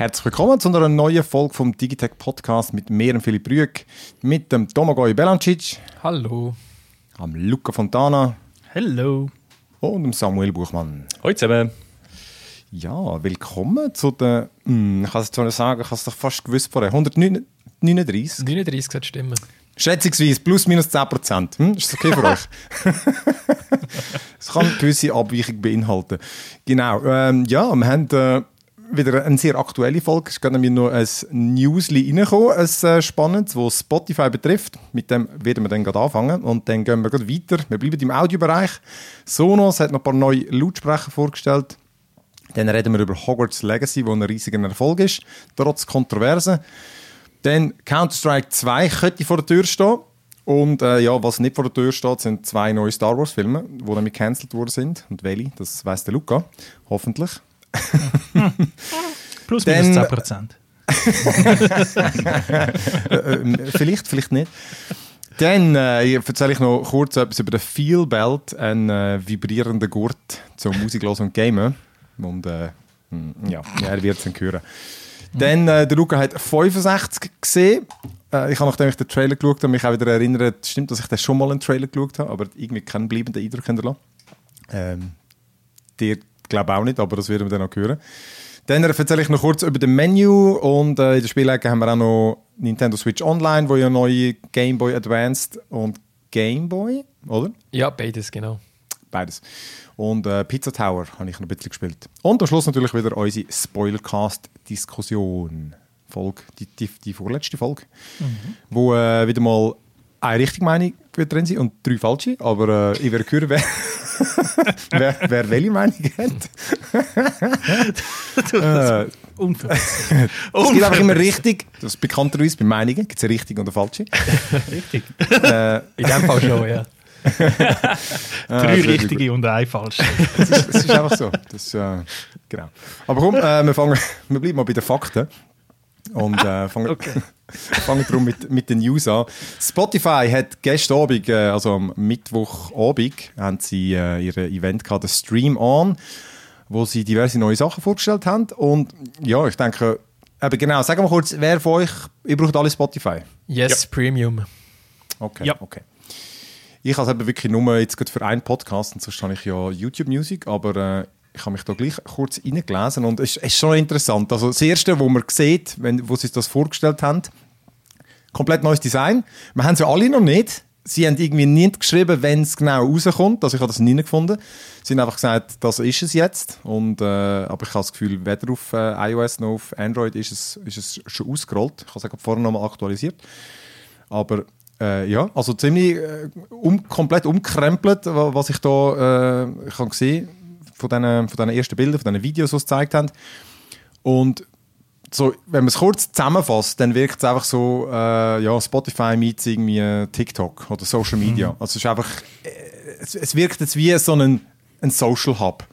Herzlich willkommen zu einer neuen Folge vom Digitech Podcast mit mir und Philipp Rüegg, mit dem Domagoj Belancic, Hallo. am Luca Fontana Hallo. und dem Samuel Buchmann. Hallo zusammen. Ja, willkommen zu der, hm, ich kann es zwar nicht sagen, ich habe es doch fast gewusst vorher, 139, 39 sollte stimmen. schätzungsweise plus minus 10 Prozent. Hm? Ist das okay für euch? Es kann eine gewisse Abweichung beinhalten. Genau, ähm, ja, wir haben äh, wieder eine sehr aktuelle Folge. Es gerade nämlich noch ein Newsli reingekommen, ein äh, spannendes, das Spotify betrifft. Mit dem werden wir dann gerade anfangen und dann gehen wir gerade weiter. Wir bleiben im Audiobereich. Sonos hat noch ein paar neue Lautsprecher vorgestellt. Dann reden wir über Hogwarts Legacy, wo ein riesiger Erfolg ist, trotz Kontroversen. Dann Counter-Strike 2 könnte vor der Tür stehen. Und äh, ja, was nicht vor der Tür steht, sind zwei neue Star Wars-Filme, die nämlich gecancelt worden sind. Und welche, das weiß der Luca, hoffentlich. Plus Dann- minus 10 Prozent. Äh, äh, vielleicht, vielleicht nicht. Dann äh, erzähle ich noch kurz etwas über den Feel Belt, einen äh, vibrierenden Gurt zum Musik hören und Gamen. Und äh, hm, ja, er wird es dann hören. Dann, äh, der Luca hat 65 gesehen. Äh, ich habe, nachdem ich den Trailer geschaut habe, mich auch wieder erinnert, stimmt, dass ich den schon mal einen Trailer geschaut habe, aber irgendwie keinen bleibenden Eindruck hinterlassen. Ähm, glaube auch nicht, aber das werden wir dann noch hören. Dann erzähle ich noch kurz über das Menü und äh, in der Spielecke haben wir auch noch Nintendo Switch Online, wo ja neue Game Boy Advanced und Game Boy, oder? Ja, beides, genau. Beides. Und äh, Pizza Tower habe ich noch ein bisschen gespielt. Und am Schluss natürlich wieder unsere Spoilercast-Diskussion. Folge, die, die, die vorletzte Folge. Wo äh, wieder mal eine richtige Meinung wird drin sein und drei falsche. Aber äh, ich werde hören, wer, wer, wer welche Meinung hat. äh, es gibt einfach immer richtig, das ist bekannterweise bei Meinungen, gibt es eine richtige und eine falsche. Richtig. Äh, In dem Fall schon, ja. Drei sehr richtige und ein falsch. Das ist, ist einfach so. Das, äh, genau. Aber komm, äh, wir, fangen, wir bleiben mal bei den Fakten. Und äh, fangen, fangen darum mit, mit den News an. Spotify hat gestern Abend, äh, also am Mittwochabend, haben sie äh, ihr Event gehabt, das Stream On, wo sie diverse neue Sachen vorgestellt haben. Und ja, ich denke, eben genau, sagen wir kurz, wer von euch, ihr braucht alle Spotify? Yes, Premium. Okay, Ja. okay. Ich habe es eben wirklich nur jetzt gerade für einen Podcast, und sonst habe ich ja YouTube Music, aber äh, ich habe mich da gleich kurz reingelesen und es ist, schon interessant. Also das Erste, wo man sieht, wenn, wo sie das vorgestellt haben, komplett neues Design. Wir haben es ja alle noch nicht. Sie haben irgendwie nicht geschrieben, wenn es genau rauskommt. Also ich habe das nie gefunden. Sie haben einfach gesagt, das ist es jetzt. Und, äh, aber ich habe das Gefühl, weder auf äh, iOS noch auf Android ist es, ist es schon ausgerollt. Ich habe es vorher nochmal aktualisiert. Aber äh, ja, also ziemlich äh, um, komplett umkrempelt, wa- was ich da äh, ich habe gesehen von diesen von diesen ersten Bildern, von diesen Videos, die sie gezeigt haben. Und so, wenn man es kurz zusammenfasst, dann wirkt es einfach so, äh, ja, Spotify meets irgendwie TikTok oder Social Media. Also es ist einfach, äh, es, es wirkt jetzt wie so ein, ein Social Hub,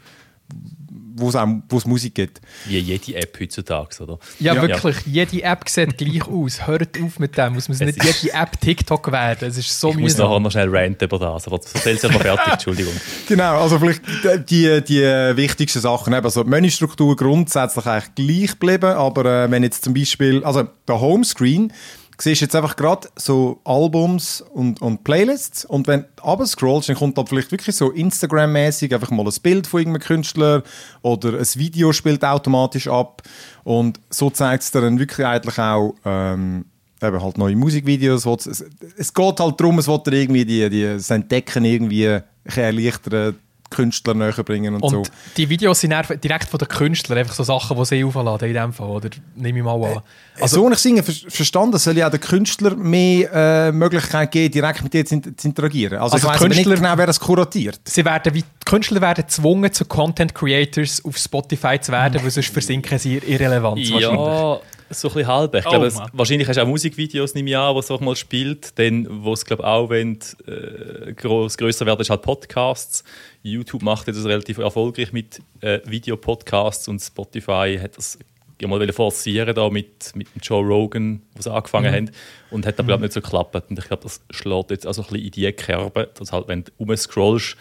wo es auch wo es Musik gibt. Wie jede App heutzutage, oder? Ja, Ja. wirklich. Jede App sieht gleich aus. Hört auf mit dem. Muss man nicht jede App TikTok werden. Es ist so Ich muss nachher mühsam. noch schnell ranten über das, aber erzähl es mal fertig, Entschuldigung. Genau, also vielleicht die, die wichtigsten Sachen. Also die Menüstruktur grundsätzlich eigentlich gleich geblieben, aber äh, wenn jetzt zum Beispiel, also der Homescreen, siehst jetzt einfach gerade so Albums und, und Playlists und wenn du scrollst, dann kommt da vielleicht wirklich so Instagram-mäßig einfach mal ein Bild von irgendeinem Künstler oder ein Video spielt automatisch ab und so zeigt es dir dann wirklich eigentlich auch ähm, eben halt neue Musikvideos. Es, es, geht halt darum, es will dir irgendwie die, die, das Entdecken irgendwie erleichtern, Künstler näher bringen und, Und so. die Videos sind direkt von den Künstlern, einfach so Sachen, die sie aufladen in dem Fall, oder? Nehme ich mal an. Also, so ich singe, ver verstanden, es soll ja auch den Künstler mehr äh, Möglichkeit geben, direkt mit dir zu, zu interagieren. Also, Also ich weiss die aber nicht Künstler- genau, wer das kuratiert. Sie werden, wie die Künstler werden gezwungen, zu Content Creators auf Spotify zu werden, weil sonst versinken sie in Irrelevanz. wahrscheinlich. So ein bisschen halb. Ich Oh, glaube, es, Mann. wahrscheinlich hast du auch Musikvideos, ich an, die es auch mal spielt. Dann, wo es, glaube auch, wenn äh, groß, grösser werden, ist halt Podcasts. YouTube macht das relativ erfolgreich mit äh, Videopodcasts und Spotify hat das ja mal forcieren da mit, mit Joe Rogan, wo sie angefangen haben. Und hat aber glaub, nicht so geklappt. Und ich glaube, das schlägt jetzt auch so ein bisschen in die Kerbe, dass halt, wenn du rumscrollst,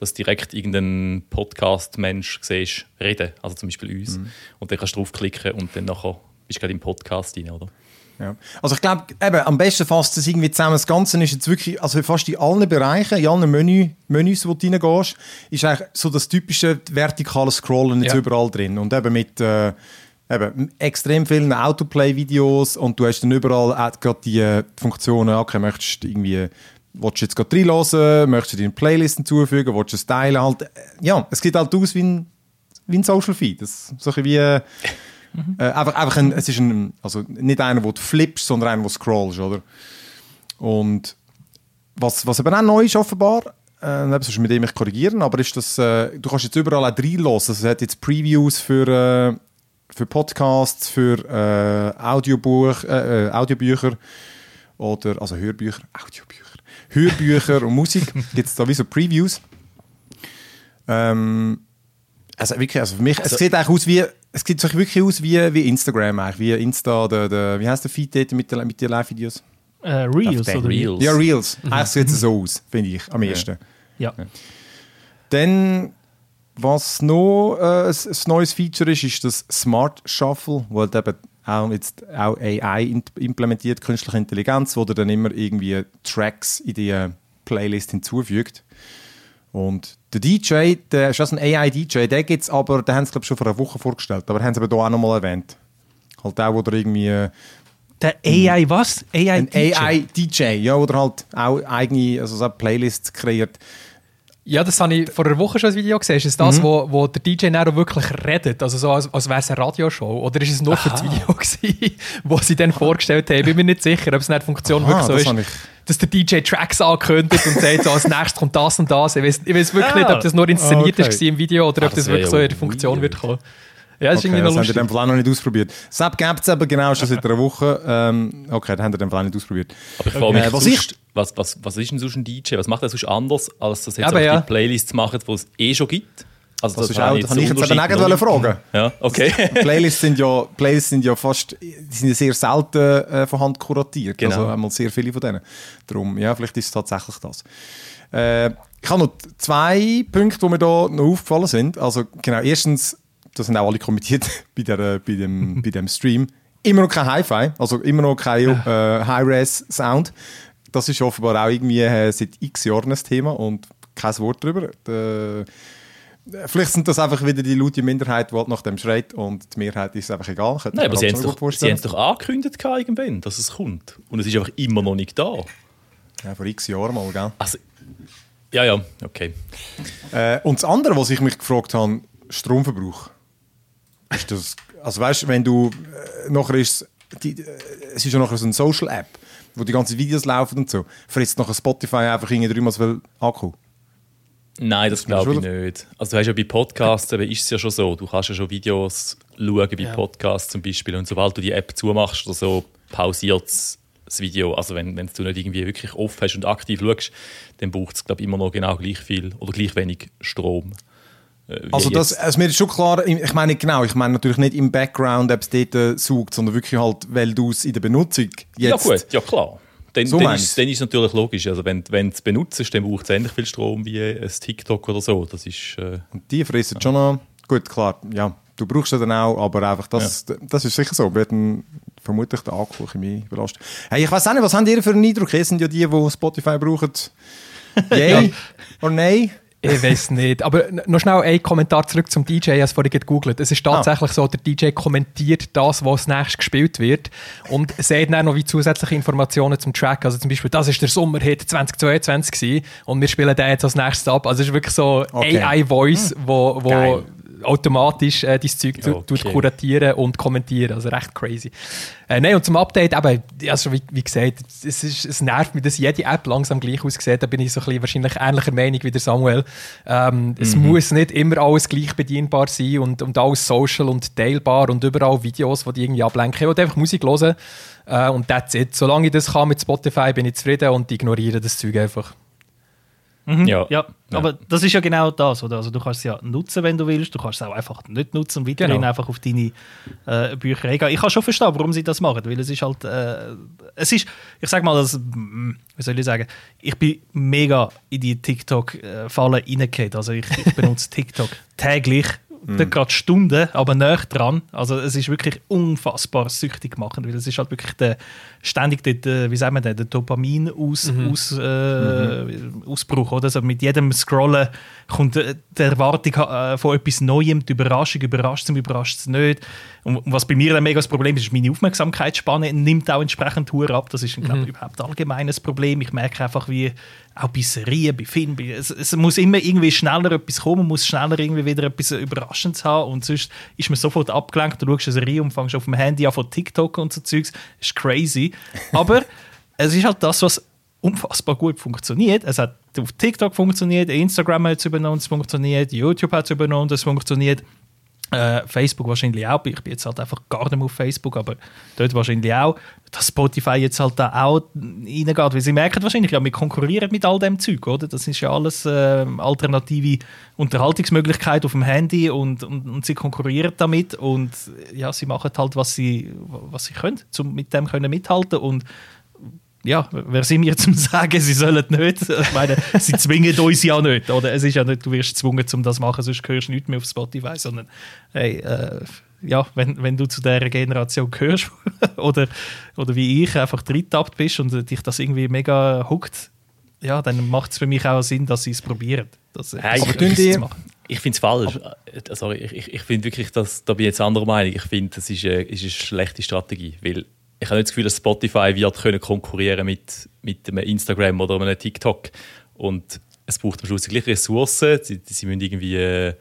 dass direkt irgendein Podcast-Mensch siehst, reden, also zum Beispiel uns. Und dann kannst du draufklicken und dann nachher bist gerade im Podcast rein, oder? Ja. Also ich glaube, eben, am besten fasst es irgendwie zusammen. Das Ganze ist jetzt wirklich, also fast in allen Bereichen, in allen Menü, Menüs, wo du reingehst, ist eigentlich so das typische vertikale Scrollen jetzt Ja. überall drin. Und eben mit äh, eben, extrem vielen Autoplay-Videos und du hast dann überall auch gerade die äh, Funktionen, okay, möchtest du irgendwie, willst du jetzt gerade reinhören, möchtest du deine Playlist hinzufügen, willst du es teilen, halt, äh, ja, es sieht halt aus wie ein, wie ein Social Feed. Das, ist so ein bisschen wie, äh, äh, einfach, einfach ein, es ist ein, also nicht einer, wo du flippst, sondern einer, wo du scrollst, oder? Und was, was eben auch neu ist offenbar, äh, sonst mit dem ich korrigieren, aber ist, dass äh, du kannst jetzt überall auch reinlassen. Also es hat jetzt Previews für, äh, für Podcasts, für äh, Audiobuch, äh, äh, Audiobücher oder, also Hörbücher, Audiobücher, Hörbücher und Musik. Gibt es da wie so Previews. Ähm, also wirklich, also für mich, es sieht eigentlich aus wie, es sieht sich wirklich aus wie, wie Instagram eigentlich, wie Insta, der, der, wie heißt der Feed dort mit den mit den Live-Videos? Äh, Reels, oder? Reels. Ja, Reels. Eigentlich sieht es so aus, finde ich, am ehesten. Ja. Dann, was noch äh, ein, neues Feature ist, ist das Smart Shuffle, wo halt eben auch jetzt auch AI implementiert, künstliche Intelligenz, wo der dann immer irgendwie Tracks in die Playlist hinzufügt. Und der DJ, der ist das ein AI-DJ, der gibt es aber, den haben sie glaube ich schon vor einer Woche vorgestellt, aber haben sie aber hier auch nochmal erwähnt. Halt auch, wo der irgendwie äh, Der AI was? AI ein DJ? AI-DJ, ja, oder halt auch eigene, also so Playlists kreiert. Ja, das habe ich vor einer Woche schon ein Video gesehen. Ist es Mhm. das, wo, wo der DJ Nero wirklich redet? Also so, als, als wäre es eine Radioshow? Oder ist es nur für das Video gewesen, wo sie dann vorgestellt haben? Ich bin mir nicht sicher, ob es nicht Funktion Aha, wirklich so das ist, dass der DJ Tracks ankündigt und sagt, so, als nächstes kommt das und das. Ich weiß, ich weiß wirklich Ah. nicht, ob das nur inszeniert Okay. ist im Video oder Ah, ob das, das wirklich so in der Funktion weird. wird kommen. Ja, das ist Okay, irgendwie das noch in lustig. dem Fall auch noch nicht ausprobiert. SAP gibt es eben genau schon seit einer Woche. Ähm, okay, ihr in dem Fall auch nicht ausprobiert. Aber ich frage mich, Äh, was sonst, was, was, was ist denn sonst ein DJ? Was macht er sonst anders, als das jetzt ja. die Playlists machen, die es eh schon gibt? Also Das ist habe auch, das habe ich jetzt eben auch fragen. Ja, okay. Playlists sind ja, Playlists sind ja fast, die sind ja sehr selten äh, von Hand kuratiert. Genau. Also einmal sehr viele von denen. Darum, ja, vielleicht ist es tatsächlich das. Äh, ich habe noch zwei Punkte, die mir da noch aufgefallen sind. Also genau, erstens, das sind auch alle kommentiert bei, der, bei, dem, bei dem Stream. Immer noch kein Hi-Fi, also immer noch kein äh, High-Res-Sound. Das ist offenbar auch irgendwie äh, seit x Jahren ein Thema und kein Wort darüber. Äh, Vielleicht sind das einfach wieder die laute Minderheit, die halt nach dem schreit und die Mehrheit ist einfach egal. Könnte Nein, aber mir sie halt haben es doch, sie vorstellen. haben's doch angekündigt irgendwann, dass es kommt. Und es ist einfach immer noch nicht da. Ja, vor x Jahren mal, gell? Also, ja, ja, okay. Äh, und das andere, was ich mich gefragt habe, Stromverbrauch. Ist das, also weißt du, wenn du äh, nachher ist, die, äh, es ist ja nachher so eine Social-App, wo die ganzen Videos laufen und so, frisst nachher Spotify einfach irgendwie dreimal so viel Akku. Nein, das glaube ich nicht. Also du hast ja bei Podcasts eben ist es ja schon so, du kannst ja schon Videos schauen bei Ja. Podcasts zum Beispiel und sobald du die App zumachst oder so, pausiert das Video. Also wenn, wenn du nicht irgendwie wirklich offen hast und aktiv schaust, dann braucht es glaube ich immer noch genau gleich viel oder gleich wenig Strom. Äh, Also das, also mir ist schon klar, ich meine genau, ich meine natürlich nicht im Background, ob es dort äh, sucht, sondern wirklich halt, weil du es in der Benutzung ja jetzt... gut, ja klar. Dann, So dann, ist, dann ist es natürlich logisch. Also wenn, wenn du es benutzt, dann braucht es ähnlich viel Strom wie ein TikTok oder so. Das ist... Äh, Und die fressen schon noch. Gut, klar, ja, du brauchst ja dann auch, aber einfach das, das ist sicher so. Wir werden vermutlich den Akku Chemie belastet. Hey, ich weiß auch nicht, was habt ihr für einen Eindruck? Ihr sind ja die, die Spotify brauchen. Yay oder nein? Ich weiß nicht. Aber noch schnell ein Kommentar zurück zum DJ. Ich habe es vorhin gegoogelt. Es ist Ah. tatsächlich so, der DJ kommentiert das, was nächstes gespielt wird und sagt dann noch wie zusätzliche Informationen zum Track. Also zum Beispiel, das ist der Sommerhit 2022 gewesen und wir spielen den jetzt als nächstes ab. Also es ist wirklich so Okay. AI-Voice, wo, wo Geil. Automatisch äh, dein Zeug okay. tut kuratieren und kommentieren. Also recht crazy. Äh, nein, und zum Update, eben, also wie, wie gesagt, es, ist, es nervt mich, dass jede App langsam gleich aussieht. Da bin ich so ein bisschen wahrscheinlich ähnlicher Meinung wie der Samuel. Ähm, Es Mhm. muss nicht immer alles gleich bedienbar sein und, und alles social und teilbar und überall Videos, die die irgendwie ablenken. Ich will einfach Musik hören äh, und that's it. Solange ich das kann mit Spotify, bin ich zufrieden und ignoriere das Zeug einfach. Mhm, Ja. ja. aber das ist ja genau das, oder? Also du kannst es ja nutzen, wenn du willst, du kannst es auch einfach nicht nutzen und weiterhin Genau. einfach auf deine äh, Bücher eingehen. Ich kann schon verstehen, warum sie das machen, weil es ist halt, äh, es ist, ich sag mal, das, mm, wie soll ich sagen, ich bin mega in die TikTok-Falle reingefallen. Also ich, ich benutze TikTok täglich, nicht gerade Stunden, aber näher dran. Also es ist wirklich unfassbar süchtig machend, weil es ist halt wirklich der, ständig dort, äh, wie sagen wir denn, der Dopamin-Ausbruch, aus, äh, Ausbruch, oder? Also mit jedem Scrollen kommt äh, die Erwartung äh, von etwas Neuem, die Überraschung, überrascht es, überrascht es nicht. Und was bei mir ein mega das Problem ist, ist meine Aufmerksamkeitsspanne nimmt auch entsprechend Tour ab. Das ist, glaube ich, überhaupt allgemeines Problem. Ich merke einfach, wie auch bei Serien, bei Filmen, bei, es, es muss immer irgendwie schneller etwas kommen, man muss schneller irgendwie wieder etwas Überraschendes haben und sonst ist man sofort abgelenkt, du schaust eine Serie und fängst auf dem Handy an von TikTok und so Zeugs. Das ist crazy. Aber es ist halt das, was unfassbar gut funktioniert. Es hat auf TikTok funktioniert, Instagram hat es übernommen, es funktioniert, YouTube hat es übernommen, es funktioniert. Äh, Facebook wahrscheinlich auch. Ich bin jetzt halt einfach gar nicht mehr auf Facebook, aber dort wahrscheinlich auch. Dass Spotify jetzt halt da auch reingeht, weil sie merken wahrscheinlich, ja, wir konkurrieren mit all dem Zeug, oder? Das ist ja alles äh, alternative Unterhaltungsmöglichkeit auf dem Handy und, und, und sie konkurrieren damit und ja, sie machen halt, was sie, was sie können, um mit dem können mithalten und ja, wer sind wir zum sagen, sie sollen nicht? Ich meine, sie zwingen uns ja nicht, oder? Es ist ja nicht, du wirst gezwungen, um das zu machen, sonst hörst du nicht mehr auf Spotify, sondern hey, äh, ja, wenn, wenn du zu dieser Generation gehörst oder, oder wie ich einfach drittappt bist und dich das irgendwie mega huckt, ja, dann macht es für mich auch Sinn, dass sie es probieren. Das, Hey, das aber tun die-. Ich finde es falsch. Äh, Sorry, ich, ich, ich finde wirklich, dass, da bin ich jetzt anderer Meinung. Ich finde, das ist eine, ist eine schlechte Strategie. Weil ich habe nicht das Gefühl, dass Spotify wird können konkurrieren mit, mit einem Instagram oder einem TikTok. Und es braucht am Schluss die gleichen Ressourcen. Sie, sie müssen irgendwie, äh,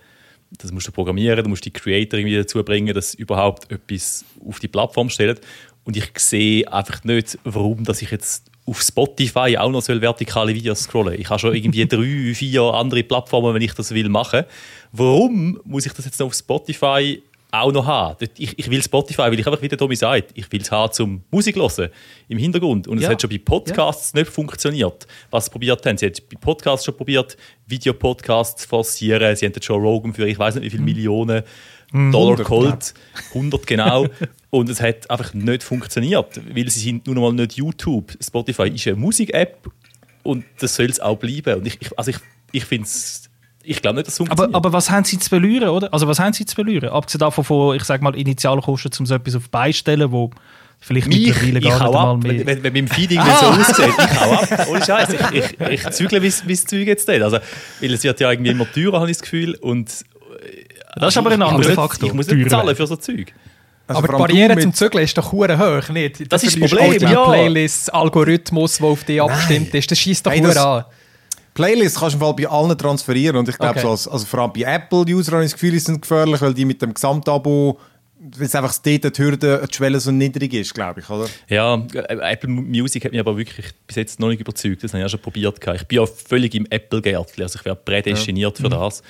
das musst du programmieren, du musst die Creator irgendwie dazu bringen, dass sie überhaupt etwas auf die Plattform stellen. Und ich sehe einfach nicht, warum dass ich jetzt auf Spotify auch noch soll vertikale Videos scrollen. Ich habe schon irgendwie drei, vier andere Plattformen, wenn ich das will machen. Warum muss ich das jetzt noch auf Spotify auch noch haben? Ich, ich will Spotify, weil ich einfach, wie der Tommy sagt, ich will es haben zum Musik hören im Hintergrund. Und es Ja. hat schon bei Podcasts nicht funktioniert, was sie probiert haben. Sie haben bei Podcasts schon probiert, Videopodcasts zu forcieren. Sie haben den Joe Rogan für ich weiß nicht wie viele Millionen Dollar 100, geholt. 100 genau. Und es hat einfach nicht funktioniert, weil sie sind nun mal nicht YouTube. Spotify ist eine Musik-App und das soll es auch bleiben. Und ich, ich, also ich, ich finde es, ich glaube nicht, dass es Aber, funktioniert. aber was haben sie zu verlieren, oder? Also was haben sie zu verlieren? Abgesehen davon von, ich sag mal, Initialkosten, um so etwas auf beistellen, wo vielleicht mich, mittlerweile gar nicht einmal ab. mehr... Wenn, wenn, beim Feeding nicht so aussieht, ich hau ab. Ohne Scheiß. Ich, ich, ich zügle, wie das Zeug jetzt steht. Also, weil es wird ja irgendwie immer teurer, habe ich das Gefühl. Und das ist aber ein anderer nicht, Faktor. Ich muss nicht zahlen für so Zeug. Also aber die Barriere zum Zügeln ist doch hure hoch, nicht? Das ist das Problem, ja. Playlists, Algorithmus, der auf dich abgestimmt ist, das schießt doch hure das- an. Playlists kannst du im Fall bei allen transferieren und ich glaube, Okay. so als, also vor allem bei Apple-Usern habe ich das Gefühl, die sind gefährlich, weil die mit dem Gesamtabo, weil es einfach dort die Hürde, die Schwelle so niedrig ist, glaube ich, oder? Ja, äh, Apple Music hat mich aber wirklich bis jetzt noch nicht überzeugt. Das habe ich auch schon probiert. Ich bin ja völlig im Apple-Gärtchen. Also ich wäre prädestiniert für das.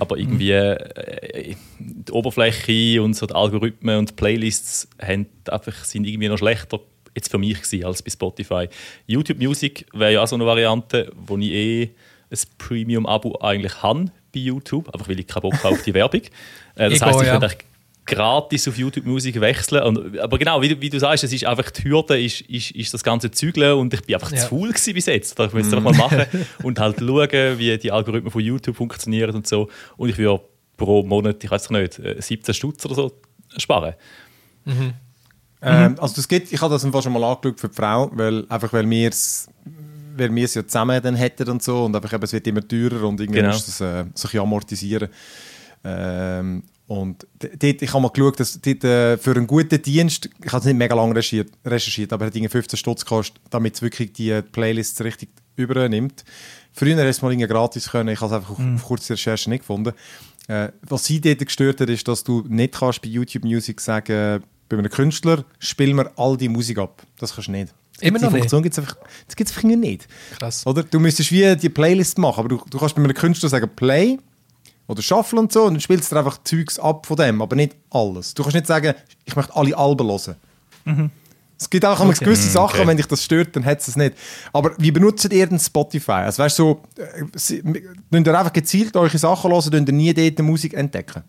Aber irgendwie äh, die Oberfläche und so die Algorithmen und die Playlists haben einfach, sind irgendwie noch schlechter jetzt für mich gewesen, als bei Spotify. YouTube Music wäre ja auch so eine Variante, wo ich eh ein Premium-Abo eigentlich habe bei YouTube, einfach weil ich keinen Bock habe auf die Werbung. Äh, das heisst, ich ja. könnte gratis auf YouTube Musik wechseln. Und, aber genau, wie, du- wie du sagst, es ist einfach die Hürde, ist, ist, ist das ganze Zügeln und ich bin einfach Ja. zu faul gewesen bis jetzt. Ich will es einfach mal machen und halt schauen, wie die Algorithmen von YouTube funktionieren und so. Und ich würde pro Monat, ich weiß nicht, äh, 17 Stutz oder so sparen. Ähm, also das geht, ich habe das Fall schon mal angeschaut für die Frau, weil, einfach weil wir es weil wir es ja zusammen dann hätten und so und einfach eben, es wird immer teurer und irgendwie Genau. musst du es äh, bisschen amortisieren. Ähm, und dort, ich habe mal geschaut, dass dort, äh, für einen guten Dienst, ich habe es nicht mega lange recherchiert, recherchiert aber hat irgendwie 15 Stutz gekostet, damit es wirklich die Playlists richtig übernimmt. Früher hätte es mal gratis können, ich habe es einfach auf, auf kurze Recherche nicht gefunden. Äh, was sie dort gestört hat, ist, dass du nicht kannst bei YouTube Music sagen, bei einem Künstler, spiel mir all die Musik ab. Das kannst du nicht. Immer die noch nicht? Funktion gibt's einfach, das gibt es einfach nicht. Krass. Oder? Du müsstest wie die Playlist machen, aber du, du kannst bei einem Künstler sagen Play oder Shuffle und so und dann spielst du einfach Zeugs ab von dem, aber nicht alles. Du kannst nicht sagen, ich möchte alle Alben hören. Es gibt auch okay. gewisse Sachen, Okay. wenn dich das stört, dann hat es es nicht. Aber wie benutzt ihr denn Spotify? Also weißt du, so, äh, ihr einfach gezielt eure Sachen hören, könnt ihr nie dort Musik entdecken?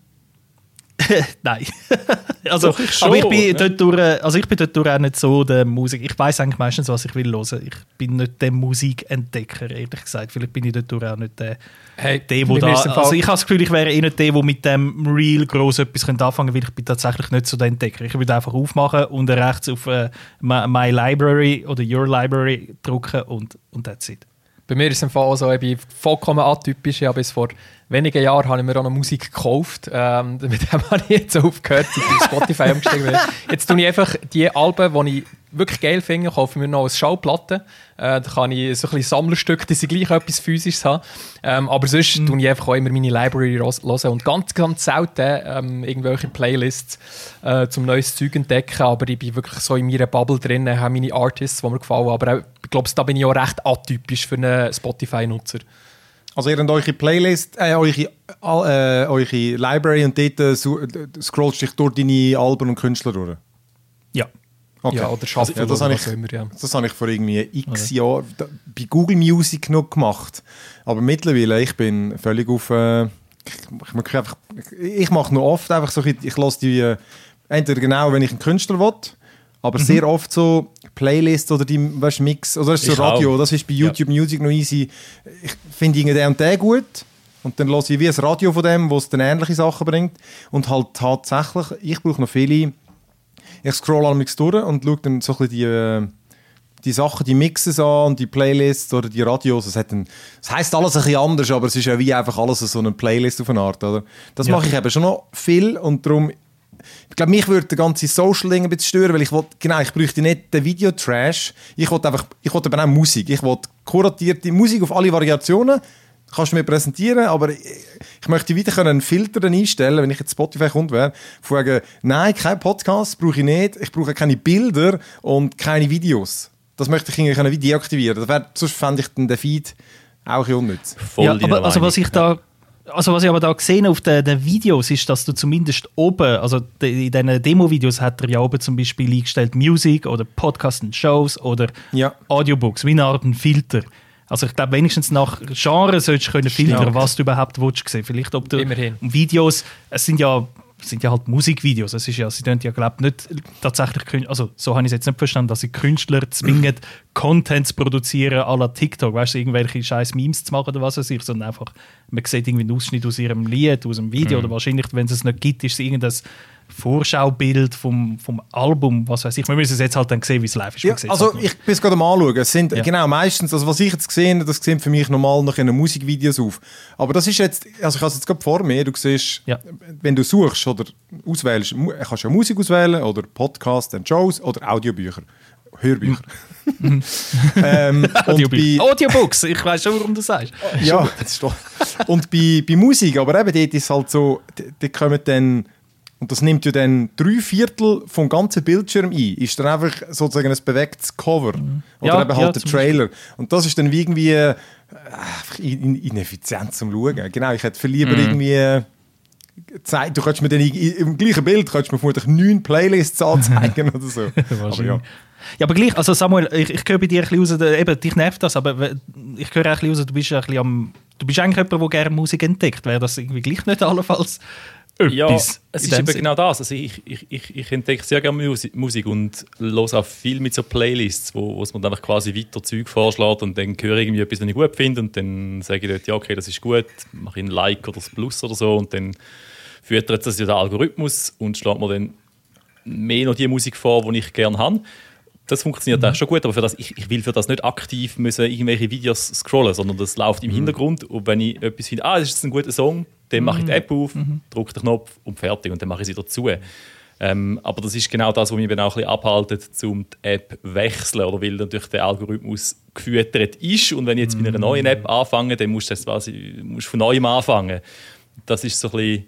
Nein. also, Doch, ich schon, aber ich bin, ja. dort durch, also ich bin dort durch auch nicht so der Musik. Ich weiß eigentlich meistens, was ich will hören. Ich bin nicht der Musikentdecker, ehrlich gesagt. Vielleicht bin ich dort durch auch nicht der, Hey, der wo da. Also ich habe das Gefühl, ich wäre eh nicht der, der mit dem Real gross etwas anfangen könnte, weil ich bin tatsächlich nicht so der Entdecker. Ich würde einfach aufmachen und rechts auf äh, my, my Library oder Your Library drücken und, und that's it. Bei mir ist es im so, ich bin vollkommen atypisch. Ich habe bis vor wenigen Jahren habe ich mir auch noch Musik gekauft. Ähm, mit dem habe ich jetzt aufgehört, seit ich auf Spotify umgestiegen bin. Jetzt tue ich einfach die Alben, die ich wirklich geil finde, kaufe ich mir noch als Schallplatte. Äh, da kann ich so ein bisschen Sammlerstücke, dass ich gleich etwas Physisches habe. Ähm, aber sonst tue ich einfach auch immer meine Library hören und ganz, ganz selten ähm, irgendwelche Playlists äh, zum neues Zeug entdecken. Aber ich bin wirklich so in meiner Bubble drin, habe meine Artists, die mir gefallen. Aber auch, ich glaube, da bin ich auch recht atypisch für einen Spotify-Nutzer. Also ihr habt eure Playlist, äh, eure, äh, eure Library und dort äh, äh, scrollst dich durch deine Alben und Künstler durch? Ja. Okay. Ja, oder Shuffle ja, das oder ich, immer, ja. Das habe ich vor irgendwie x Jahren da- bei Google Music noch gemacht. Aber mittlerweile, ich bin völlig auf... Äh, ich, einfach, ich mache noch oft einfach so, ich, ich lasse die... Äh, entweder genau, wenn ich einen Künstler will, aber sehr oft so Playlists oder die weißt, Mix, oder das ist so Radio, auch. das ist bei YouTube Music noch easy. Ich finde den und den gut und dann höre ich wie ein Radio von dem, wo es dann ähnliche Sachen bringt und halt tatsächlich, ich brauche noch viele ich scroll allerdings durch und schaue dann so ein bisschen die, äh, die Sachen, die Mixes an und die Playlists oder die Radios. Das, hat ein, das heisst alles ein bisschen anders, aber es ist ja wie einfach alles so eine Playlist auf eine Art. Oder? Das Ja. mache ich eben schon noch viel und darum ich glaube, mich würde der ganze Social-Ding ein bisschen stören, weil ich will, genau, ich bräuchte nicht den Videotrash. Ich will einfach, ich will aber auch Musik. Ich will kuratierte Musik auf alle Variationen. Kannst du mir präsentieren, aber ich, ich möchte wieder können einen Filter einstellen, wenn ich jetzt Spotify kommt wäre, wegen, nein, kein Podcast brauche ich nicht, ich brauche keine Bilder und keine Videos. Das möchte ich irgendwie wie deaktivieren. Das wär, sonst fände ich den Feed auch unnütz. Voll ja, aber, also was ich da also was ich aber da gesehen auf den, den Videos ist, dass du zumindest oben, also in diesen Demo-Videos hat er ja oben zum Beispiel eingestellt Musik oder Podcast und Shows oder Ja. Audiobooks, wie eine Art ein Filter. Also ich glaube, wenigstens nach Genre solltest du können filtern, was du überhaupt willst sehen. Vielleicht ob du Immerhin. Videos, es sind ja sind ja halt Musikvideos. Es ist ja, sie tun ja glaube nicht tatsächlich, also so habe ich es jetzt nicht verstanden, dass sie Künstler zwingen, Content zu produzieren à la TikTok, weißt du, irgendwelche scheiß Memes zu machen oder was weiß ich, sondern einfach, man sieht irgendwie einen Ausschnitt aus ihrem Lied, aus einem Video oder wahrscheinlich, wenn es es nicht gibt, ist es irgendein Vorschaubild vom, vom Album, was weiß ich. Wir müssen es jetzt halt dann sehen, wie es live ist. Ja, also halt ich bin es gerade am anschauen. Es sind Ja. genau meistens, also was ich jetzt gesehen das sehen für mich normal noch in den Musikvideos auf. Aber das ist jetzt, also ich habe es jetzt gerade vor mir, du siehst, Ja. wenn du suchst oder auswählst, kannst du ja Musik auswählen oder Podcasts und Shows oder Audiobücher. Hörbücher. ähm, und Audiobücher. bei, Audiobooks, ich weiß schon, warum du sagst. ja, das ist doch. Und bei, bei Musik, aber eben dort ist es halt so, die, die kommen dann, und das nimmt ja dann drei Viertel vom ganzen Bildschirm ein, ist dann einfach sozusagen ein bewegtes Cover. Oder Mhm. Ja, eben ja, halt der zum Trailer. Und das ist dann wie irgendwie äh, ineffizient zum Schauen. Genau, ich hätte viel lieber Mhm. irgendwie. äh, Zeit, du könntest mir dann im gleichen Bild könntest mir vermutlich neun Playlists anzeigen oder so. aber ja. Ja, aber gleich, also Samuel, ich, ich höre bei dir ein bisschen raus, der- eben, dich nervt das, aber ich höre auch ein bisschen raus, du bist ein bisschen am, du bist eigentlich jemand, der gerne Musik entdeckt. Wäre das irgendwie gleich nicht allenfalls Ja, es ist eben genau das. Also ich, ich, ich, ich entdecke sehr gerne Musik, Musik und höre auch viel mit so Playlists, wo, wo es mir dann einfach quasi weiter Zeug vorschlägt und dann höre ich irgendwie etwas, was ich gut finde und dann sage ich dort, ja okay, das ist gut, mache ich ein Like oder das Plus oder so und dann füttert das ja der Algorithmus und schlägt mir dann mehr noch die Musik vor, die ich gerne habe. Das funktioniert Mhm. auch schon gut, aber für das, ich, ich will für das nicht aktiv müssen irgendwelche Videos scrollen, sondern das läuft Mhm. im Hintergrund und wenn ich etwas finde, ah, das ist jetzt ein guter Song, dann mache ich Mhm. die App auf, drücke den Knopf und fertig und dann mache ich sie wieder zu. Ähm, aber das ist genau das, was mich dann auch ein bisschen abhaltet, um die App zu wechseln oder weil natürlich der Algorithmus gefüttert ist und wenn ich jetzt mit einer neuen App anfange, dann musst du das quasi musst von neuem anfangen. Das ist so ein bisschen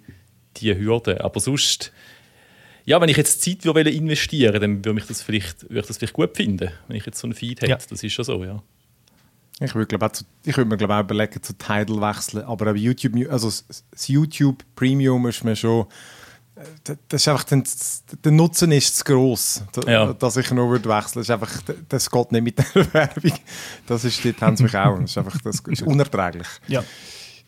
die Hürde. Aber sonst, ja, wenn ich jetzt Zeit würde investieren dann würde ich das vielleicht, würde ich das vielleicht gut finden, wenn ich jetzt so einen Feed hätte. Ja. Das ist schon so, ja. Ich würde, glaub, auch zu, ich würde mir glaub, auch überlegen, zu Tidal wechseln. Aber auch YouTube, also das YouTube Premium ist mir schon. d- das ist einfach den, der Nutzen ist zu gross, da, Ja. dass ich nur würde wechseln. Das, ist einfach, das geht nicht mit der Werbung. Das ist, dort haben sie mich auch. Das ist einfach das ist unerträglich. Ja.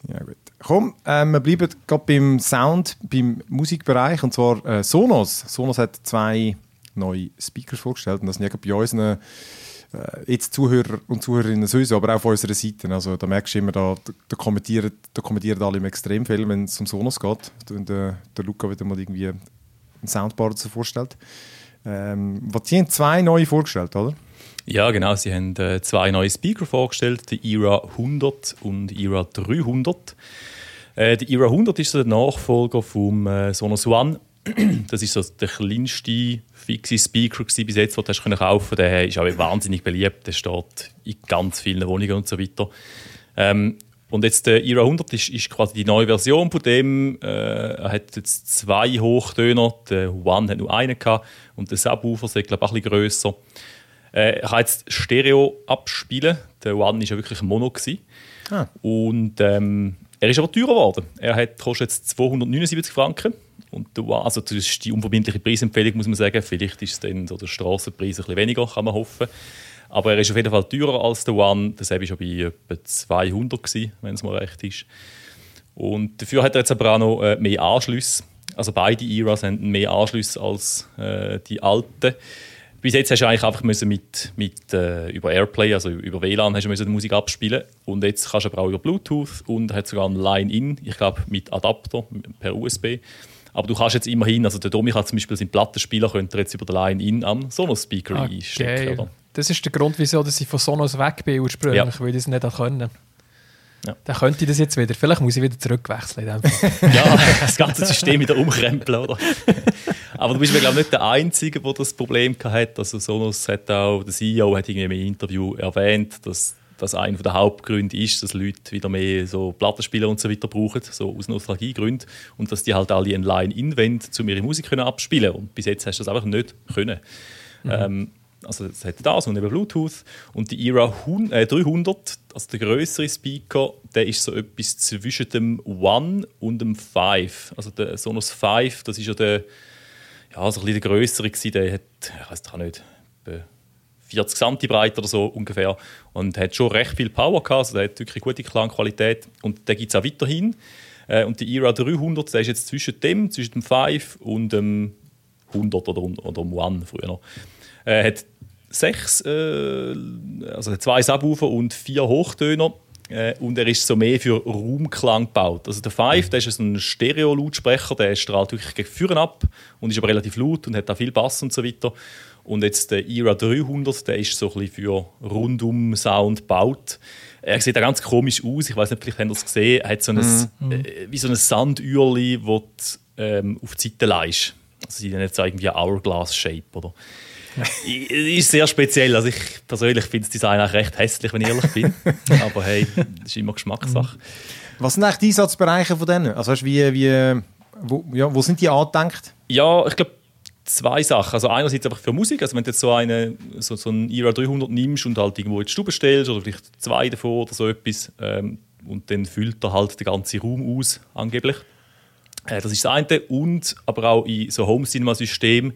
Ja, gut. Komm, äh, wir bleiben gerade beim Sound, beim Musikbereich, und zwar äh, Sonos. Sonos hat zwei neue Speakers vorgestellt und das sind ja bei unseren äh, jetzt Zuhörer und Zuhörerinnen sowieso, aber auch auf unserer Seite. Also da merkst du immer, da, da, kommentieren, da kommentieren alle im extrem viel, wenn es um Sonos geht. Und der, der Luca wieder mal irgendwie einen Soundbar dazu vorstellt. Ähm, was haben zwei neue vorgestellt, oder? Ja, genau. Sie haben äh, zwei neue Speaker vorgestellt, die Era 100 und Era 300. Äh, die Era 100 ist der Nachfolger vom äh, Sonos One. Das ist so der kleinste fixe Speaker bis jetzt, den du kaufen Der ist auch wahnsinnig beliebt. Der steht in ganz vielen Wohnungen und so weiter. Ähm, und jetzt der Era 100 ist, ist quasi die neue Version von dem. Äh, er hat jetzt zwei Hochtöner. Der One hat nur einen gehabt und der Subwoofer ist, glaube ich, ein bisschen grösser. Äh, er kann jetzt Stereo abspielen. Der One war ja wirklich Mono. Gewesen. Ah. Und ähm, er ist aber teurer geworden. Er hat, kostet jetzt 279 Franken. Und der One, also das ist die unverbindliche Preisempfehlung, muss man sagen. Vielleicht ist es dann so der Strassenpreis ein bisschen weniger, kann man hoffen. Aber er ist auf jeden Fall teurer als der One. Das war schon bei etwa 200, gewesen, wenn es mal recht ist. Und dafür hat er jetzt aber auch noch äh, mehr Anschlüsse. Also beide Eras haben mehr Anschlüsse als äh, die alten. Bis jetzt hast du eigentlich einfach müssen mit, mit äh, über Airplay, also über WLAN, hast du müssen die Musik abspielen. Und jetzt kannst du aber auch über Bluetooth und hat sogar ein Line-In, ich glaube mit Adapter per USB. Aber du kannst jetzt immerhin, also der Domi kann zum Beispiel seinen Plattenspieler könnte jetzt über den Line-In am Sonos-Speaker Ah, einstecken. Oder? Das ist der Grund, wieso dass ich von Sonos weg bin ursprünglich, Ja. weil ich das nicht können. Ja. Dann könnte ich das jetzt wieder. Vielleicht muss ich wieder zurückwechseln. in dem Fall. ja, das ganze System wieder umkrempeln, oder? Aber du bist, glaube ich, nicht der Einzige, der das Problem hatte. Also Sonos hat auch, der CEO hat irgendwie im Interview erwähnt, dass das einer der Hauptgründe ist, dass Leute wieder mehr so Plattenspieler und so weiter brauchen, so aus Nostalgiegründen. Und dass die halt alle einen Line-In wollen, um ihre Musik können abspielen Und bis jetzt hast du das einfach nicht können. Ähm, also es hat das und eben Bluetooth. Und die Era 100, äh, 300, also der größere Speaker, der ist so etwas zwischen dem One und dem Five. Also der Sonos 5, das ist ja der, ja, so ein bisschen der größere gewesen, der hat, ich weiß nicht, etwa 40 cm breit oder so ungefähr und hat schon recht viel Power gehabt, also der hat wirklich gute Klangqualität und der gibt es auch weiterhin. Äh, und die Era 300, der ist jetzt zwischen dem, zwischen dem 5 und dem 100 oder, oder dem One früher noch. Er hat sechs, äh, also zwei Subwoofer und vier Hochtöner. Äh, und er ist so mehr für Raumklang gebaut. Also der Five, der ist so ein Stereo-Lautsprecher, der strahlt wirklich gegen Führen ab und ist aber relativ laut und hat auch viel Bass und so weiter. Und jetzt der Era 300, der ist so ein bisschen für Rundum-Sound gebaut. Er sieht auch ganz komisch aus. Ich weiß nicht, vielleicht habt ihr es gesehen. Er hat so ein, äh, wie so ein Sandürli, das ähm, auf die Seite leist. Also sie nennen jetzt irgendwie Hourglass-Shape, oder? I- ist sehr speziell. Also ich persönlich finde das Design auch recht hässlich, wenn ich ehrlich bin. Aber hey, das ist immer Geschmackssache. Was sind eigentlich die Einsatzbereiche von denen? Also weißt, wie, wie, wo, ja, wo sind die angedenkt? Ja, ich glaube, zwei Sachen. Also einerseits einfach für Musik. Also wenn du jetzt so, eine, so, so einen Era 300 nimmst und halt irgendwo in die Stube stellst oder vielleicht zwei davon oder so etwas ähm, und dann füllt er halt den ganzen Raum aus, angeblich. Äh, das ist das eine. Und aber auch in so Home-Cinema-System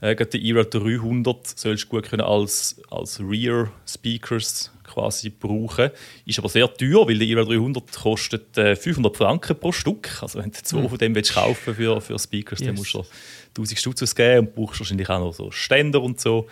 äh, die Era 300 sollst du gut können als, als Rear-Speakers quasi brauchen. Ist aber sehr teuer, weil die Era 300 kostet äh, 500 Franken pro Stück. Also wenn du zwei von dem willst kaufen für, für Speakers, dann Yes. musst du 1000 Stutz ausgeben und brauchst wahrscheinlich auch noch so Ständer und so.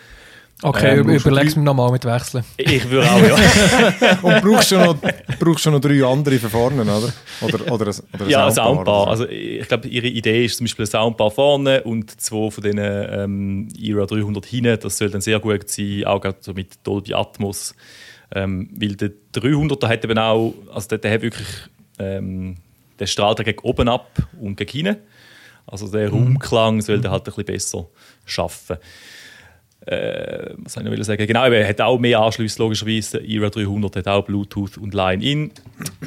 Okay, Ähm, überleg's drei- mir nochmal mit Wechseln. Ich würde auch, ja. Und brauchst du noch, brauchst du noch drei andere für vorne, oder? Oder, oder, ein- oder ein Ja, Soundbar ein Soundbar. Also ich glaube, ihre Idee ist zum Beispiel ein Soundbar vorne und zwei von diesen ähm, Era 300 hinten. Das soll dann sehr gut sein, auch gerade so mit Dolby Atmos. Ähm, weil der 300 der hat eben auch, also der, der hat wirklich, ähm, der strahlt er gegen oben ab und gegen hinten. Also der Raumklang soll der halt ein bisschen besser schaffen. Äh, was soll ich noch sagen? Genau, er hat auch mehr Anschlüsse, logischerweise. Der Era 300 hat auch Bluetooth und Line-In.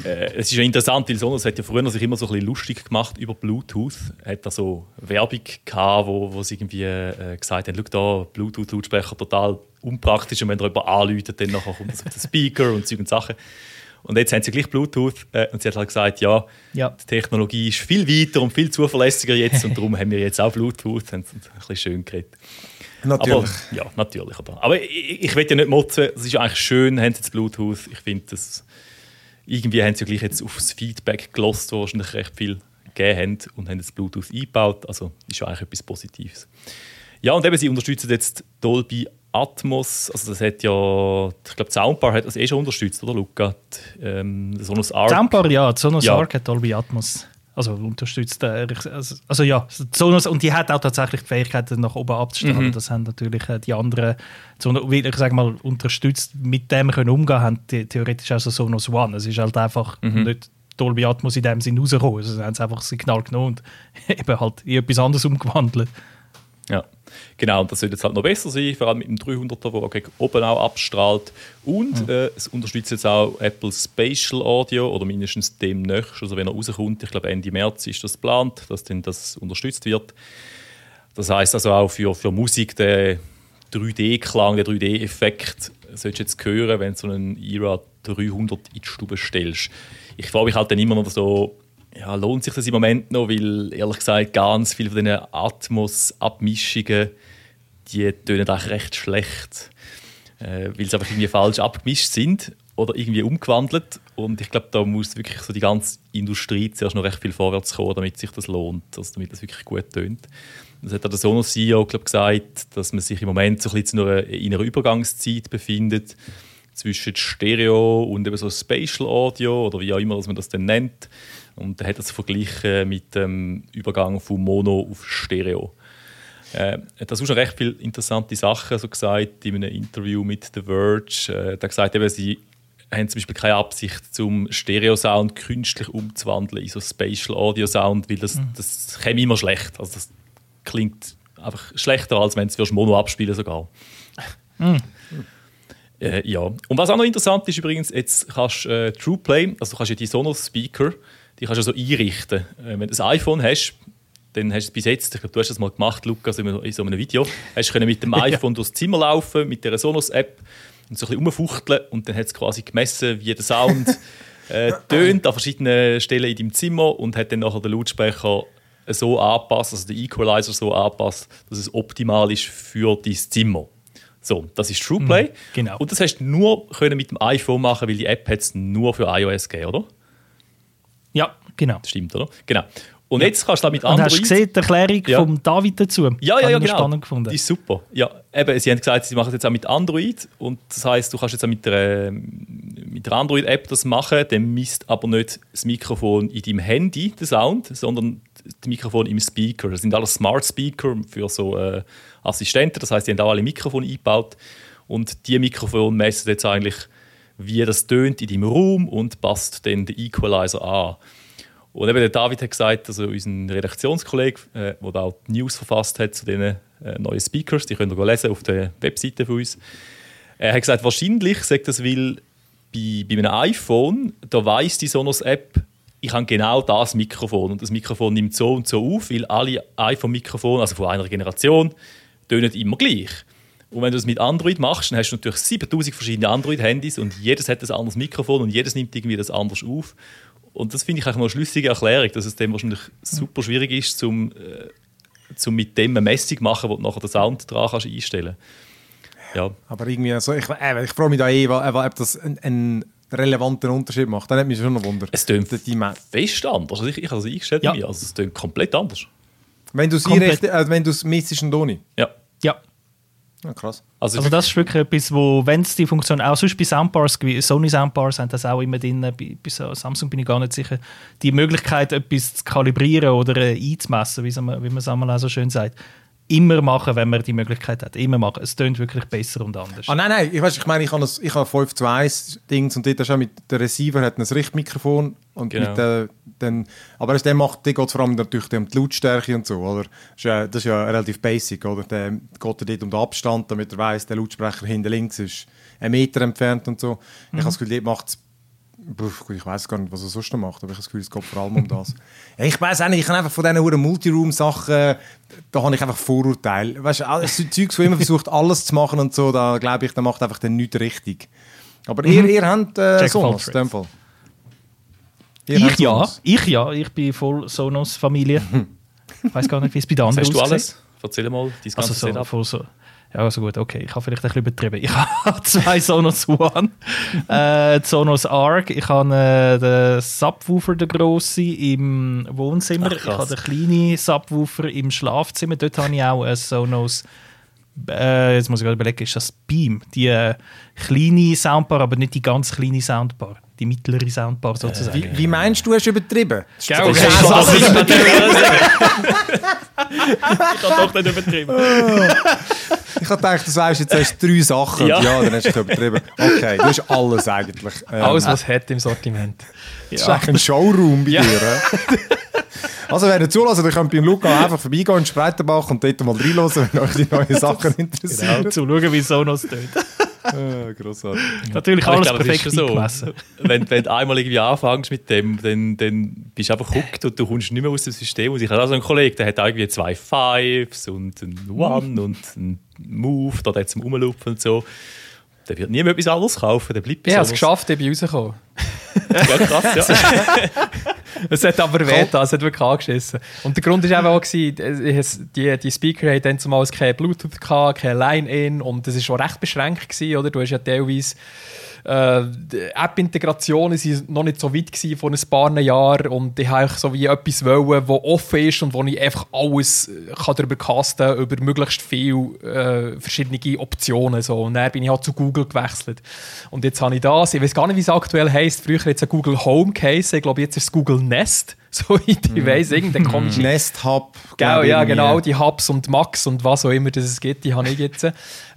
Äh, es ist ja interessant, weil Sonos hat ja früher sich immer so ein bisschen lustig gemacht über Bluetooth. Er hat da so Werbung gehabt, wo, wo sie irgendwie äh, gesagt haben, schau da, Bluetooth-Lautsprecher total unpraktisch und wenn da jemand anläutet, dann nachher kommt das auf den Speaker und Zeug und Sachen. Und jetzt haben sie gleich Bluetooth äh, und sie hat halt gesagt, ja, Ja. die Technologie ist viel weiter und viel zuverlässiger jetzt und darum haben wir jetzt auch Bluetooth. Haben sie ein bisschen schön geredet. Natürlich. Aber, ja, natürlich. Aber, aber ich, ich will ja nicht motzen, es ist ja eigentlich schön, haben sie jetzt Bluetooth. Ich finde, das irgendwie haben sie ja gleich jetzt auf das Feedback gelost, wo wahrscheinlich recht viel gegeben haben und haben jetzt Bluetooth eingebaut. Also ist ja eigentlich etwas Positives. Ja, und eben, sie unterstützen jetzt Dolby Atmos. Also das hat ja, ich glaube, Soundbar hat das eh schon unterstützt, oder Luca? Die, Ähm, Sonos Arc. Soundbar, ja, die Sonos Ja. Arc hat Dolby Atmos. Also unterstützt, äh, also, also ja, Sonos, und die hat auch tatsächlich die Fähigkeit, nach oben abzustrahlen. Das haben natürlich äh, die anderen, ich sage mal, unterstützt, mit dem können umgehen, haben die, theoretisch auch so Sonos One. Es ist halt einfach nicht Dolby Atmos in dem Sinn rausgekommen. Also, sie haben es einfach das Signal genommen und eben halt in etwas anderes umgewandelt. Ja, genau. Und das wird jetzt halt noch besser sein, vor allem mit dem 300er, der gegen oben auch abstrahlt. Und äh, es unterstützt jetzt auch Apple Spatial Audio oder mindestens demnächst, also wenn er rauskommt, ich glaube Ende März ist das geplant, dass dann das unterstützt wird. Das heißt also auch für, für Musik der 3D-Klang, der 3D-Effekt solltest du jetzt hören, wenn du so einen Era 300 in die Stube stellst. Ich frage mich halt dann immer noch so, ja, lohnt sich das im Moment noch, weil ehrlich gesagt ganz viele von diesen Atmos-Abmischungen, die tönen eigentlich recht schlecht, äh, weil sie einfach irgendwie falsch abgemischt sind oder irgendwie umgewandelt. Und ich glaube, da muss wirklich so die ganze Industrie zuerst noch recht viel vorwärts kommen, damit sich das lohnt, also damit das wirklich gut tönt. Das hat auch der Sonos CEO glaub, gesagt, dass man sich im Moment so ein bisschen in einer, in einer Übergangszeit befindet zwischen Stereo und eben so Spatial Audio oder wie auch immer dass man das dann nennt. Und er hat das verglichen mit dem Übergang von Mono auf Stereo. Äh, er hat auch schon recht viele interessante Sachen so gesagt in einem Interview mit The Verge. Äh, er hat gesagt, eben, sie haben zum Beispiel keine Absicht, zum Stereo-Sound künstlich umzuwandeln in so Spatial Audio-Sound, weil das, das käme immer schlecht. Also das klingt einfach schlechter, als wenn du es Mono abspielen sogar. Äh, ja. Und was auch noch interessant ist übrigens, jetzt kannst du äh, TruePlay, also du kannst ja die Sonos Speaker, die kannst du so einrichten. Äh, wenn du ein iPhone hast, dann hast du es bis jetzt, ich glaube, du hast das mal gemacht, Lukas, in so einem Video, hast du mit dem iPhone durchs Zimmer laufen, mit der Sonos-App und so ein bisschen rumfuchteln und dann hat es quasi gemessen, wie der Sound äh, tönt an verschiedenen Stellen in deinem Zimmer und hat dann nachher den Lautsprecher so angepasst, also den Equalizer so angepasst, dass es optimal ist für dein Zimmer. So, das ist TruePlay. genau. Und das hast du nur können mit dem iPhone machen, weil die App hat es nur für iOS gegeben, oder? Ja, genau. Das stimmt, oder? Genau. Und jetzt kannst du da mit Und Android... hast du gesehen, die Erklärung Ja. vom David dazu? Ja, ja, ja, genau. spannend gefunden. Die ist super. Ja, eben, sie haben gesagt, sie machen es jetzt auch mit Android. Und das heißt, du kannst jetzt auch mit der, mit der Android-App das machen. Dann misst aber nicht das Mikrofon in deinem Handy den Sound, sondern das Mikrofon im Speaker. Das sind alles Smart Speaker für so äh, Assistenten. Das heißt, die haben auch alle Mikrofone eingebaut. Und die Mikrofone messen jetzt eigentlich, wie das tönt in deinem Raum und passt dann den Equalizer an. Und eben der David hat gesagt, also unser Redaktionskollege, äh, der da auch die News verfasst hat zu diesen äh, neuen Speakers, die könnt ihr lesen auf der Webseite von uns. Er hat gesagt, wahrscheinlich sagt das, weil bei, bei einem iPhone, da weiss die Sonos-App, ich habe genau das Mikrofon und das Mikrofon nimmt so und so auf, weil alle iPhone-Mikrofone, also von einer Generation, tönen immer gleich. Und wenn du das mit Android machst, dann hast du natürlich 7000 verschiedene Android-Handys und jedes hat ein anderes Mikrofon und jedes nimmt irgendwie das anders auf. Und das finde ich eigentlich noch eine schlüssige Erklärung, dass es dem wahrscheinlich super schwierig ist, zum, äh, zum mit dem eine Messung machen, wo du nachher den Sound dran kannst einstellen Ja, Aber irgendwie, also ich, äh, ich frage mich da eh, wa- ob das einen, einen relevanten Unterschied macht. Dann hat mich schon noch Wunder. es tönt fest anders. Also ich, ich habe es eingestellt Ja. Also es tönt komplett anders. Wenn du es äh, wenn du es misst, und ohne. Ja. ja. Ja, krass. Also, Also das ist wirklich etwas, wo, wenn es die Funktion, auch sonst bei Soundbars, wie Sony Soundbars haben das auch immer drin, bei, bei so Samsung bin ich gar nicht sicher, die Möglichkeit, etwas zu kalibrieren oder äh, einzumessen, wie man wie man es einmal auch so schön sagt, immer machen, wenn man die Möglichkeit hat. Immer machen. Es tönt wirklich besser und anders. Ah nein, nein, ich, weiss, ich meine, ich habe ein- ich habe 5 zu 1 Dings und dort hast du auch mit der Receiver hat ein Richtmikrofon und Genau. mit der, dann, aber es dem macht, der geht vor allem natürlich um die Lautstärke und so, oder? Das ist ja, das ist ja relativ basic, oder? Der geht dort um den Abstand, damit er weiss, der Lautsprecher hinten links ist einen Meter entfernt und so. Ich habe das Gefühl, dort macht es ich weiß gar nicht, was er sonst noch macht, aber ich habe das Gefühl, es geht vor allem um das. Ja, ich weiß auch nicht, ich habe einfach von diesen huren Multiroom-Sachen, da habe ich einfach Vorurteile. Weißt du, alles- so Zeugs, wo immer versucht, alles zu machen und so, da glaube ich, da macht einfach dann nichts richtig. Aber ihr, ihr habt äh, Sonos, in dem Fall. Ihr Ich ja, Sonos. ich ja, ich bin voll Sonos-Familie. Ich weiß gar nicht, wie es bei den anderen hast du aussieht. alles? Erzähl mal, dein ganzes Also so, Setup. voll so. Ja, also gut, okay. Ich habe vielleicht ein bisschen übertrieben. Ich habe zwei Sonos One, äh, Sonos Arc. Ich habe äh, den Subwoofer, der grosse, im Wohnzimmer. Ach, ich habe den kleinen Subwoofer im Schlafzimmer. Dort habe ich auch ein Sonos. Äh, jetzt muss ich gerade überlegen, ist das Beam? Die äh, kleine Soundbar, aber nicht die ganz kleine Soundbar. Die mittlere Soundbar sozusagen. Wie, wie meinst du, hast du übertrieben? Gell, Das ist okay. ich habe doch nicht übertrieben. Ich habe gedacht, du sagst jetzt erst drei Sachen. Ja. Ja, dann hast du es übertrieben. Okay, du hast alles eigentlich. Ähm, Alles, was es hat im Sortiment. Das ist echt ein Showroom bei Ja. dir. Also, wenn ihr zulässt, ihr könnt beim Luca einfach vorbeigehen in Spreitenbach und dort mal reinhören, wenn euch die neuen Sachen interessieren. Genau, zu schauen, wie Sonos tönt. Äh, grossartig. Natürlich alles glaube, perfekt eingemessen. wenn, wenn du einmal irgendwie anfängst mit dem, dann, dann bist du einfach hooked und du kommst nicht mehr aus dem System. Und ich habe auch so einen Kollegen, der hat irgendwie zwei Fives und einen One und einen Move, da hat zum Rumlaufen und so. Der wird nie mehr etwas anderes kaufen, der bleibt bei Ich habe es geschafft, ich bin rausgekommen. Ja, krass, ja. Es hat aber weh es hat wirklich angeschissen. Und der Grund war eben auch, gewesen, es- die, die Speaker hatten dann zumal kein Bluetooth, gehabt, kein Line-In und das war schon recht beschränkt. Gewesen, oder? Du hast ja teilweise äh, die App-Integrationen sind noch nicht so weit gewesen vor ein paar Jahren und ich wollte so wie etwas wollen, das offen ist und wo ich einfach alles äh, kann darüber casten über möglichst viele äh, verschiedene Optionen. So. Und dann bin ich halt zu Google gewechselt. Und jetzt habe ich das, ich weiß gar nicht, wie es aktuell heisst. Früher hat es Google Home geheißen, ich glaube jetzt ist es Google Nest, so ich weiß, irgendein komische Nest Hub. Genau, ja, genau, die Hubs und Max und was auch immer das es gibt, die habe ich jetzt.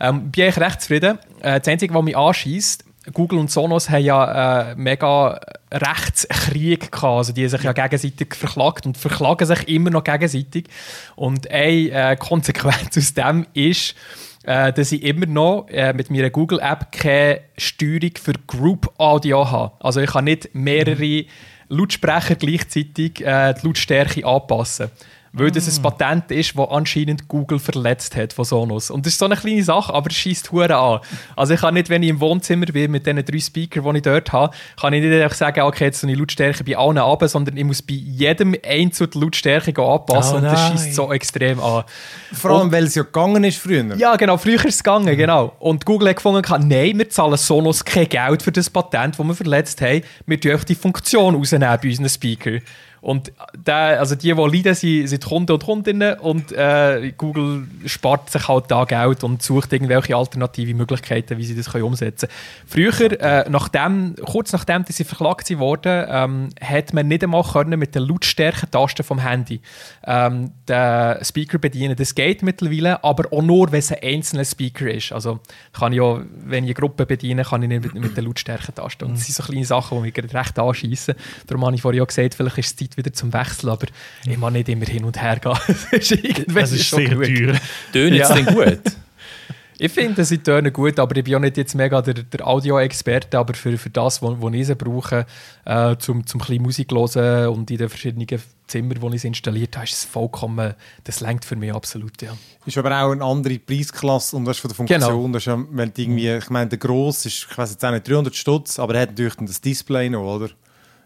Ähm, bin ich recht zufrieden. Äh, das Einzige, was mich anschießt, Google und Sonos haben ja äh, mega Rechtskrieg gehabt. Also die haben sich ja gegenseitig verklagt und verklagen sich immer noch gegenseitig. Und eine äh, Konsequenz aus dem ist, äh, dass ich immer noch äh, mit meiner Google-App keine Steuerung für Group Audio habe. Also ich kann nicht mehrere Lautsprecher gleichzeitig äh, die Lautstärke anpassen. Weil das ein Patent ist, das anscheinend Google verletzt hat von Sonos. Und das ist so eine kleine Sache, aber es schießt Huren an. Also ich kann nicht, wenn ich im Wohnzimmer bin mit diesen drei Speakern, die ich dort habe, kann ich nicht einfach sagen, okay, jetzt so eine Lautstärke bei allen ab, sondern ich muss bei jedem einzelnen die Lautstärke anpassen Oh und das schießt so extrem an. Vor allem, weil es ja gegangen ist früher. Ja, genau, früher ist es gegangen, genau. Und Google hat gefunden, nein, wir zahlen Sonos kein Geld für das Patent, das wir verletzt haben. Wir einfach die Funktion rausnehmen bei unseren Speaker. Und der, also die, die leiden, sind, sind Kunden und Kundinnen und äh, Google spart sich halt da Geld und sucht irgendwelche alternative Möglichkeiten, wie sie das können umsetzen können. Früher, äh, nachdem, kurz nachdem sie verklagt wurden, ähm, hat man nicht einmal können mit der Lautstärkentaste vom Handy ähm, den Speaker bedienen. Das geht mittlerweile, aber auch nur, wenn es ein einzelner Speaker ist. Also kann ich ja, wenn ich eine Gruppe bediene, kann ich nicht mit, mit der Lautstärkentaste. Und das sind so kleine Sachen, die mich recht anschießen. Darum habe ich vorhin auch gesagt, vielleicht ist es Zeit wieder zum Wechseln, aber ich muss nicht immer hin und her gehen. das ist, Das ist schon sehr gut. teuer. Tönt jetzt Ja. denn gut? Ich finde, sie tönen gut, aber ich bin auch nicht jetzt mega der, der Audio-Experte, aber für, für das, was ich sie brauche, äh, zum, zum ein bisschen Musik hören und in den verschiedenen Zimmern, wo ich es installiert habe, ist es vollkommen, das lenkt für mich absolut, ja. Ist aber auch eine andere Preisklasse und das ist von der Funktion. Genau. Das ist ja, wenn du irgendwie, ich meine, der Gross ist, ich weiß jetzt auch nicht, 300 Stutz, aber er hat natürlich das Display noch, oder?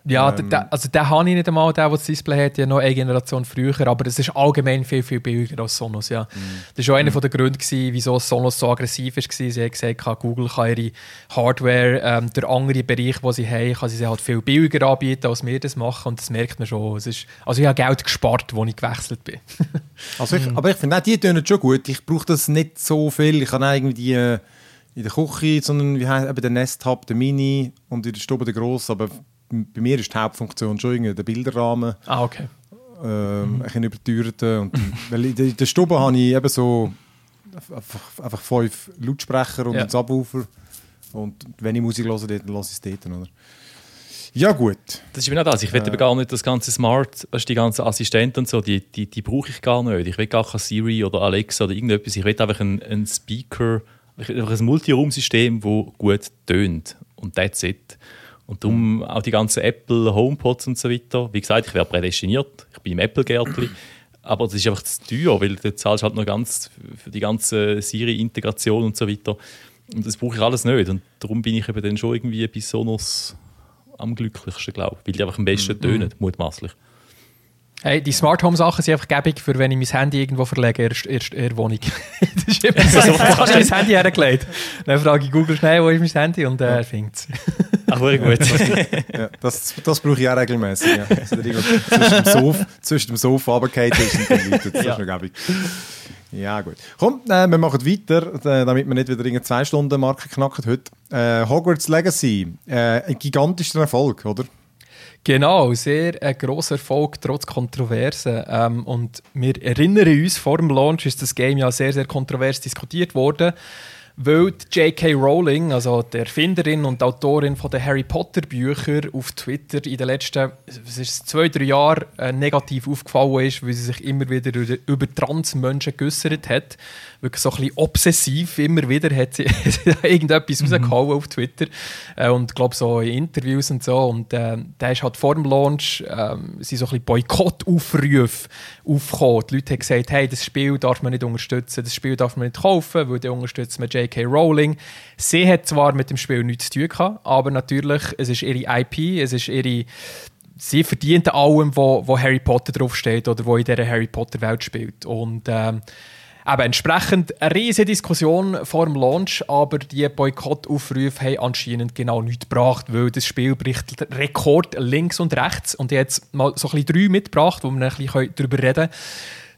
Ja, Ähm. der, also den habe ich nicht einmal, der, der das Display hat, ja noch eine Generation früher, aber es ist allgemein viel, viel billiger als Sonos, ja. Das war auch einer der Gründe, gewesen, wieso Sonos so aggressiv war. Sie haben gesagt, Google kann ihre Hardware, ähm, der andere Bereich, den sie haben, kann sie sie halt viel billiger anbieten, als wir das machen und das merkt man schon. Es ist, also ich habe Geld gespart, als ich gewechselt bin. Also ich, Aber ich finde auch, die tönen schon gut. Ich brauche das nicht so viel. Ich habe irgendwie die äh, in der Küche, sondern wie heißt eben der Nest Hub, der Mini und in der Stube der Gross. Aber bei mir ist die Hauptfunktion schon der Bilderrahmen. ah, okay. ähm, ein bisschen überteuerten. Und, weil in der, in der Stube habe ich eben so einfach, einfach fünf Lautsprecher und Ja. einen Subwoofer. Und wenn ich Musik höre, dann lasse ich es dort. Oder? Ja, gut. Das ist genau das. Ich will eben gar nicht das ganze Smart, also die ganzen Assistenten und so, die, die, die brauche ich gar nicht. Ich will gar kein Siri oder Alexa oder irgendetwas. Ich will einfach einen, einen Speaker, einfach ein Multiraum-System, das gut tönt. Und that's it. Und darum auch die ganzen Apple HomePods und so weiter. Wie gesagt, ich wäre prädestiniert. Ich bin im Apple-Gärtli. Aber das ist einfach zu teuer, weil du zahlst halt noch ganz für die ganze Siri-Integration und so weiter. Und das brauche ich alles nicht. Und darum bin ich eben dann schon irgendwie bei Sonos am glücklichsten, glaube ich. Weil die einfach am besten tönen, mutmaßlich. Hey, die Smart Home Sachen sind einfach gäbig, für wenn ich mein Handy irgendwo verlege, erst, erst in der Wohnung. das ist immer so. Jetzt hast du mein Handy hergelegt. Dann frage ich Google schnell, wo ist mein Handy? Und er findet es. Ach, sehr gut. Ja, das, das brauche ich auch regelmäßig. Ja. Also, zwischen dem Sofa, zwischen dem Sofa runtergefallen ist und dann ist noch gäbig. Ja, gut. Komm, äh, wir machen weiter, äh, damit wir nicht wieder eine zwei Stunden Marke knacken heute. Äh, Hogwarts Legacy, äh, ein gigantischer Erfolg, oder? Genau, sehr ein grosser Erfolg, trotz Kontroversen. Ähm, und wir erinnern uns, vor dem Launch ist das Game ja sehr, sehr kontrovers diskutiert worden, weil J.K. Rowling, also die Erfinderin und Autorin von den Harry Potter Büchern, auf Twitter in den letzten was ist, zwei, drei Jahren äh, negativ aufgefallen ist, weil sie sich immer wieder über, über Transmenschen geäußert hat. Wirklich so ein bisschen obsessiv, immer wieder hat sie irgendetwas mhm. rausgehauen auf Twitter. Äh, und glaube so in Interviews und so. Und äh, da ist halt vor dem Launch äh, sind so ein bisschen Boykottaufrufe aufgekommen. Die Leute haben gesagt, hey, das Spiel darf man nicht unterstützen, das Spiel darf man nicht kaufen, weil dann unterstützt man J.K. Rowling. Sie hat zwar mit dem Spiel nichts zu tun gehabt, aber natürlich, es ist ihre IP, es ist ihre sie verdient allem, wo, wo Harry Potter draufsteht oder wo in dieser Harry Potter Welt spielt. Und ähm, eben entsprechend eine riesige Diskussion vor dem Launch, aber die Boykottaufrufe haben anscheinend genau nichts gebracht, weil das Spiel bricht Rekord links und rechts. Und ich habe jetzt mal so ein bisschen drei mitgebracht, wo wir ein bisschen darüber reden können.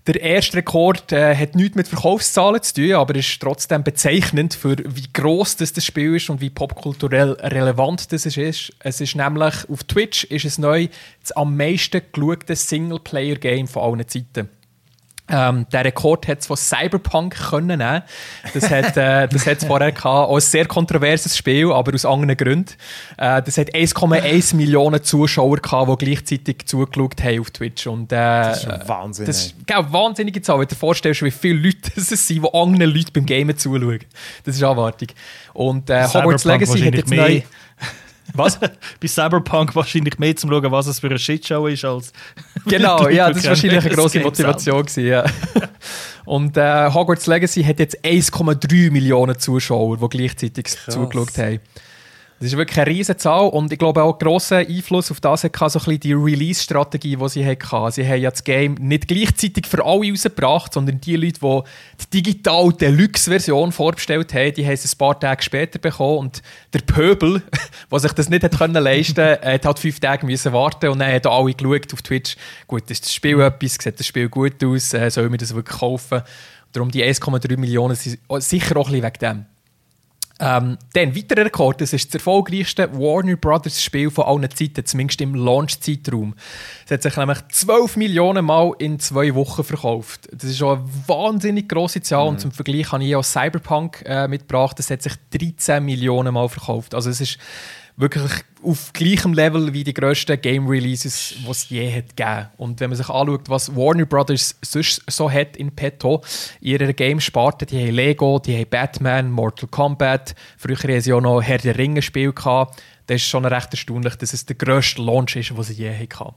Der erste Rekord äh, hat nichts mit Verkaufszahlen zu tun, aber ist trotzdem bezeichnend für wie groß das, das Spiel ist und wie popkulturell relevant das ist. Es ist nämlich auf Twitch ist es neu das am meisten geschaute Singleplayer-Game von allen Zeiten. Ähm, der Rekord hat es von Cyberpunk können nehmen. Das hat äh, das hat's vorher gehabt. Auch ein sehr kontroverses Spiel, aber aus anderen Gründen. Äh, das hat 1,1 Millionen Zuschauer gehabt, die gleichzeitig zugeschaut haben auf Twitch. Und, äh, Das ist Wahnsinn. Das ist eine wahnsinnige Zahl. Wenn du dir vorstellst, wie viele Leute es sind, die anderen Leuten beim Gamen zuschauen. Das ist abartig. Und äh, Hogwarts Cyberpunk Legacy hat jetzt neu... Was? Bei Cyberpunk wahrscheinlich mehr zum schauen, was es für eine Shitshow ist, als. Genau, ja, das war wahrscheinlich eine grosse Motivation. Gewesen, ja. Und äh, Hogwarts Legacy hat jetzt 1,3 Millionen Zuschauer, die gleichzeitig zugeschaut haben. Das ist wirklich eine riesige Zahl und ich glaube auch grossen Einfluss auf das hatte so ein bisschen die Release-Strategie, die sie hatten. Sie haben ja das Game nicht gleichzeitig für alle rausgebracht, sondern die Leute, die die digital Deluxe-Version vorbestellt haben, die haben es ein paar Tage später bekommen und der Pöbel, der sich das nicht hat können leisten konnte, hat halt fünf Tage müssen warten und dann haben alle geschaut auf Twitch, gut, ist das Spiel etwas, sieht das Spiel gut aus, äh, sollen wir das wirklich kaufen? Darum die 1,3 Millionen sind sicher auch ein bisschen wegen dem. Ähm, dann, weiterer Rekord, das ist das erfolgreichste Warner Brothers Spiel von allen Zeiten, zumindest im Launch-Zeitraum. Es hat sich nämlich 12 Millionen Mal in zwei Wochen verkauft. Das ist schon eine wahnsinnig grosse Zahl Mhm. und zum Vergleich habe ich auch Cyberpunk äh, mitgebracht, das hat sich 13 Millionen Mal verkauft. Also es ist wirklich auf gleichem Level wie die grössten Game Releases, die es je hat gegeben. Und wenn man sich anschaut, was Warner Brothers sonst so hat in petto, in ihrer Game-Sparte, die haben Lego, die haben Batman, Mortal Kombat, früher haben sie auch noch Herr der Ringe-Spiel gehabt. Das ist schon recht erstaunlich, dass es der grösste Launch ist, den sie je hatten.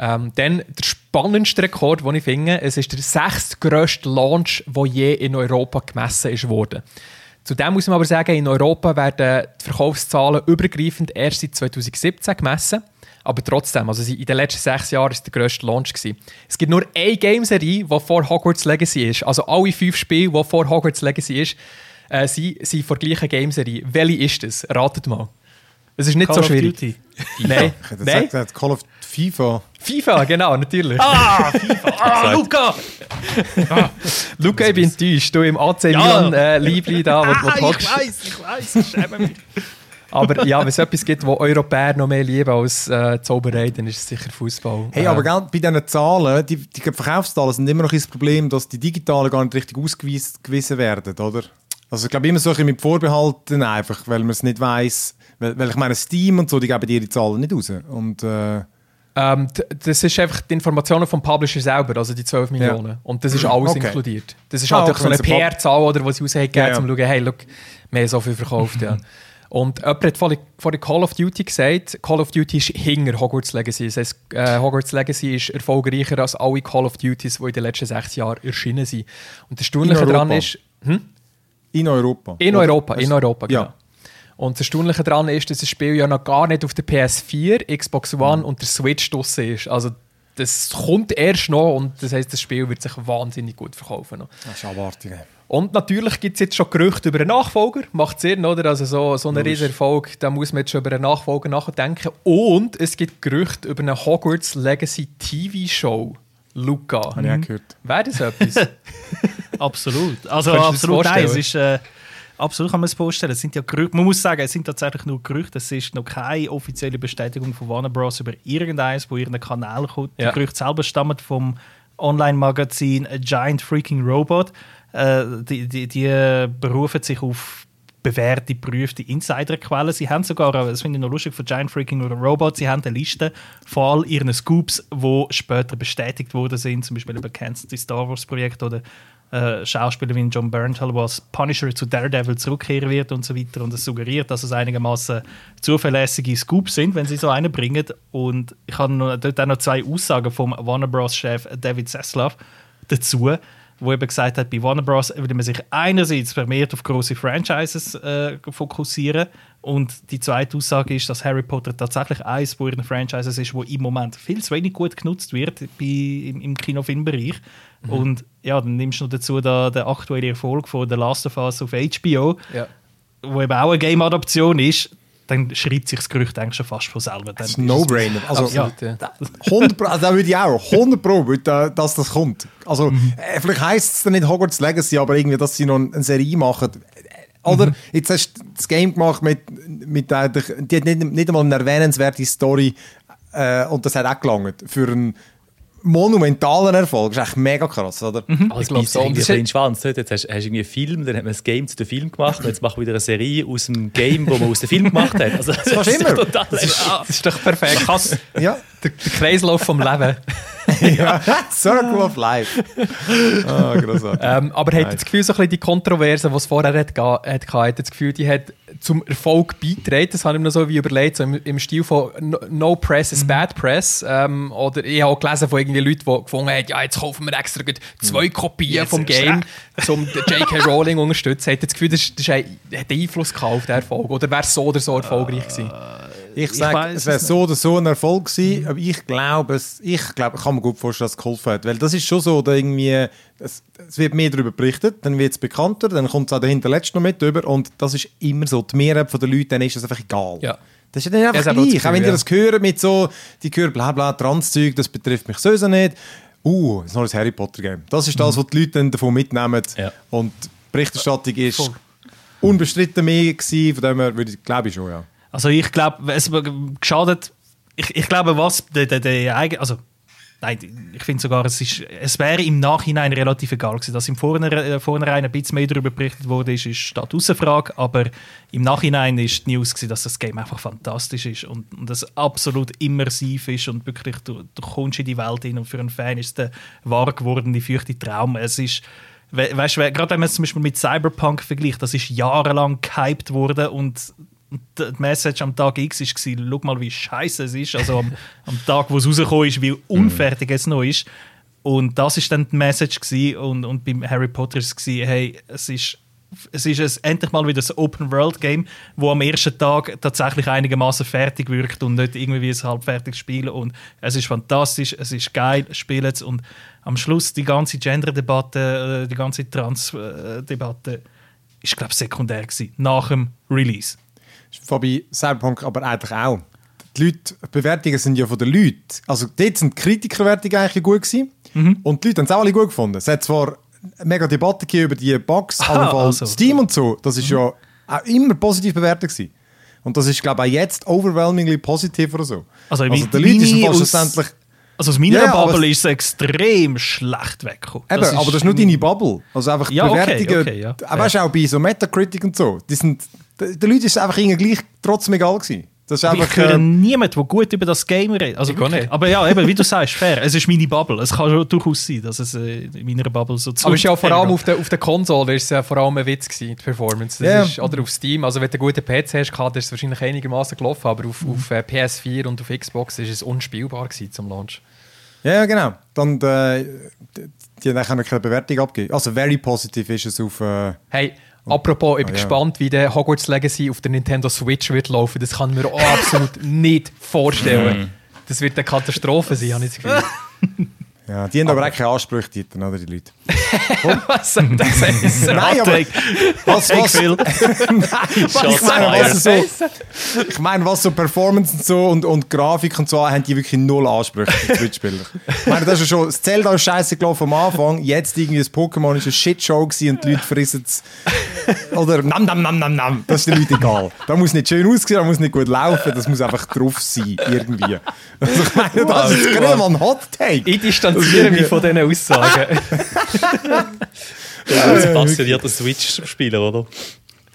Ähm, dann der spannendste Rekord, den ich finde, es ist der sechstgrösste Launch, der je in Europa gemessen ist worden. Zudem muss man aber sagen, in Europa werden die Verkaufszahlen übergreifend erst seit 2017 gemessen. Aber trotzdem, also in den letzten sechs Jahren war es der grösste Launch. Gewesen. Es gibt nur eine Gameserie, die vor Hogwarts Legacy ist. Also alle fünf Spiele, die vor Hogwarts Legacy ist, äh, sind, sind vor der gleichen Gameserie. Welche ist es? Ratet mal. Es ist nicht Call so of schwierig. Duty. Nein, Ich hätte nein. gesagt, Call of FIFA. FIFA, genau, natürlich. Ah, FIFA! Ah, Luca! Luca, ich bin enttäuscht. Du im AC Ja. Milan äh, Liebling da, wo, wo Ah, du ich hockst. weiß, ich weiß, ich schäme mich. Aber ja, wenn es etwas gibt, wo Europäer noch mehr lieben als äh, Zauberei, dann ist es sicher Fußball. Hey, aber gell, bei diesen Zahlen, die, die Verkaufszahlen sind immer noch ein Problem, dass die digitalen gar nicht richtig ausgewiesen werden, oder? Also ich glaube immer so ein bisschen mit Vorbehalten einfach, weil man es nicht weiß, weil, weil ich meine Steam und so, die geben dir die Zahlen nicht raus. Und äh, Ähm, das ist einfach die Informationen vom Publisher selber, also die 12 Millionen. Und das ist alles Okay. inkludiert. Das ist Ah, halt okay, so eine PR-Zahl, oder, die sie rausgegeben Ja, ja. um zu schauen, hey, look, wir haben so viel verkauft. ja. Und jemand hat vorhin vorhin Call of Duty gesagt, Call of Duty ist hinter Hogwarts Legacy. Das heisst, äh, Hogwarts Legacy ist erfolgreicher als alle Call of Duties, die in den letzten sechs Jahren erschienen sind. Und das Erstaunliche daran ist, hm? In Europa. In? Europa, in Hast- Europa, genau. Ja. Und das Erstaunliche daran ist, dass das Spiel ja noch gar nicht auf der PS4, Xbox Mhm. One und der Switch draussen ist. Also das kommt erst noch und das heisst, das Spiel wird sich wahnsinnig gut verkaufen. Noch. Das ist Erwartungen. Und natürlich gibt es jetzt schon Gerüchte über einen Nachfolger. Macht Sinn, oder? Also so, so ein. Riesenerfolg, da muss man jetzt schon über einen Nachfolger nachdenken. Und es gibt Gerüchte über eine Hogwarts Legacy TV-Show. Luca. Habe ich auch gehört. Wäre das etwas? Absolut. Also absolut, nein, es ist äh, absolut kann man es vorstellen. Es sind ja Gerüchte. Man muss sagen, es sind tatsächlich nur Gerüchte. Es ist noch keine offizielle Bestätigung von Warner Bros. über irgendeins, wo ihren Kanal kommt. Ja. Die Gerüchte selber stammen vom Online-Magazin A Giant Freaking Robot. Äh, die, die, die berufen sich auf bewährte, geprüfte Insiderquellen. Sie haben sogar, äh, das finde ich noch lustig, von Giant Freaking Robot, sie haben eine Liste von all ihren Scoops, die später bestätigt worden sind, zum Beispiel über City Star Wars Projekt oder äh, Schauspieler wie John Bernthal, der als Punisher zu Daredevil zurückkehren wird und so weiter. Und es suggeriert, dass es einigermaßen zuverlässige Scoops sind, wenn sie so einen bringen. Und ich habe dort auch noch zwei Aussagen vom Warner Bros. Chef David Zaslav dazu, wo eben gesagt hat, bei Warner Bros. würde man sich einerseits vermehrt auf große Franchises äh, fokussieren und die zweite Aussage ist, dass Harry Potter tatsächlich eines von ihren Franchises ist, wo im Moment viel zu wenig gut genutzt wird bei, im, im Kinofilmbereich. Und ja, dann nimmst du noch dazu da, den aktuellen Erfolg von The Last of Us auf HBO, ja. wo eben auch eine Game-Adaption ist, dann schreibt sich das Gerücht eigentlich schon fast von selber. Das ist ein No-Brainer. Also, Absolut, ja. 100 Pro, also da würde ich auch 100 Pro, würde, äh, dass das kommt. Also, Mhm. äh, vielleicht heisst es dann nicht Hogwarts Legacy, aber irgendwie, dass sie noch eine Serie machen. Oder Mhm. jetzt hast du das Game gemacht mit, mit äh, die hat nicht, nicht einmal eine erwähnenswerte Story äh, und das hat auch gelangt für einen monumentalen Erfolg. Das ist echt mega krass, oder? Also Ich glaub beißt so. irgendwie das ein bisschen ist- Schwanz. Nicht? Jetzt hast hast du irgendwie einen Film, dann hat man das Game zu dem Film gemacht und jetzt machen wir wieder eine Serie aus dem Game, wo man aus dem Film gemacht hat. Also, das du ist immer. Total Das ist doch perfekt. Ja. Der, der Kreislauf vom Leben. ja. Circle of Life. Ah, großartig. Ähm, aber hat Nice. das Gefühl, so ein bisschen die Kontroverse, die es vorher hat, hat, hat das Gefühl, die hat zum Erfolg beigetragen. Das habe ich mir noch so wie überlegt, so im, im Stil von No, no Press is Bad Press. Ähm, oder ich habe auch gelesen von irgendwie Leuten, die gefunden haben, ja, jetzt kaufen wir extra zwei Kopien Jetzt vom Game, um J.K. Rowling zu unterstützen. Hat das Gefühl, das, das hat Einfluss gehabt auf den Erfolg? Oder wäre es so oder so erfolgreich gewesen? Ich Ich sage, es wäre es so oder so ein Erfolg gewesen, aber ich glaube, es, ich glaube, kann mir gut vorstellen, dass es geholfen hat, weil das ist schon so, da irgendwie, es, es wird mehr darüber berichtet, dann wird es bekannter, dann kommt es auch der Hinterletzte noch mit drüber und das ist immer so, die Mehrheit der Leute, denen ist das einfach egal. Ja. Das ist ja dann Ja, einfach auch gleich, auch wenn Gefühl, das hören mit so, die hören bla bla, Transzeug, das betrifft mich sowieso nicht. Uh, das ist noch ein Harry Potter Game. Das ist das, was die Leute dann davon mitnehmen Ja. und die Berichterstattung ist Voll. unbestritten mehr gewesen, von dem her würde ich, glaube ich schon, ja. Also ich glaube, es geschadet. Ich, ich glaube, was der, der, der eigen- also nein, ich finde sogar, es es wäre im Nachhinein relativ egal gewesen, dass im Vornherein, äh, ein bisschen mehr darüber berichtet wurde, ist, ist statt Frage, aber im Nachhinein ist die News gewesen, dass das Game einfach fantastisch ist und, und es absolut immersiv ist und wirklich du, du kommst in die Welt hin und für einen Fan ist der wahr gewordene fürchte Traum. Es ist we- Weißt gerade wenn man es zum Beispiel mit Cyberpunk vergleicht, das ist jahrelang gehypt worden und die Message am Tag X war, schau mal, wie scheiße es ist. Also am, am Tag, wo es rausgekommen ist, wie unfertig es noch ist. Und das ist dann die Message gewesen. Und, und beim Harry Potter war es, hey, es ist, es ist ein, endlich mal wieder ein Open-World-Game, wo am ersten Tag tatsächlich einigermaßen fertig wirkt und nicht irgendwie wie ein halbfertiges Spiel. Und es ist fantastisch, es ist geil, spielt es. Und am Schluss die ganze Gender-Debatte, äh, die ganze Trans-Debatte, ist, glaube ich, sekundär gewesen, nach dem Release. Fabi, Cyberpunk aber eigentlich auch. Die, Leute, die Bewertungen sind ja von den Leuten. Also dort sind die Kritikerwertungen eigentlich gut gewesen. Mhm. Und die Leute haben es auch alle gut gefunden. Es hat zwar mega Debatte gegeben über die Bugs, allenfalls also. Steam und so. Das ist ja auch immer positiv bewertet gewesen. Und das ist, glaube ich, auch jetzt overwhelmingly positiv oder so. Also, also Leuten ist meine fast schlussendlich... Also aus meiner Ja, ja, aber Bubble ist es extrem schlecht weggekommen. Eben, aber das ist nur deine Bubble. Also einfach die Ja, okay, Bewertungen. okay, ja. Auch weißt du, auch bei so Metacritic und so. Die sind, den Leuten ist es einfach gleich trotzdem egal gewesen. Das ist einfach... ich höre äh, niemanden, der gut über das Game redet. Also Ich nicht. Aber ja, eben, wie du sagst, fair. Es ist meine Bubble. Es kann schon durchaus sein, dass es äh, in meiner Bubble so zu Aber es ist ja vor allem auf der, auf der Konsole ist es ja vor allem ein Witz gewesen, die Performance. Das Ja. ist, oder auf Steam, also wenn du einen guten PC hast, ist es wahrscheinlich einigermaßen gelaufen, aber auf, auf äh, PS4 und auf Xbox ist es unspielbar gewesen zum Launch. Ja, genau. Dann, äh, die haben auch keine Bewertung abgeben. Also, very positive ist es auf. Äh, Hey, apropos, ich bin ja. gespannt, wie der Hogwarts Legacy auf der Nintendo Switch wird laufen. Das kann ich mir auch absolut nicht vorstellen. Das wird eine Katastrophe sein, habe ich das Gefühl. ja, die haben aber auch keine Ansprüche, die, oder, die Leute. Was soll das heißen? Nein, aber. Was, was, Phil. ich, meine, was so, ich meine, was so Performance und so und, und Grafik und so haben die wirklich null Ansprüche, die Switch-Spieler. Ich meine, das ist schon, das Zelda ist scheiße gelaufen am Anfang, jetzt irgendwie das Pokémon ist eine Shitshow gewesen und die Leute frissen es. Oder nam, nam, nam, nam, nam. Das ist den Leuten egal. Da muss nicht schön aussehen, da muss nicht gut laufen, das muss einfach drauf sein, irgendwie. Also ich meine, das ist gerade mal ein Hot Take. Ich distanziere mich von diesen Aussagen. Als passionierter Switch-Spieler, oder?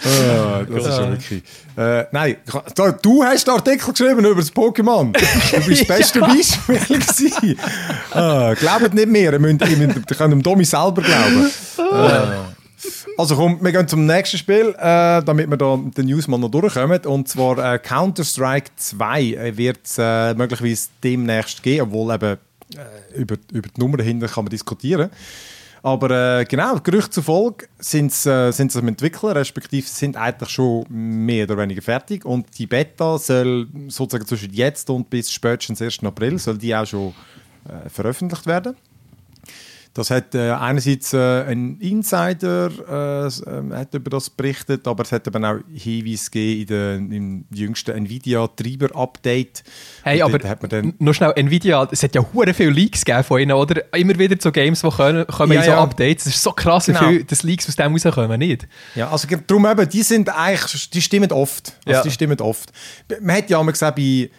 Ah, das ist schon wirklich. Äh, nein, du hast den Artikel geschrieben über das Pokémon. Du bist das beste Beispiel. ah, glaubt nicht mehr, ihr, müsst, ihr, müsst, ihr könnt dem Domi selber glauben. Ah. Also komm, wir gehen zum nächsten Spiel, äh, damit wir da den News mal noch durchkommen. Und zwar äh, Counter-Strike 2 äh, wird es äh, möglicherweise demnächst geben, obwohl eben äh, über, über die Nummer dahinter kann man diskutieren. Aber äh, genau, Gerüchte zufolge sind sie äh, am entwickeln, respektive sind eigentlich schon mehr oder weniger fertig. Und die Beta soll sozusagen zwischen jetzt und bis spätestens 1. April soll die auch schon äh, veröffentlicht werden. Das hat äh, einerseits äh, ein Insider äh, hat über das berichtet, aber es hat eben auch Hinweise gegeben in der, im jüngsten Nvidia-Treiber-Update. Hey, aber nur schnell, Nvidia, es hat ja hure viele Leaks gegeben von ihnen, oder? Immer wieder so Games, die kommen, kommen Ja, in so ja. Updates. Es ist so krass, wie Genau. viele das Leaks aus dem rauskommen, nicht? Ja, also darum eben, die sind eigentlich, die stimmen oft. Also Ja. die stimmen oft. Man hat ja immer gesagt, bei,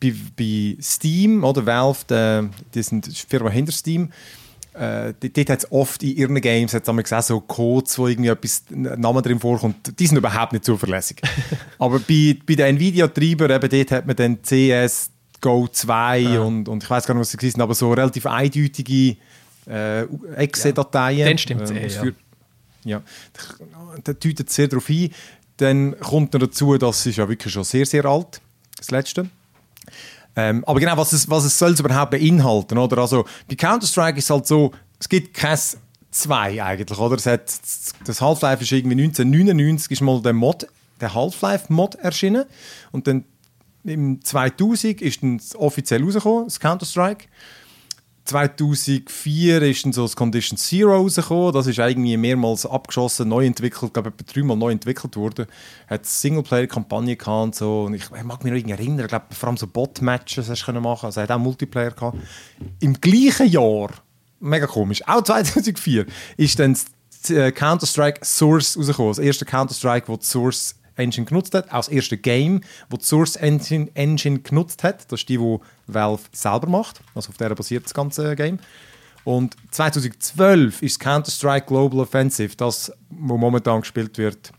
bei, bei Steam oder Valve, die, die sind die Firma hinter Steam, äh, dort hat es oft in ihren Games hat's gesagt, so Codes, wo irgendwie etwas ein Name drin vorkommt, die sind überhaupt nicht zuverlässig. Aber bei, bei den Nvidia-Treiber, eben dort hat man dann CS Go 2 und, und ich weiß gar nicht, was sie sind, aber so relativ eindeutige äh, Exe-Dateien. Dann stimmt's Ähm, eh, das ja. ja, da deutet sehr darauf ein. Dann kommt noch dazu, das ist ja wirklich schon sehr, sehr alt, das letzte. Ähm, aber genau, was es, was es soll es überhaupt beinhalten, oder? Also, bei Counter-Strike ist es halt so, es gibt kein 2 eigentlich, oder? Es hat, das Half-Life ist irgendwie 1999 ist mal der Mod, der Half-Life-Mod erschienen und dann im 2000 ist dann offiziell rausgekommen, das Counter-Strike. 2004 ist dann so das Condition Zero rausgekommen. Das ist irgendwie mehrmals abgeschossen, neu entwickelt, glaube etwa dreimal neu entwickelt worden. Hat Singleplayer-Kampagne gehabt und so. Und ich, ich mag mich noch erinnern, glaube vor allem so Bot-Matches hast du machen. Also hat auch Multiplayer gehabt. Im gleichen Jahr, mega komisch, auch 2004, ist dann äh, Counter-Strike Source rausgekommen. Das erste Counter-Strike, wo die Source Engine genutzt hat. Auch das erste Game, wo die Source Engine, Engine genutzt hat. Das ist die, die Valve selber macht. Also auf der basiert das ganze Game. Und 2012 ist Counter-Strike Global Offensive, das, wo momentan gespielt wird.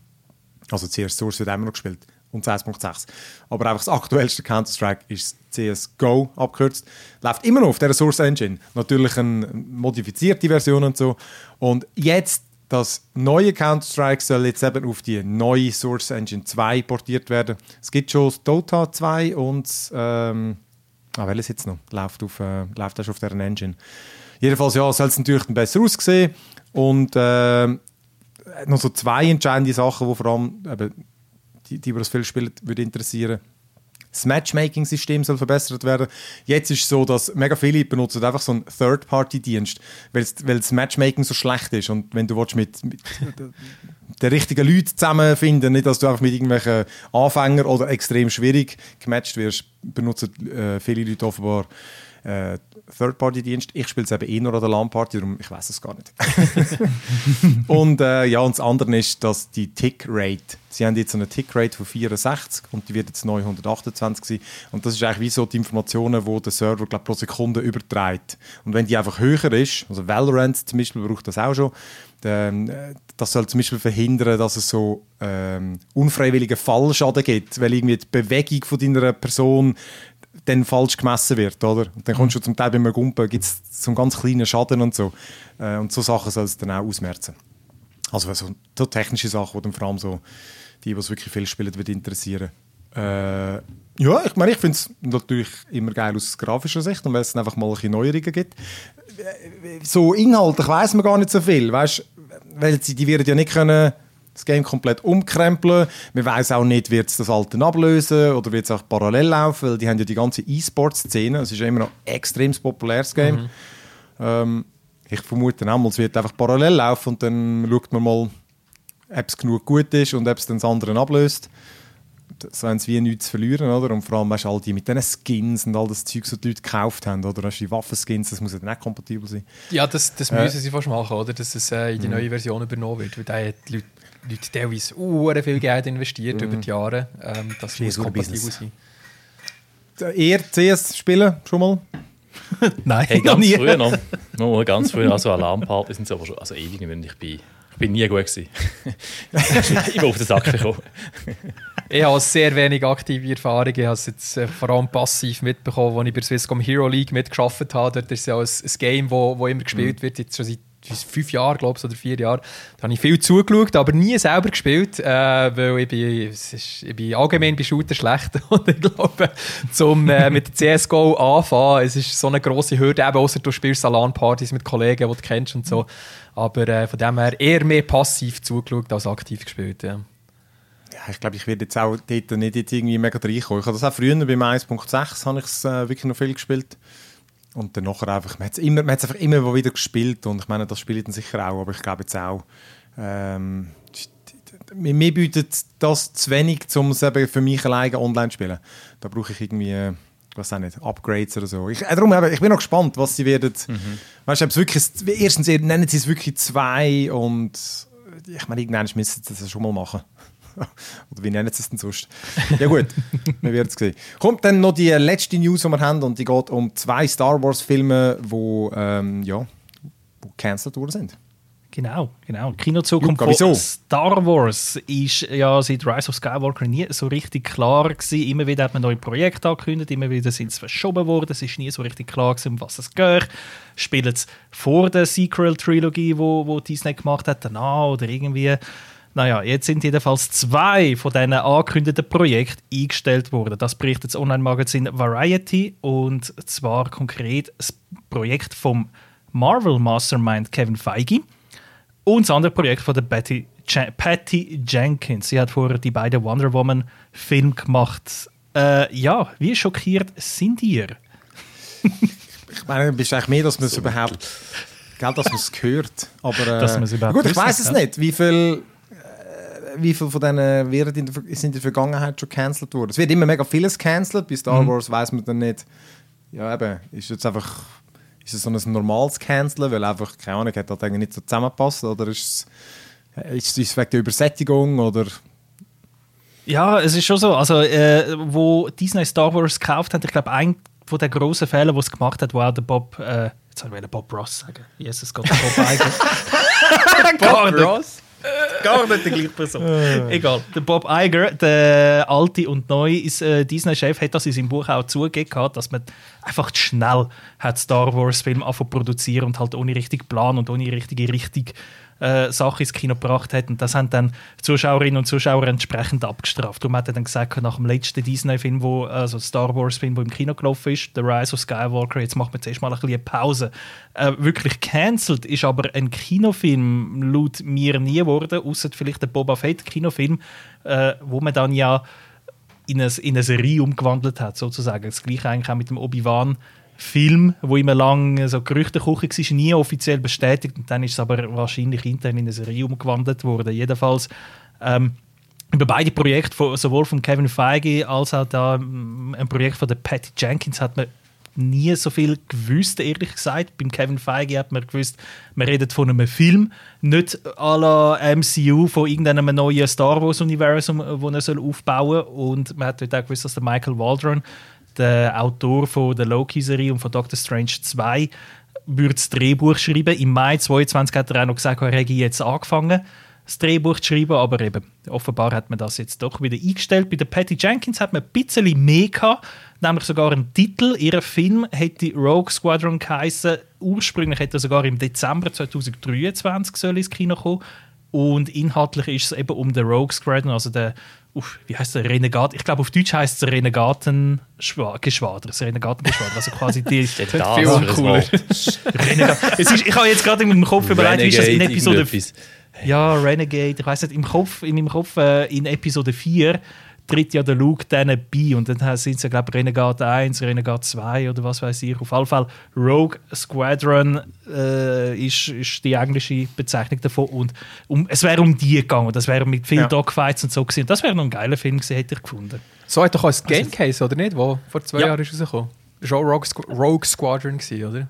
Also CS Source wird immer noch gespielt. Und 1.6. Aber einfach das aktuellste Counter-Strike ist CSGO abgekürzt. Läuft immer noch auf der Source Engine. Natürlich eine modifizierte Version und so. Und jetzt das neue Counter-Strike soll jetzt eben auf die neue Source Engine 2 portiert werden. Es gibt schon das Dota 2 und ähm, ah, welches jetzt noch? Läuft, auf, äh, läuft auch schon auf deren Engine. Jedenfalls ja, soll es natürlich besser aussehen und ähm, noch so zwei entscheidende Sachen, die vor allem eben, die, die, die das viel spielen, würde interessieren. Das Matchmaking-System soll verbessert werden. Jetzt ist es so, dass mega viele benutzen einfach so einen Third-Party-Dienst, weil weil das Matchmaking so schlecht ist. Und wenn du willst mit, mit den richtigen Leuten zusammenfinden, nicht, dass du einfach mit irgendwelchen Anfängern oder extrem schwierig gematcht wirst, benutzen äh, viele Leute offenbar äh, Third-Party-Dienst. Ich spiele es eben eh nur an der LAN-Party, darum ich weiß es gar nicht. und äh, ja, und das andere ist, dass die Tick-Rate, sie haben jetzt eine Tick-Rate von 64 und die wird jetzt neu 128 sein. Und das ist eigentlich wie so die Informationen, die der Server glaub, pro Sekunde überträgt. Und wenn die einfach höher ist, also Valorant zum Beispiel braucht das auch schon, äh, das soll zum Beispiel verhindern, dass es so ähm, unfreiwilligen Fallschaden gibt, weil irgendwie die Bewegung von deiner Person dann falsch gemessen wird, oder? Und dann kommst du zum Teil beim Gumpen, gibt es so einen ganz kleinen Schaden und so. Äh, und so Sachen soll es dann auch ausmerzen. Also so, so technische Sachen, die dann vor allem so die, die es wirklich viel spielen, wird interessieren. Äh, ja, ich meine, ich finde es natürlich immer geil aus grafischer Sicht und weil es einfach mal ein bisschen Neuerungen gibt. So inhaltlich weiß man gar nicht so viel, weißt, weil sie, die werden ja nicht können das Game komplett umkrempeln. Man weiß auch nicht, wird es das alte ablösen oder wird es auch parallel laufen, weil die haben ja die ganze E-Sport-Szene. Es ist ja immer noch ein extrem populäres Game. Mhm. Ähm, ich vermute auch, es wird einfach parallel laufen und dann schaut man mal, ob es genug gut ist und ob es den anderen ablöst so haben sie wie nichts zu verlieren, oder? Und vor allem, weißt, all die mit diesen Skins und all das Zeug, das die Leute gekauft haben, oder? Hast die Waffenskins, das muss ja nicht kompatibel sein. Ja, das, das äh, müssen sie fast machen, oder? Dass es äh, in die mhm. neue Version übernommen wird, weil die Leute, Leute teilweise uh, viel Geld investiert mhm. über die Jahre. Ähm, das muss kompatibel sein. Ihr CS spielen schon mal? Nein, hey, ganz nie. früher noch. No, ganz früher, also Alarmpartys sind aber schon, also ewig nicht, ich bin ich bin nie gut gewesen. ich bin auf den Sack gekommen. ich habe sehr wenig aktive Erfahrung. Ich habe es jetzt äh, vor allem passiv mitbekommen, als ich bei Swisscom Hero League mitgearbeitet habe. Dort ist es ja ein, ein Game, wo, wo immer gespielt mhm. wird, jetzt schon seit fünf Jahren, glaube ich, oder vier Jahren. Da habe ich viel zugeschaut, aber nie selber gespielt, äh, weil ich bin, ist, ich bin allgemein bei Shooter schlecht. Und ich glaube, zum äh, mit CSGO anfangen, es ist so eine grosse Hürde, eben außer du spielst Salan-Partys mit Kollegen, die du kennst und so. Aber äh, von dem her eher mehr passiv zugeschaut als aktiv gespielt. Ja. Ja, ich glaube, ich werde jetzt auch dort nicht jetzt irgendwie mega reinkommen. Ich habe das auch früher beim 1.6 habe ich es äh, wirklich noch viel gespielt. Und dann nachher einfach, man hat es immer, man einfach immer wieder gespielt und ich meine, das spiele ich dann sicher auch, aber ich glaube jetzt auch, ähm, mir bietet das zu wenig, um es eben für mich alleine online zu spielen. Da brauche ich irgendwie, was auch nicht, Upgrades oder so. Ich, äh, darum, ich bin noch gespannt, was sie werden. Mhm. Weißt du, wirklich, erstens nennen sie es wirklich zwei und ich meine, irgendwann müssen sie das schon mal machen. Oder wie nennen sie es denn sonst? Ja gut, wir werden es sehen. Kommt dann noch die letzte News, die wir haben und die geht um zwei Star Wars Filme, die ähm, ja, gecancelt worden sind. Genau, genau. Kinozukunft von wieso? Star Wars ist ja seit Rise of Skywalker nie so richtig klar gewesen. Immer wieder hat man neue Projekte angekündigt, immer wieder sind sie verschoben worden. Es ist nie so richtig klar gewesen, um was es geht. Spielen es vor der Sequel-Trilogie, wo, wo Disney gemacht hat, danach oder irgendwie naja, jetzt sind jedenfalls zwei von diesen angekündigten Projekten eingestellt worden. Das berichtet das Online-Magazin Variety und zwar konkret das Projekt vom Marvel Mastermind Kevin Feige und das andere Projekt von der Betty Patty Jenkins. Sie hat vorher die beiden Wonder Woman Filme gemacht. Äh, ja, wie schockiert sind ihr? ich meine, bist du eigentlich mehr, dass man es so überhaupt, gell, dass man es hört, aber äh, dass man es überhaupt gut, ich weiß es nicht, wie viel wie viele von denen werden in der, sind in der Vergangenheit schon gecancelt worden? Es wird immer mega vieles gecancelt. Bei Star mhm. Wars weiß man dann nicht, ja eben, ist jetzt einfach ist es so ein normales Canceln, weil einfach, keine Ahnung, hat das eigentlich nicht so zusammengepasst oder ist es, ist es wegen der Übersättigung oder ja, es ist schon so. Also, äh, wo Disney Star Wars gekauft hat, ich glaube, ein von den grossen Fehlern, die es gemacht hat, war auch der Bob, äh, jetzt soll ich Bob Ross sagen. Jesus Gott, Bob Iger. Bob Ross? Gar nicht die gleiche Person. Ah. Egal. Der Bob Iger, der alte und neue äh, Disney-Chef, hat das in seinem Buch auch zugegeben, dass man einfach schnell hat Star Wars-Film produzieren und halt ohne richtig Plan und ohne richtige Richtung äh, Sache ins Kino gebracht hat. Und das haben dann Zuschauerinnen und Zuschauer entsprechend abgestraft. Darum hat er dann gesagt, nach dem letzten Disney-Film, wo, also Star Wars-Film, der im Kino gelaufen ist, The Rise of Skywalker, jetzt macht man zuerst mal ein bisschen eine Pause. Äh, wirklich cancelled ist aber ein Kinofilm laut mir nie geworden, außer vielleicht der Boba Fett-Kinofilm, äh, wo man dann ja in eine, in eine Serie umgewandelt hat, sozusagen. Das gleiche eigentlich auch mit dem Obi-Wan Film, wo immer lang so Gerüchteküche war, nie offiziell bestätigt. Und dann ist es aber wahrscheinlich intern in eine Serie umgewandelt worden. Jedenfalls ähm, über beide Projekte, sowohl von Kevin Feige als auch da, ähm, ein Projekt von der Patty Jenkins, hat man nie so viel gewusst, ehrlich gesagt. Beim Kevin Feige hat man gewusst, man redet von einem Film, nicht à la MCU von irgendeinem neuen Star Wars-Universum, das er aufbauen soll. Und man hat dort auch gewusst, dass der Michael Waldron der Autor von der Loki-Serie und von Doctor Strange 2 würde das Drehbuch schreiben. Im Mai 2022 hat er auch noch gesagt, er hätte jetzt angefangen, das Drehbuch zu schreiben, aber eben, offenbar hat man das jetzt doch wieder eingestellt. Bei der Patty Jenkins hat man ein bisschen mehr gehabt, nämlich sogar einen Titel. Ihr Film hätte Rogue Squadron geheißen. Ursprünglich hätte er sogar im Dezember 2023 soll ins Kino kommen. Und inhaltlich ist es eben um den Rogue Squadron, also der, uff, wie heißt der, Renegat, ich glaube auf Deutsch heißt es Renegatengeschwader, das Renegatengeschwader, also quasi die Das viel uncooler. Wort. Renegat. Es ist, ich habe jetzt gerade in meinem Kopf überlegt, wie ist das in Episode. Ja, Renegade, ich weiß nicht, im Kopf, in meinem Kopf äh, in Episode 4 tritt ja der Luke denen bei und dann sind sie, glaube ich, Renegade 1, Renegade 2 oder was weiß ich. Auf jeden Fall Rogue Squadron äh, ist, ist die englische Bezeichnung davon und um, es wäre um die gegangen, das wäre mit vielen Ja. Dogfights und so gewesen. Das wäre noch ein geiler Film gewesen, hätte ich gefunden. So hat doch auch ein Game Case, oder nicht? Wo vor zwei Ja. Jahren ist rausgekommen. Das war auch Rogue, Squ Rogue Squadron, gewesen, oder?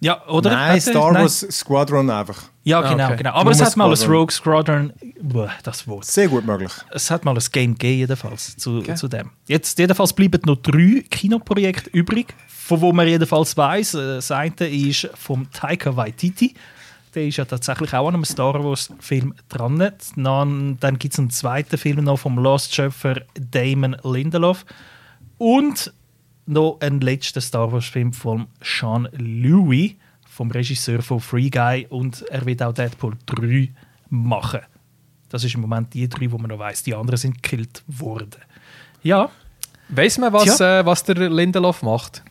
Ja, oder? Nein, Star nein. Wars Squadron einfach. Ja, Ah, genau, okay. genau. Aber Nur es hat mal ein. Rogue Squadron, Boah, das Wort. Sehr gut möglich. Es hat mal ein Game gegeben, jedenfalls, zu, Okay. zu dem. Jetzt jedenfalls bleiben noch drei Kinoprojekte übrig, von wo man jedenfalls weiß. Das eine ist vom Taika Waititi. Der ist ja tatsächlich auch an einem Star Wars-Film dran. Dann, dann gibt es einen zweiten Film noch vom Lost-Schöpfer Damon Lindelof. Und noch einen letzten Star Wars-Film von Sean Louis, vom Regisseur von Free Guy. Und er wird auch Deadpool 3 machen. Das ist im Moment die drei, wo man noch weiß. Die anderen sind gekillt worden. Ja, Weiß man, was, äh, was der Lindelof macht?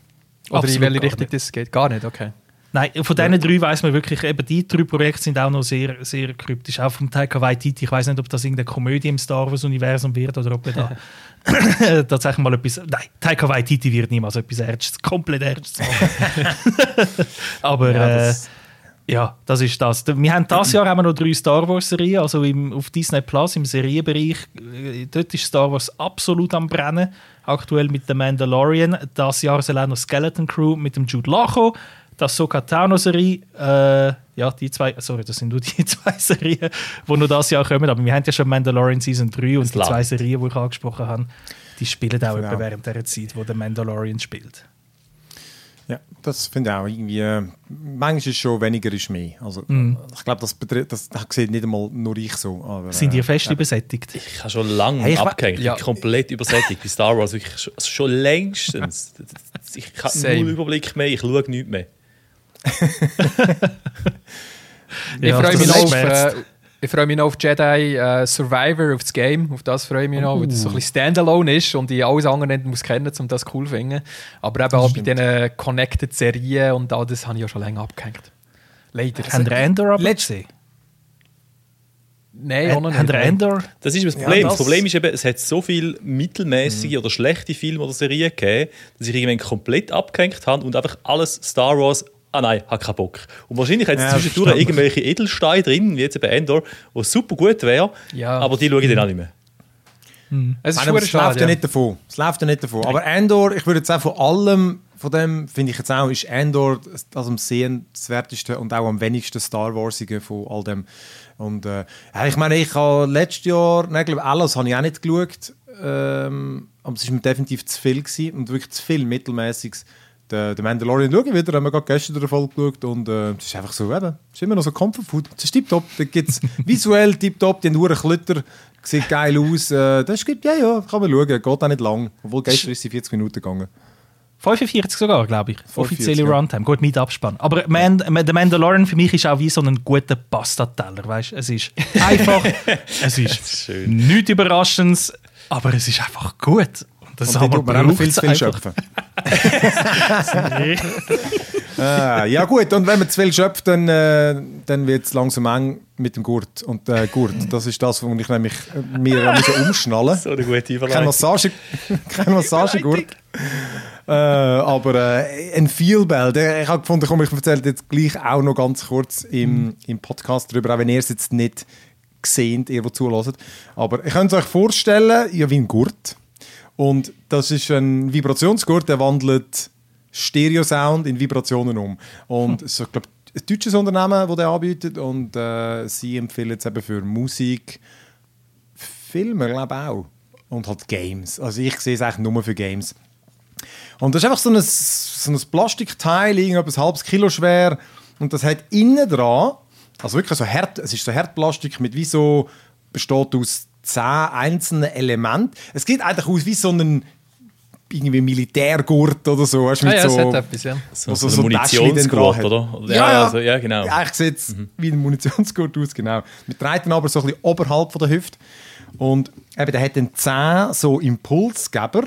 Oder Absolut in welche Richtung das geht? Gar nicht, okay. Nein, von diesen drei weiß man wirklich, eben die drei Projekte sind auch noch sehr, sehr kryptisch. Auch vom Taika Waititi. Ich weiß nicht, ob das irgendeine Komödie im Star Wars-Universum wird oder ob er da tatsächlich mal etwas. Nein, Taika Waititi wird niemals etwas Ernstes, komplett Ernstes machen. Aber Ja, ja, das- äh, ja, das ist das. Wir haben dieses Jahr haben wir noch drei Star Wars-Serien, also im, auf Disney Plus im Serienbereich. Äh, Dort ist Star Wars absolut am Brennen. Aktuell mit The Mandalorian. Das Jahr soll auch noch Skeleton Crew mit dem Jude Law kommen. Das Soka Tano-Serie. Äh, ja, die zwei, sorry, das sind nur die zwei Serien, die noch das Jahr kommen. Aber wir haben ja schon Mandalorian Season 3 und die zwei Serien, die ich angesprochen habe, die spielen auch Genau. während der Zeit, wo der Mandalorian spielt. Ja, das finde ich auch irgendwie. Äh, manchmal ist schon weniger ist mehr. Also, Mhm. Ich glaube, das, betrifft- das, das sieht nicht einmal nur ich so. Aber, Sind die äh, fest ja. übersättigt? Ich habe schon lange Hey, ich abgehängt. ja. Ich bin komplett übersättigt bei Star Wars. Wirklich schon, also schon längstens. Ich habe null Überblick mehr. Ich schaue nichts mehr. Ich Ja, freue mich, noch auf, äh, ich freue mich noch auf Jedi äh, Survivor, auf das Game. Auf das freue ich mich noch, weil das so ein bisschen Standalone ist und ich alles andere nicht muss kennen, um das cool zu finden. Aber eben auch bei diesen Connected-Serien und all das habe ich ja schon länger abgehängt. Leider. Haben ihr Endor aber Letzt- gesehen? Nein, auch noch nicht. ihr Endor? Das ist das Ja, Problem. das- das Problem ist eben, es hat so viele mittelmäßige oder schlechte Filme oder Serien gegeben, dass ich irgendwann komplett abgehängt habe und einfach alles Star Wars. Ah nein, hat keinen Bock. Und wahrscheinlich hat es Ja, zwischendurch irgendwelche Edelsteine drin, wie jetzt bei Endor, wo super gut wäre, Ja. aber die schaue ich dann auch nicht mehr. Es ist Nein, aber verdammt es läuft schade. ja Ja. nicht davon. Es läuft ja nicht davon. Aber Endor, ich würde jetzt auch von allem, von dem finde ich jetzt auch, ist Endor das am sehenswertesten und auch am wenigsten Star Warsige von all dem. Und äh, ja, ich meine, ich habe letztes Jahr, nein, ich glaube, alles habe ich auch nicht geschaut. Ähm, aber es war mir definitiv zu viel gewesen und wirklich zu viel Mittelmäßiges. Der, der Mandalorian schaue ich wieder, haben wir gerade gestern eine Folge geschaut und äh, es ist einfach so, eben, es ist immer noch so Comfort Food. Es ist tipptopp, da gibt es visuell tipptopp, die haben nur Klötter, sieht geil aus. Äh, das ist, ja, ja, kann man schauen, geht auch nicht lang. Obwohl gestern ist sie 40 Minuten gegangen. 45 sogar, glaube ich. 45, Offizielle ja. Runtime. Gut, mit Abspann. Aber Man der Mandalorian für mich ist auch wie so ein guter Pastateller. Weißt? Es ist einfach, es ist schön. nichts Überraschendes, aber es ist einfach gut. Und das Und die aber man auch viel viel schöpfen. äh, ja gut, und wenn man zu viel schöpft, dann, äh, dann wird es langsam eng mit dem Gurt. Und äh, Gurt, das ist das, wo ich nämlich äh, mir bisschen umschnallen So eine gute Kein, Überleitung. Massage, kein Massagegurt. äh, aber äh, ein Feelbell. der- Ich habe gefunden, komm, ich erzähle jetzt gleich auch noch ganz kurz im, im Podcast darüber, auch wenn ihr es jetzt nicht seht, ihr, die zuhört. Aber ich könnt es euch vorstellen, ja, wie ein Gurt. Und das ist ein Vibrationsgurt, der wandelt Stereo-Sound in Vibrationen um. Und es ist, ich glaube, ein deutsches Unternehmen, das den anbietet. Und äh, sie empfehlen es eben für Musik, Filme, glaube ich auch. Und halt Games. Also ich sehe es eigentlich nur für Games. Und das ist einfach so ein, so ein Plastikteil, irgendetwas ein halbes Kilo schwer. Und das hat innen dran, also wirklich so hart, es ist so Hartplastik mit wie so, besteht aus zehn einzelnen Elementen. Es sieht eigentlich aus wie so ein irgendwie Militärgurt oder so. Weißt, Ah, mit ja, es so, hat etwas, ja. So, so, so dann Munitionsgurt, oder? Ja, Ja, ja. Also, ja genau. Eigentlich sieht es wie ein Munitionsgurt aus, genau. Wir treten aber so ein bisschen oberhalb von der Hüfte. Und eben, der hat dann 10 so Impulsgeber,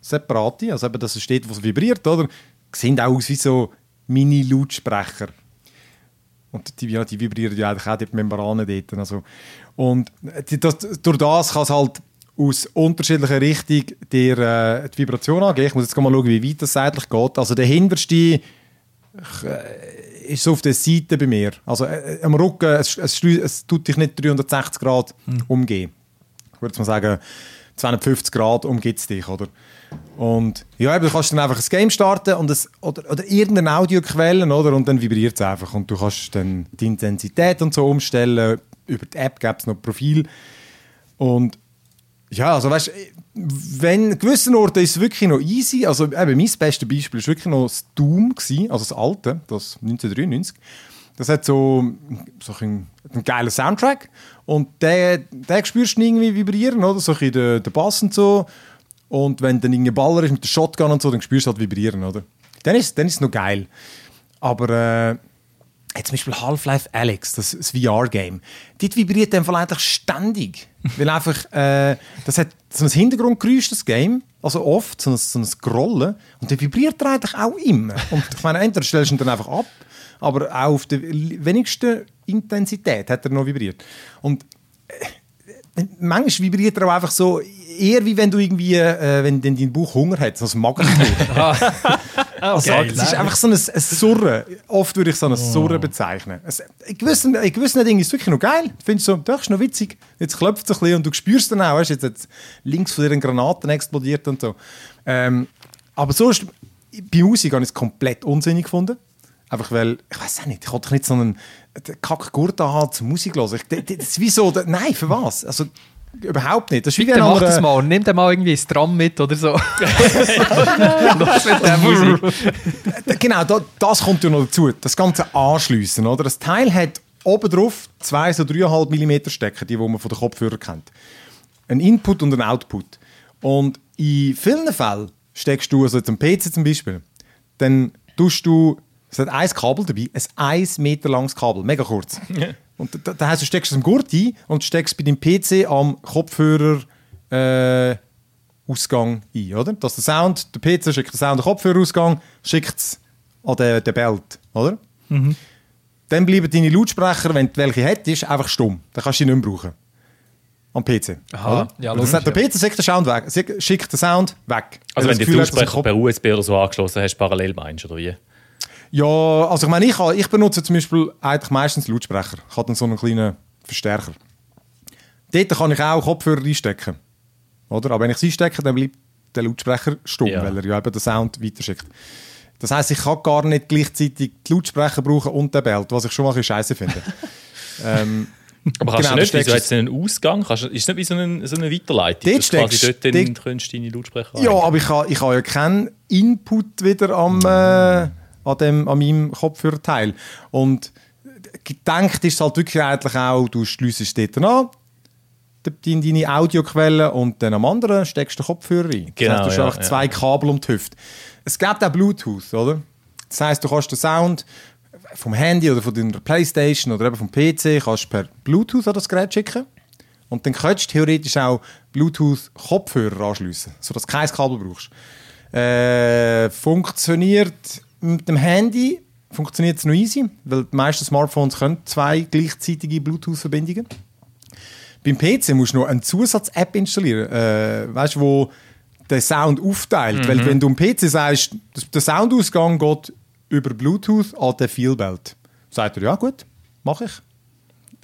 separate, also eben, dass es steht, wo es vibriert, oder? Sehen auch aus wie so Mini-Lautsprecher. Und die, ja, die vibrieren ja eigentlich auch die Membranen dort. Also. Und das, durch das kann es halt aus unterschiedlichen Richtungen dir, äh, die Vibration angeben. Ich muss jetzt mal schauen, wie weit das seitlich geht. Also der hinterste ich, äh, ist so auf der Seite bei mir. Also äh, am Rücken, es, es, es tut dich nicht 360 Grad umgehen. Ich würde mal sagen, 250 Grad umgeht es dich, oder? Und ja, eben, du kannst dann einfach ein Game starten und es, oder, oder irgendeine Audioquelle, oder? Und dann vibriert es einfach. Und du kannst dann die Intensität und so umstellen. Über die App gibt es noch Profil. Und ja, also weißt wenn an gewissen Orten ist es wirklich noch easy. Also eben, mein bestes Beispiel war wirklich noch das Doom, gewesen, also das alte, das 1993. Das hat so, so einen, einen geilen Soundtrack und den, den spürst du irgendwie vibrieren, oder? So ein den, den Bass und so. Und wenn dann irgendein Baller ist mit der Shotgun und so, dann spürst du halt vibrieren, oder? Dann ist, dann ist es noch geil. Aber äh, Jetzt zum Beispiel Half-Life Alex, das, das VR-Game. Dort vibriert der Fall eigentlich ständig. Weil einfach, äh, das hat so ein Hintergrundgeräusch, das Game. Also oft, so ein, so ein Scrollen. Und der vibriert er eigentlich auch immer. Und ich meine, entweder stellst du ihn dann einfach ab, aber auch auf der wenigsten Intensität hat er noch vibriert. Und äh, manchmal vibriert er auch einfach so, eher wie wenn du irgendwie, äh, wenn denn dein Bauch Hunger hat, so ein Magenknurren. Also, Geil, es ist einfach so ein, ein Surren. Oft würde ich so ein Surren bezeichnen. Es, in, gewissen, in gewissen Dingen ist es wirklich noch geil. Du findest so, das ist noch witzig. Jetzt klopft es ein bisschen und du spürst dann auch, weißt, jetzt hat links von dir eine Granaten explodiert und so. Ähm, aber sonst, bei Musik habe ich es komplett unsinnig gefunden. Einfach weil, ich weiß auch nicht, ich wollte nicht so einen Kackgurt haben zum Musik hören. Ich, das, das ist wie so, nein, für was? Also, überhaupt nicht. Das ist wie Bitte wenn mach das mal. Nimm dir mal irgendwie ein Tram mit oder so. Los mit der Musik. genau, da, das kommt ja noch dazu. Das Ganze anschliessen, oder? Das Teil hat oben drauf zwei so 3,5 mm Stecker, die, die man von den Kopfhörern kennt. Ein Input und ein Output. Und in vielen Fällen steckst du, also jetzt am PC zum Beispiel, dann tust du, es hat ein Kabel dabei, ein 1 Meter langes Kabel, mega kurz. Und da, da heißt, du steckst es am Gurt ein und steckst bei deinem PC am Kopfhörer äh, Ausgang ein, oder? Dass der Sound, der PC schickt den Sound an den Kopfhörerausgang, schickt es an den, den Belt, oder? Dann bleiben deine Lautsprecher, wenn du welche hättest, einfach stumm. Dann kannst du sie nicht mehr brauchen. Am PC. Aha, ja, logisch, der PC schickt den Sound weg, schickt den Sound weg. Also wenn du die er Lautsprecher per USB oder so angeschlossen hast, parallel meinst oder wie? Ja, also ich meine, ich, ich benutze zum Beispiel eigentlich meistens Lautsprecher. Ich habe dann so einen kleinen Verstärker. Dort kann ich auch Kopfhörer einstecken. Oder? Aber wenn ich sie einstecke, dann bleibt der Lautsprecher stumm, Ja. weil er ja eben den Sound weiterschickt. Das heisst, ich kann gar nicht gleichzeitig die Lautsprecher brauchen und den Belt, was ich schon mal ein bisschen scheiße finde. ähm, Aber kannst Genau, du nicht, du wieso steckst hat es einen Ausgang? Kannst, du- ist es nicht wie so eine, so eine Weiterleitung? Dort steckst- dort dann dort- könntest deine Lautsprecher Ja, aber ich habe, ich habe ja keinen Input wieder am, äh, an, dem, an meinem Kopfhörerteil. Und gedacht ist es halt wirklich eigentlich auch, du schliessest es dort an, de- deine Audioquelle und dann am anderen steckst du den Kopfhörer rein. Genau, das heißt, du hast ja, einfach ja. zwei Kabel um die Hüfte. Es gibt auch Bluetooth, oder? Das heißt, du kannst den Sound vom Handy oder von deiner Playstation oder eben vom PC kannst per Bluetooth an das Gerät schicken. Und dann könntest du theoretisch auch Bluetooth-Kopfhörer anschliessen, sodass du kein Kabel brauchst. Äh, funktioniert mit dem Handy funktioniert es noch easy, weil die meisten Smartphones können zwei gleichzeitige Bluetooth-Verbindungen. Beim PC musst du noch eine Zusatz-App installieren, äh, weißt, wo den Sound aufteilt. Weil wenn du am PC sagst, das- der Soundausgang geht über Bluetooth an den Feelbelt, sagt er, ja gut, mache ich.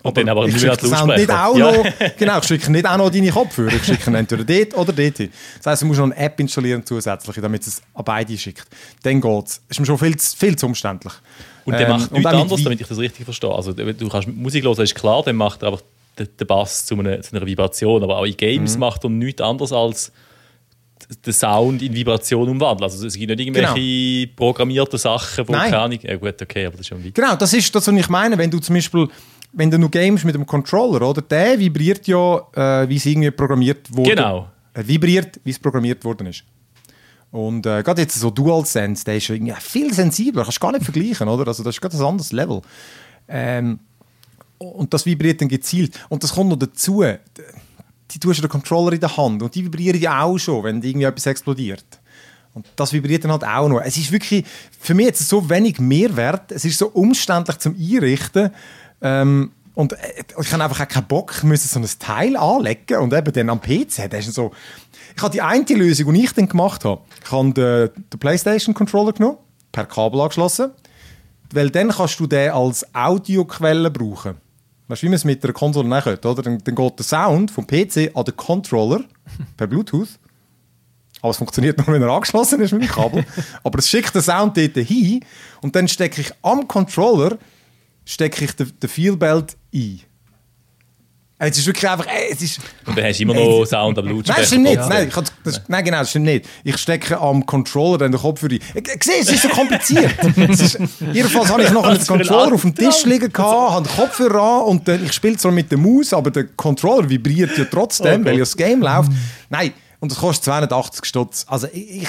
Und dann aber ich schicke die Sound nicht auch Ja. noch, genau, ich schicke nicht auch noch deine Kopfhörer, ich schicke entweder dort oder dort hin. Das heisst, du musst noch eine App installieren zusätzlich, damit es an beide schickt. Dann geht es. Ist mir schon viel, zu- viel zu umständlich. Und der Ähm, macht nichts auch anderes, damit ich das richtig verstehe. Also du kannst Musik hören, ist klar, dann macht er einfach den, Bass zu einer, zu einer Vibration. Aber auch in Games Mhm. macht er nichts anderes als den Sound in Vibration umwandeln. Also es gibt nicht irgendwelche programmierten Sachen, wo Genau. Keine Ahnung... Ja gut, okay, aber das ist schon weit. Genau, das ist das, was ich meine. Wenn du zum Beispiel, wenn du nur games mit dem Controller, oder? Der vibriert ja, äh, wie es irgendwie programmiert wurde. Genau. Er vibriert, wie es programmiert worden ist. Und äh, gerade jetzt so DualSense, der ist irgendwie viel sensibler, kannst du gar nicht vergleichen, oder? Also das ist gerade ein anderes Level. Ähm, und das vibriert dann gezielt. Und das kommt noch dazu, die tust den Controller in der Hand und die vibrieren ja auch schon, wenn irgendwie etwas explodiert. Und das vibriert dann halt auch noch. Es ist wirklich, für mich jetzt so wenig Mehrwert, es ist so umständlich zum Einrichten. Ähm, und äh, ich habe einfach auch keinen Bock, müssen so ein Teil anlegen und eben dann am PC. Das ist so. Ich habe die eine Lösung, die ich dann gemacht habe. Ich habe den, den PlayStation-Controller genommen, per Kabel angeschlossen, weil dann kannst du den als Audioquelle brauchen. Weißt du, wie man es mit einer Konsole nachher oder? Dann, dann geht der Sound vom PC an den Controller per Bluetooth. Aber es funktioniert nur, wenn er angeschlossen ist mit dem Kabel. Aber es schickt den Sound dort hin und dann stecke ich am Controller stecke ich den, den Feelbelt ein. Es ist wirklich einfach, ey, es ist... Und dann hast du immer noch Sound am Lautsprecher. Nein, das stimmt nicht. Nein, ich, kann- das, nein, genau, das stimmt nicht. Ich stecke am Controller dann den Kopfhörer ein. Ich, ich sehe, es ist so kompliziert. ist, jedenfalls habe ich noch einen für Controller auf dem Tisch liegen gehabt, habe den Kopfhörer an und dann, ich spiele zwar mit der Maus, aber der Controller vibriert ja trotzdem, weil ja das Game läuft. Nein, und es kostet 280 Stutz. Also ich, ich,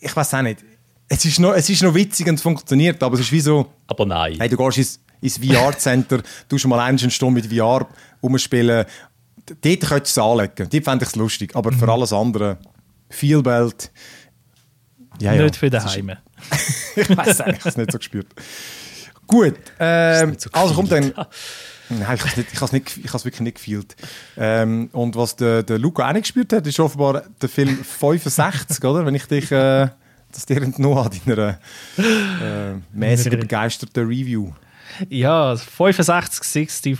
ich weiß auch nicht. Es ist, noch, es ist noch witzig und funktioniert, aber es ist wie so... Aber nein. Hey, du gehst ins, ins VR-Center, du schon mal eine Stunde mit VR rumspielen. Dort könntest du es anlegen. Dort fände ich es lustig. Aber für alles andere, Feelbelt. Ja, ja. Nicht für daheim. ich weiß eigentlich, ich habe es nicht so gespürt. Gut, ähm, so also kommt dann. Nein, ich habe es nicht- ich nicht- ich wirklich nicht gefühlt. Ähm, und was der, der Luca auch nicht gespürt hat, ist offenbar der Film 65, oder? Wenn ich dich, äh, das dir entnommen habe in einer äh, mäßig begeisterten Review. Ja, 6564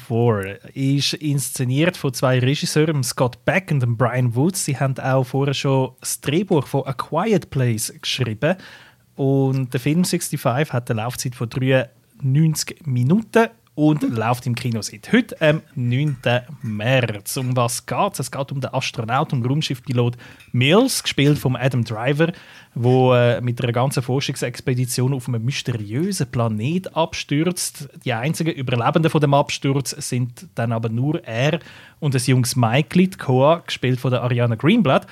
ist inszeniert von zwei Regisseuren, Scott Beck und Brian Woods. Sie haben auch vorher schon das Drehbuch von A Quiet Place geschrieben. Und der Film 65 hat eine Laufzeit von 93 Minuten und läuft im Kino seit heute, am 9. März. Um was geht es? Es geht um den Astronaut und Raumschiffpilot Mills, gespielt von Adam Driver, wo äh, mit einer ganzen Forschungsexpedition auf einem mysteriösen Planet abstürzt. Die einzigen Überlebenden von dem Absturz sind dann aber nur er und das junges Michael, Koa, gespielt von der Ariana Greenblatt.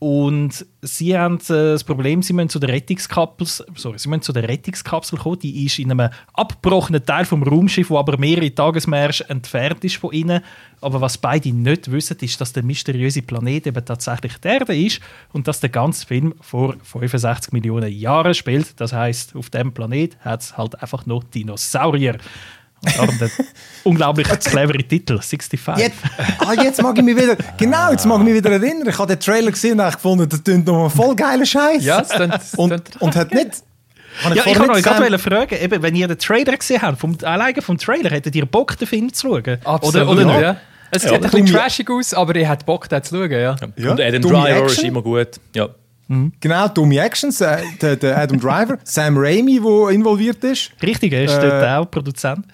Und sie haben äh, das Problem, sie müssen zu der Rettungskapsel, sorry, sie müssen zu der Rettungskapsel kommen. Die ist in einem abgebrochenen Teil vom Raumschiff, wo aber mehrere Tagesmärsche entfernt ist von ihnen. Aber was beide nicht wissen, ist, dass der mysteriöse Planet eben tatsächlich die Erde ist und dass der ganze Film vor 65 Millionen Jahren spielt. Das heißt, auf dem Planet hat es halt einfach noch Dinosaurier. Darum der unglaublich clevere Titel, 65. Jetzt, ah, jetzt mag ich mich wieder, genau, jetzt mag ich mich wieder erinnern. Ich habe den Trailer gesehen und habe gefunden, das klingt noch ein voll geiler Scheiß. Ja, das klingt- das und, klingt- und hat nicht. Habe Ja, ich kann euch gerade fragen, eben, wenn ihr den Trailer gesehen habt, vom, alleine vom Trailer, hättet ihr Bock, den Film zu schauen? Absolut, Oder, oder ja. Es Ja, sieht ein bisschen trashig aus, aber ich hätte Bock, den zu schauen, ja. Ja, Und Adam dumme Driver ist Action. immer gut. Ja. Genau, dumme Actions. Äh, der, der Adam Driver, Sam Raimi, der involviert ist. Richtig, er ist Äh, dort auch Produzent.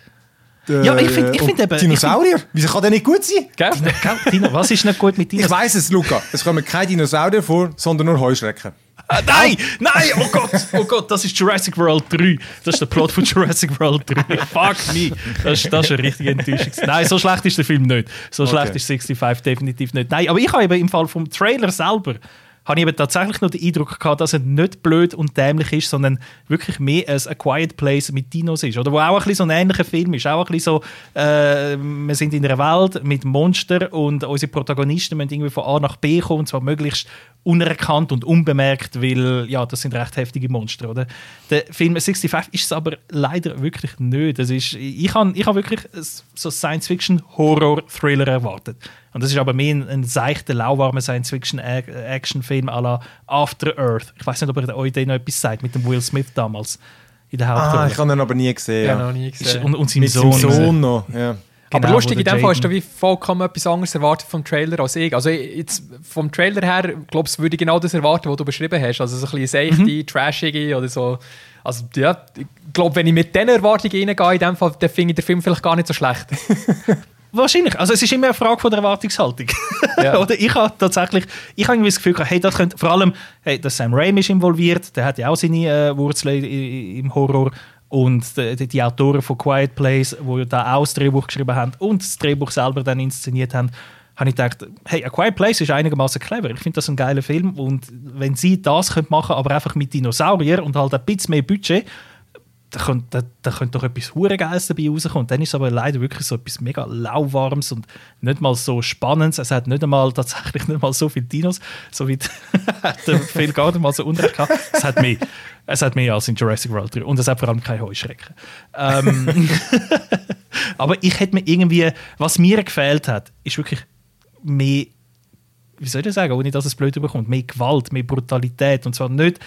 Der, Ja, ich find- ich find eben- Dinosaurier? Wieso kann der nicht gut sein? Gell? Gell, Tino, was ist nicht gut mit dir? Ich weiß es, Luca. Es kommen keine Dinosaurier vor, sondern nur Heuschrecken. Ah, nein, nein, oh Gott, oh Gott, das ist Jurassic World 3. Das ist der Plot von Jurassic World 3. Fuck me. Das, ist- das ist eine richtige Enttäuschung. Nein, so schlecht ist der Film nicht. So schlecht Okay. ist 65 definitiv nicht. Nein, aber ich habe eben im Fall vom Trailer selber habe ich eben tatsächlich noch den Eindruck gehabt, dass er nicht blöd und dämlich ist, sondern wirklich mehr als A Quiet Place mit Dinos ist. Oder wo auch ein so ein ähnlicher Film ist. Auch ein bisschen so, äh, wir sind in einer Welt mit Monstern und unsere Protagonisten müssen irgendwie von A nach B kommen, und zwar möglichst unerkannt und unbemerkt, weil ja, das sind recht heftige Monster, oder? Der Film 65 ist es aber leider wirklich nicht. Das ist, ich habe ich hab wirklich so Science-Fiction-Horror-Thriller erwartet. Und das ist aber mehr ein, ein seichter, lauwarmer Science-Fiction-Action-Film à la After Earth. Ich weiß nicht, ob er euch den noch etwas sagt, mit dem Will Smith damals in der Ah, Hauptrolle. ich habe ihn aber nie gesehen. Ja, Ja. noch nie gesehen. und, und seinem Mit Sohn. seinem Sohn noch. Ja. aber Genau, lustig, wo in dem Fall hast du wie vollkommen etwas anderes erwartet vom Trailer als ich. Also ich- jetzt vom Trailer her, glaubst würde ich genau das erwarten, was du beschrieben hast. Also so ein bisschen seichte, Mhm. trashige oder so. Also ja, ich glaube, wenn ich mit diesen Erwartungen reingehe, in dem Fall, dann finde ich den Film vielleicht gar nicht so schlecht. Wahrscheinlich. Also es ist immer eine Frage von der Erwartungshaltung. Ja. Oder ich habe tatsächlich, ich habe irgendwie das Gefühl gehabt, hey, das könnte, vor allem, hey, der Sam Raimi ist involviert, der hat ja auch seine äh, Wurzeln im Horror und die, die, die Autoren von Quiet Place, wo da auch das Drehbuch geschrieben haben und das Drehbuch selber dann inszeniert haben, habe ich gedacht, hey, A Quiet Place ist einigermaßen clever. Ich finde das ein geiler Film und wenn sie das können machen, aber einfach mit Dinosauriern und halt ein bisschen mehr Budget, da könnte, da, da könnte doch etwas hure Geiles dabei rauskommen. Und dann ist es aber leider wirklich so etwas mega lauwarmes und nicht mal so spannendes. Es hat nicht einmal tatsächlich nicht mal so viele Dinos, so wie der Phil gar nicht mal so Unrecht gehabt. Es hat mehr. Es hat mehr als in Jurassic World 3. Und es hat vor allem keine Heuschrecken. Ähm, aber ich hätte mir irgendwie, was mir gefehlt hat, ist wirklich mehr, wie soll ich sagen, ohne dass es blöd überkommt, mehr Gewalt, mehr Brutalität. Und zwar nicht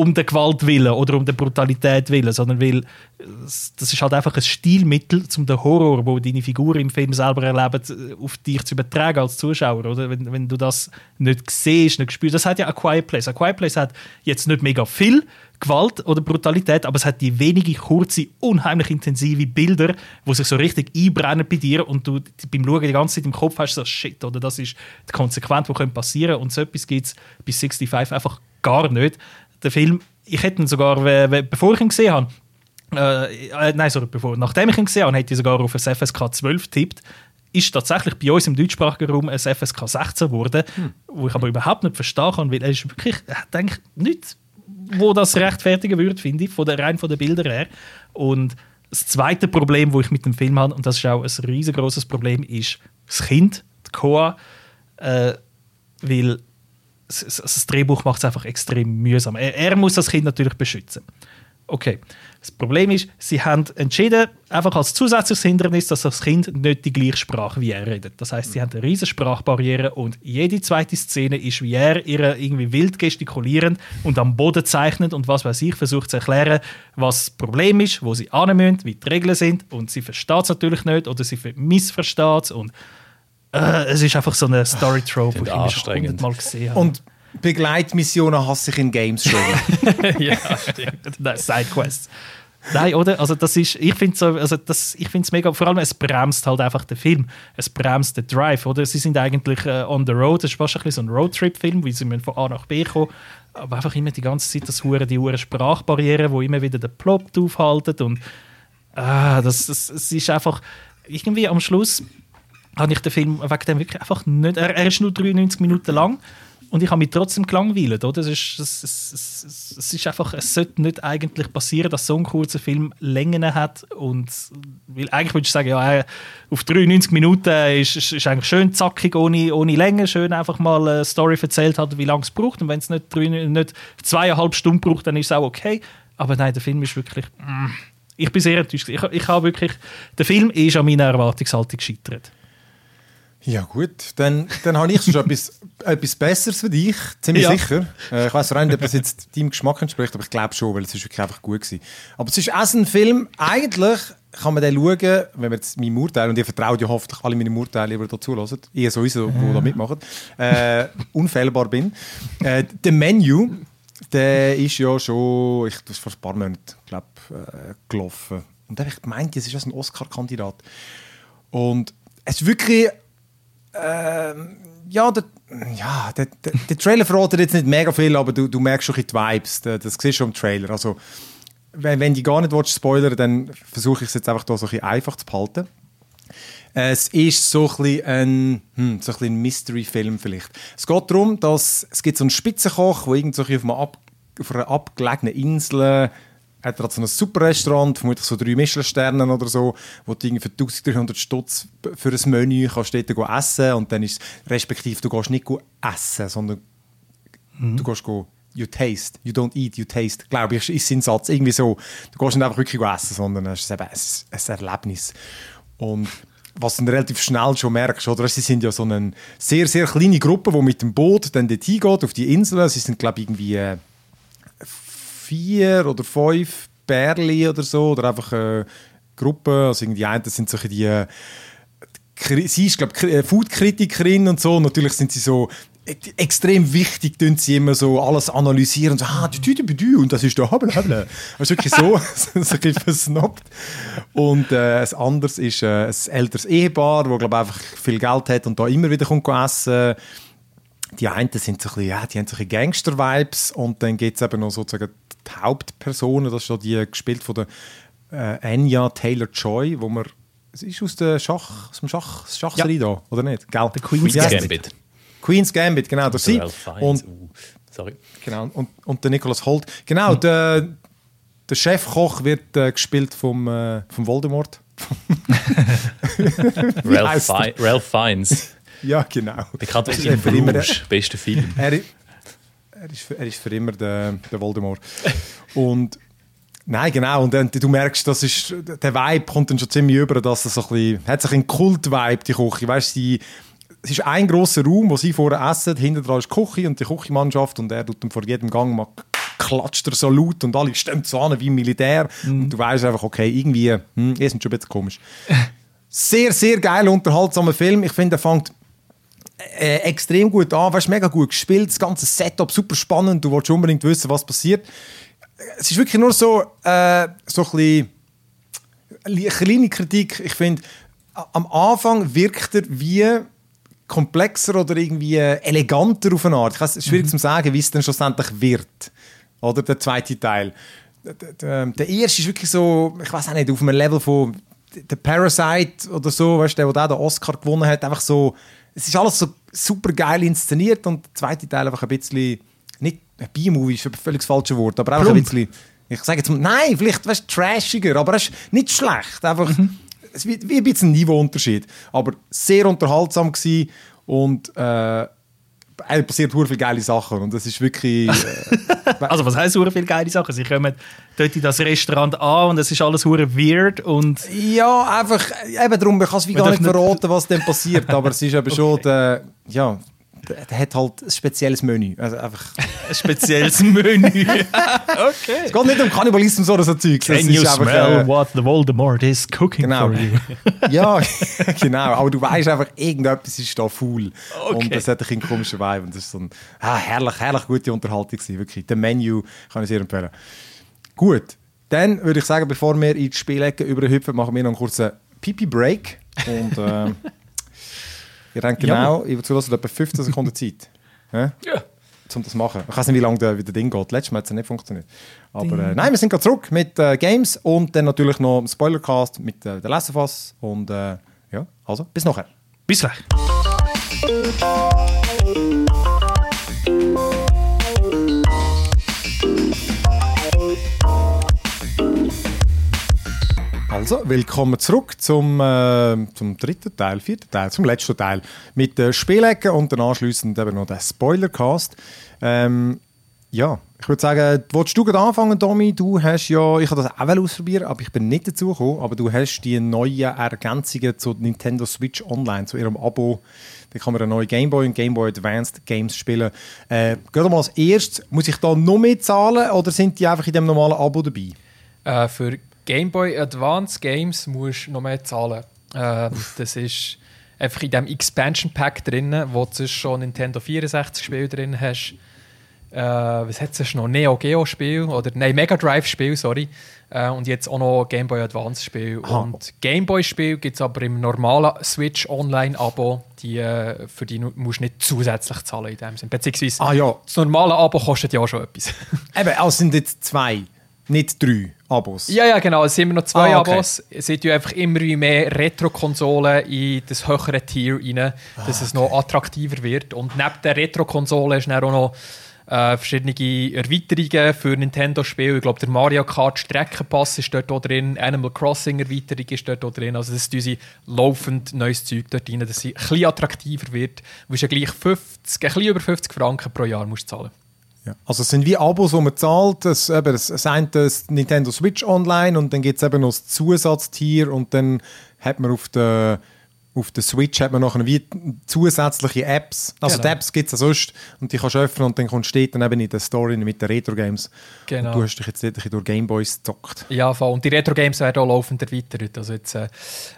um der Gewalt willen oder um der Brutalität willen, sondern weil das ist halt einfach ein Stilmittel, um den Horror, wo deine Figur im Film selber erlebt, auf dich zu übertragen als Zuschauer, oder? Wenn, wenn du das nicht siehst, nicht spürst. Das hat ja A Quiet Place. A Quiet Place hat jetzt nicht mega viel Gewalt oder Brutalität, aber es hat die wenige kurze, unheimlich intensive Bilder, wo sich so richtig einbrennen bei dir und du beim Schauen die ganze Zeit im Kopf hast, so Shit, oder das ist die Konsequenz, die passieren könnte. Und so etwas gibt es bei 65 einfach gar nicht der Film, ich hätte ihn sogar, bevor ich ihn gesehen habe, äh, äh, nein, sorry, bevor, nachdem ich ihn gesehen habe, hätte ich sogar auf ein FSK 12 tippt ist tatsächlich bei uns im deutschsprachigen Raum ein FSK 16 geworden, hm. wo ich aber überhaupt nicht verstehen kann, weil er ist wirklich, er denkt nicht, wo das rechtfertigen würde, finde ich, von der, rein von den Bildern her. Und das zweite Problem, wo ich mit dem Film habe, und das ist auch ein riesengroßes Problem, ist das Kind, die Koa, äh, weil das Drehbuch macht es einfach extrem mühsam. Er, er, muss das Kind natürlich beschützen. Okay. Das Problem ist, sie haben entschieden, einfach als zusätzliches Hindernis, dass das Kind nicht die gleiche Sprache wie er redet. Das heißt, sie haben eine riesige Sprachbarriere und jede zweite Szene ist, wie er ihre irgendwie wild gestikulierend und am Boden zeichnet und was weiß ich, versucht zu erklären, was das Problem ist, wo sie an müssen, wie die Regeln sind und sie versteht es natürlich nicht oder sie missversteht es und äh, es ist einfach so eine Story-Trope, die ich schon hundertmal gesehen habe. Und Begleitmissionen hasse ich in Games schon. ja, stimmt. Sidequests. Nein, oder? Also das ist, ich finde so, also das, ich finde es mega, vor allem es bremst halt einfach den Film, es bremst den Drive, oder? Sie sind eigentlich äh, on the road, das ist fast ein bisschen so ein Roadtrip-Film, wie sie müssen von A nach B kommen, aber einfach immer die ganze Zeit das hure die hure Sprachbarriere, wo immer wieder den Plot aufhalten und ah, das, das, das ist einfach irgendwie am Schluss habe ich den Film wegen dem wirklich einfach nicht. Er, er ist nur 93 Minuten lang und ich habe mich trotzdem gelangweilt. Oder? Es, ist, es, es, es, ist einfach, es sollte nicht eigentlich passieren, dass so ein kurzer Film Längen hat. Und, weil eigentlich würde ich sagen, ja, auf 93 Minuten ist, ist eigentlich schön zackig, ohne, ohne Länge, schön einfach mal eine Story erzählt hat, wie lange es braucht. Und wenn es nicht, nicht zweieinhalb Stunden braucht, dann ist es auch okay. Aber nein, der Film ist wirklich. Mm, ich bin sehr enttäuscht. Ich, ich habe wirklich, der Film ist an meiner Erwartungshaltung gescheitert. Ja gut, dann, dann habe ich schon etwas, etwas Besseres für dich, ziemlich ja. sicher. Äh, ich weiß nicht, ob das jetzt deinem Geschmack entspricht, aber ich glaube schon, weil es ist wirklich einfach gut gewesen. Aber es ist auch ein Film, eigentlich kann man den schauen, wenn wir jetzt meinem Urteil, und ihr vertraut ja hoffentlich alle meine Urteile, die da zulassen, ihr sowieso, die da mitmachen, äh, unfehlbar bin. Äh, der Menu, der ist ja schon, ich, das ist vor ein paar Monaten, glaube äh, gelaufen. Und da habe ich gemeint, das ist ein Oscar-Kandidat. Und es ist wirklich ähm, ja, der, ja der, der, der Trailer verratet jetzt nicht mega viel, aber du, du merkst schon die Vibes. Das, siehst du im Trailer. Also, wenn, wenn du gar nicht willst, spoilern dann versuche ich es jetzt einfach da so ein einfach zu behalten. Es ist so ein ein, hm, so ein, Mystery-Film vielleicht. Es geht darum, dass es gibt so einen Spitzenkoch, der irgend auf, einer, ab, auf einer abgelegenen Insel hat er so ein super Restaurant, vermutlich so drei Michelin-Sterne oder so, wo du für 1300 Stutz für ein Menü kannst dort essen und dann ist respektive, du gehst nicht essen, sondern mhm. du gehst go, you taste, you don't eat, you taste, glaube ich, ist sein Satz, irgendwie so. Du gehst nicht einfach wirklich essen, sondern es ist eben ein, ein Erlebnis. Und was du relativ schnell schon merkst, oder? Sie sind ja so eine sehr, sehr kleine Gruppe, die mit dem Boot dann dort hingeht, auf die Insel. Sie sind, glaube ich, irgendwie äh, vier oder fünf Bärli oder so, oder einfach eine Gruppe, also irgendwie eine, das sind solche die, äh, sie ist, glaube ich, äh, Food-Kritikerin und so, natürlich sind sie so extrem wichtig, tun sie immer so alles analysieren so, ah, du, du, du, und das ist da, habel, habel. Also wirklich so, so ein bisschen versnobbt. Und äh, ein anderes ist äh, ein älteres Ehepaar, das, glaube einfach viel Geld hat und da immer wieder kommt essen die einen sind so ein bisschen, ja, die haben so Gangster-Vibes und dann gibt es eben noch sozusagen die Hauptpersonen, das ist so die gespielt von der äh, Anya Taylor-Joy, wo man es ist aus, der Schach, aus dem Schach, Schachserie da, oder nicht? Gell? Der Queen's Gambit. die? Queen's Gambit, genau. Das sie. Und, Uh, sorry. genau, und, und der Nicholas Holt. Genau, der, der Chefkoch wird äh, gespielt vom, äh, vom Voldemort. Ralph? Fi Ralph Fiennes. ja, genau. Bekannt aus Bruges. Bester Film. er, er, ist, für- er ist für immer der, der Voldemort. Und nein, genau. Und dann, du merkst, das ist, der Vibe kommt dann schon ziemlich über, dass es so ein bisschen, hat sich ein Kult-Vibe, die Küche. Weißt, die, es ist ein grosser Raum, wo sie vorher essen, hinter dran ist die Küche und die Küchenmannschaft und er tut dann vor jedem Gang mal klatscht er so laut und alle stehen so an wie im Militär und du weißt einfach, okay, irgendwie, hm, ihr sind schon ein bisschen komisch. Sehr, sehr geil unterhaltsamer Film. Ich finde, er fängt äh, extrem gut an, weißt, mega gut gespielt, das ganze Setup super spannend, du willst unbedingt wissen, was passiert. Es ist wirklich nur so, äh, so ein bisschen eine kleine Kritik. Ich finde, am Anfang wirkt er wie komplexer oder irgendwie eleganter auf eine Art. Ich weiß, es ist schwierig zu sagen, wie es dann schlussendlich wird. Oder der zweite Teil. Der, der, der erste ist wirklich so, ich weiß auch nicht, auf einem Level von der Parasite oder so, weißt du, der, der auch den Oscar gewonnen hat, einfach so, es ist alles so super geil inszeniert und der zweite Teil einfach ein bisschen, nicht ein B-Movie ist ein völlig das falsche Wort, aber einfach ein Plump. bisschen, ich sage jetzt mal, nein, vielleicht weißt, du, trashiger, aber es ist nicht schlecht, einfach es ist wie, wie ein bisschen ein Niveauunterschied, aber sehr unterhaltsam gewesen und äh, es passiert sehr viele geile Sachen und das ist wirklich äh, Also was heisst so viele geile Sachen? Sie kommen dort in das Restaurant an und es ist alles hure weird und Ja, einfach, eben darum, ich kann es wie gar nicht verraten, was dann passiert, aber es ist eben schon, der, ja, der, der hat halt ein spezielles Menü. Also einfach, ein spezielles Menü. okay. es geht nicht um Kannibalismus oder so Zeugs. es Can you einfach, smell äh, what the Voldemort is cooking Genau. for you? ja, genau, aber du weißt einfach, irgendetwas ist da faul. Okay. Und das hat einen komischen Vibe und das ist so ein ah, herrlich, herrlich gute Unterhaltung gewesen, wirklich. Der Menü kann ich sehr empfehlen. Gut, dann würde ich sagen, bevor wir in die Spielecke überhüpfen, machen wir noch einen kurzen Pipi-Break und ähm, ihr habt genau, ich würde etwa 15 Sekunden Zeit. Hä? Ja. Um das zu machen. Ich weiß nicht, wie lange der, wie der Ding geht. Letztes Mal hat es nicht funktioniert. Aber äh, nein, wir sind gerade zurück mit äh, Games und dann natürlich noch im Spoilercast mit äh, der Last of Us. Und äh, ja, also bis nachher. Bis gleich. Also, willkommen zurück zum, äh, zum dritten Teil, vierten Teil, zum letzten Teil mit der Spielecke und dann anschliessend eben noch der Spoilercast. Ähm, ja, ich würde sagen, willst du gerade anfangen, Domi? Du hast ja, ich habe das auch ausprobieren, aber ich bin nicht dazu gekommen, aber du hast die neuen Ergänzungen zu Nintendo Switch Online, zu ihrem Abo. Da kann man eine neue Game Boy und Game Boy Advanced Games spielen. Äh, Geht mal als erstes, muss ich da noch mehr zahlen oder sind die einfach in dem normalen Abo dabei? Äh, für Game Boy Advance Games musst du noch mehr zahlen. Ähm, das ist einfach in diesem Expansion Pack drin, wo du schon Nintendo 64 Spiele drin hast. Äh, was hat es noch? Neo Geo Spiel oder nein Mega Drive Spiel, sorry. Äh, und jetzt auch noch Game Boy Advance Spiel. Aha. Und Game Boy Spiel gibt es aber im normalen Switch Online Abo. Die, äh, für die musst du nicht zusätzlich zahlen in dem Sinn. Beziehungsweise Ah ja, das normale Abo kostet ja auch schon etwas. Eben, also sind jetzt zwei, nicht drei Abos. Ja, ja, genau. Es sind immer noch zwei Ah, okay. Abos. Es sind ja einfach immer wie mehr Retro-Konsolen in das höhere Tier rein, dass es noch attraktiver wird. Und neben der Retro-Konsole ist dann auch noch äh, verschiedene Erweiterungen für Nintendo-Spiele. Ich glaube, der Mario Kart Streckenpass ist dort auch drin, Animal Crossing Erweiterung ist dort auch drin. Also das ist unsere laufend neues Zeug dort drin, dass sie ein bisschen attraktiver wird. Du musst ja gleich 50, ein bisschen über 50 Franken pro Jahr musst zahlen. Ja. Also es sind wie Abos, die man zahlt. Es, eben, es, es eine das Nintendo Switch Online und dann gibt es eben noch das Zusatztier und dann hat man auf der auf der Switch hat man noch wie zusätzliche Apps. Also Genau. die Apps gibt es ja sonst und die kannst du öffnen und dann kommst du dann eben in der Story mit den Retro-Games. Genau. Und du hast dich jetzt ein durch Gameboys gezockt. Ja, voll. Und die Retro-Games werden auch laufend erweitert. Also jetzt, äh,